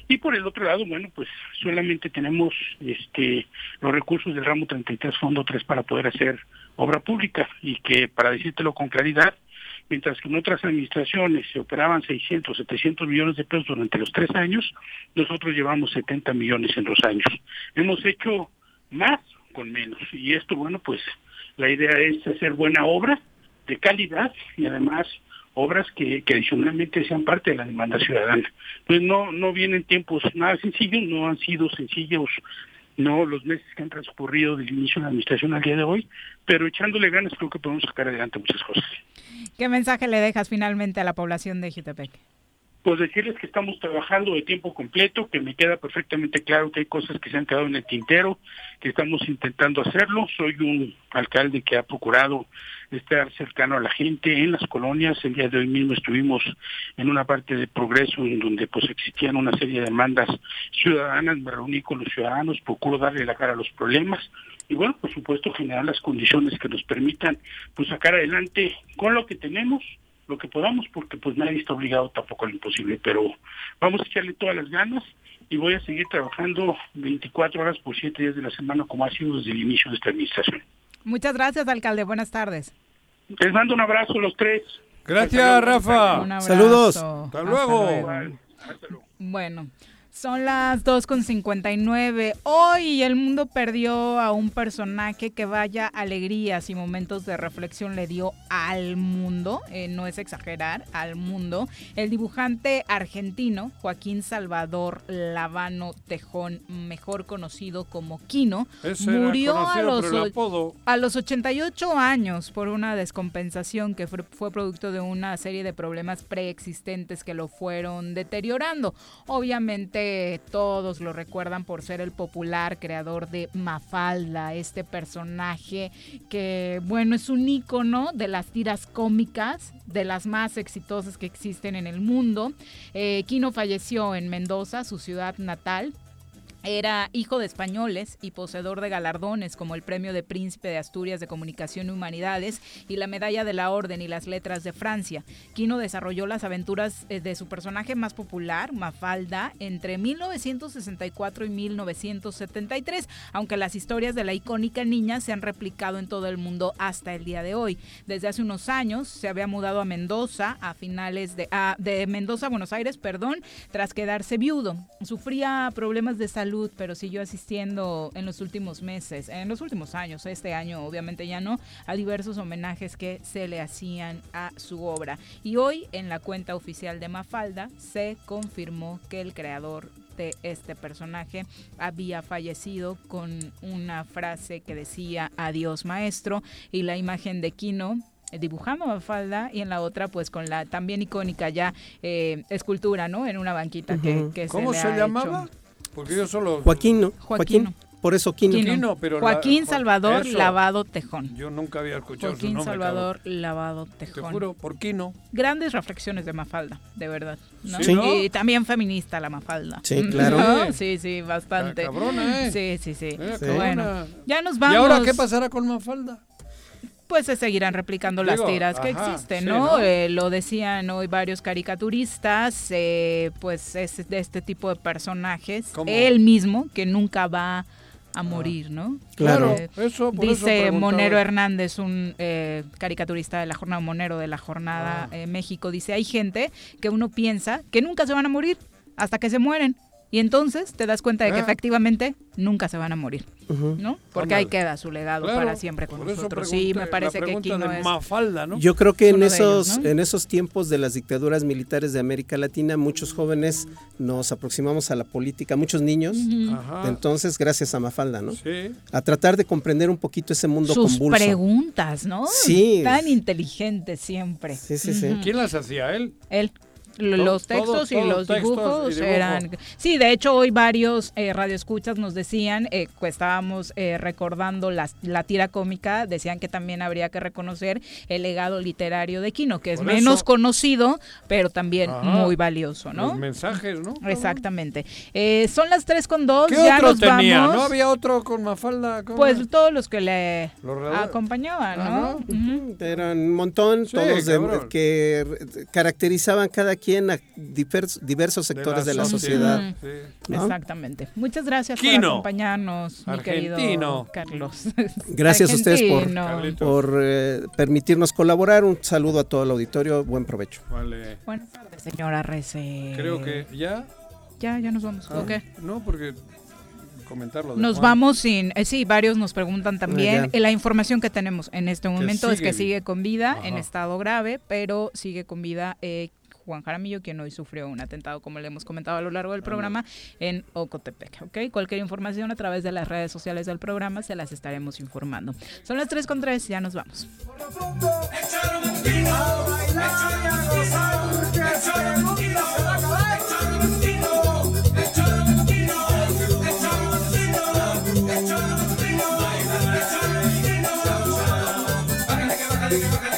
Y por el otro lado, bueno, pues solamente tenemos este los recursos del ramo 33 fondo 3 para poder hacer obra pública y que para decírtelo con claridad, mientras que en otras administraciones se operaban 600, 700 millones de pesos durante los tres años, nosotros llevamos 70 millones en dos años. Hemos hecho más con menos y esto, bueno, pues la idea es hacer buena obra de calidad y además obras que, que adicionalmente sean parte de la demanda ciudadana. Pues no, no vienen tiempos nada sencillos, no han sido sencillos no los meses que han transcurrido del inicio de la administración al día de hoy, pero echándole ganas creo que podemos sacar adelante muchas cosas. ¿Qué mensaje le dejas finalmente a la población de Jutepec? Pues decirles que estamos trabajando de tiempo completo, que me queda perfectamente claro que hay cosas que se han quedado en el tintero, que estamos intentando hacerlo. Soy un alcalde que ha procurado estar cercano a la gente en las colonias. El día de hoy mismo estuvimos en una parte de progreso en donde pues existían una serie de demandas ciudadanas. Me reuní con los ciudadanos, procuro darle la cara a los problemas y bueno, por supuesto generar las condiciones que nos permitan pues sacar adelante con lo que tenemos lo que podamos, porque pues nadie está obligado tampoco a lo imposible, pero vamos a echarle todas las ganas y voy a seguir trabajando 24 horas por 7 días de la semana como ha sido desde el inicio de esta administración. Muchas gracias, alcalde. Buenas tardes. Les mando un abrazo a los tres. Gracias, Rafa. Saludos. Hasta luego. Bueno, Son las 2.59. Hoy el mundo perdió a un personaje que vaya alegrías y momentos de reflexión le dio al mundo, eh, no es exagerar, al mundo. El dibujante argentino Joaquín Salvador Lavano Tejón, mejor conocido como Quino, Ese murió a los, apodo. a los 88 años por una descompensación que fue, fue producto de una serie de problemas preexistentes que lo fueron deteriorando. Obviamente todos lo recuerdan por ser el popular creador de Mafalda, este personaje que, bueno, es un ícono de las tiras cómicas, de las más exitosas que existen en el mundo. Eh, Quino falleció en Mendoza, su ciudad natal. Era hijo de españoles y poseedor de galardones como el Premio de Príncipe de Asturias de Comunicación y Humanidades y la Medalla de la Orden y las Letras de Francia. Quino desarrolló las aventuras eh, de su personaje más popular, Mafalda, entre 1964 y 1973, aunque las historias de la icónica niña se han replicado en todo el mundo hasta el día de hoy. Desde hace unos años se había mudado a Mendoza a finales de, de Mendoza a Buenos Aires, perdón, tras quedarse viudo. Sufría problemas de salud, pero siguió asistiendo en los últimos meses, en los últimos años, este año obviamente ya no, a diversos homenajes que se le hacían a su obra. Y hoy en la cuenta oficial de Mafalda se confirmó que el creador de este personaje había fallecido con una frase que decía adiós maestro y la imagen de Kino eh, dibujando a Mafalda y en la otra pues con la también icónica ya eh, escultura, ¿no? En una banquita que, Ujú. que ¿Cómo se, se, le ha llamaba? hecho. Porque yo solo... Joaquín, ¿no? Joaquino. Joaquín. Por eso Quino. Quino. Quino, pero la- Joaquín Jo- Salvador eso. Lavado Tejón. Yo nunca había escuchado su Joaquín nombre. Salvador Lavado cabrón. Te Tejón. juro, ¿por qué no? Grandes reflexiones de Mafalda, de verdad. ¿no? Sí, ¿no? Y también feminista la Mafalda. Sí, claro. *laughs* ¿No? Sí, sí, bastante. Está cabrona, ¿eh? Sí, sí, sí. Eh, Sí. Bueno, ya nos ¿Y vamos. ahora qué pasará con Mafalda? Pues se seguirán replicando Digo, las tiras que ajá, existen, sí, ¿no? ¿no? Eh, lo decían hoy varios caricaturistas, eh, pues es de este tipo de personajes. ¿Cómo? Él mismo, que nunca va a morir, ¿no? Claro. Eh, Eso, por Dice. Monero Hernández, un eh, caricaturista de la jornada Monero de la jornada Ah. eh, México, dice, hay gente que uno piensa que nunca se van a morir hasta que se mueren. Y entonces te das cuenta de que Ah. efectivamente nunca se van a morir. ¿no? Porque ahí queda su legado Claro, para siempre con nosotros. Sí, me parece que Kino de es... Mafalda, ¿no? Yo creo que en ellos, esos, ¿no? en esos tiempos de las dictaduras militares de América Latina, muchos jóvenes nos aproximamos a la política, muchos niños. Ajá. Entonces, gracias a Mafalda, ¿no? Sí. A tratar de comprender un poquito ese mundo Sus convulso. preguntas, ¿no? Sí. Tan inteligente siempre. Sí, sí, sí. ¿Quién las hacía? ¿Él? Él. Los Todo- textos y los textos y dibujos dibujo. eran... Sí, de hecho hoy varios eh, radioescuchas nos decían, eh, pues estábamos eh, recordando las- la tira cómica, decían que también habría que reconocer el legado literario de Quino, que es Por menos eso. conocido, pero también Ajá. muy valioso, Los ¿no? mensajes, ¿no? Exactamente. Eh, son las 3 con 2, ¿Qué ya otro nos tenía? vamos. ¿No había otro con Mafalda? ¿Cómo? Pues todos los que le Los acompañaban. ¿no? Eran un montón, Sí, todos de- que caracterizaban cada quien a divers- diversos sectores de la, sociedad. Ujú. Sí. ¿no? Exactamente. Muchas gracias por acompañarnos, mi querido Argentino. Carlos. *laughs* Gracias a ustedes por, Argentino. Eh, permitirnos colaborar. Un saludo a todo el auditorio. Buen provecho. Vale. Buenas tardes, señora Rece. Creo que ya. Ya, ya nos vamos. Ah, ¿O qué? No, porque comentarlo. de Nos Juan. vamos sin... eh, sí, varios nos preguntan también. Eh, la información que tenemos en este momento es que sigue con vida, en estado grave, pero sigue con vida eh, Juan Jaramillo, quien hoy sufrió un atentado, como le hemos comentado a lo largo del programa, en Ocotepec. ¿ok? Cualquier información a través de las redes sociales del programa se las estaremos informando. Son las 3 con 3, ya nos vamos. Bájale que bájale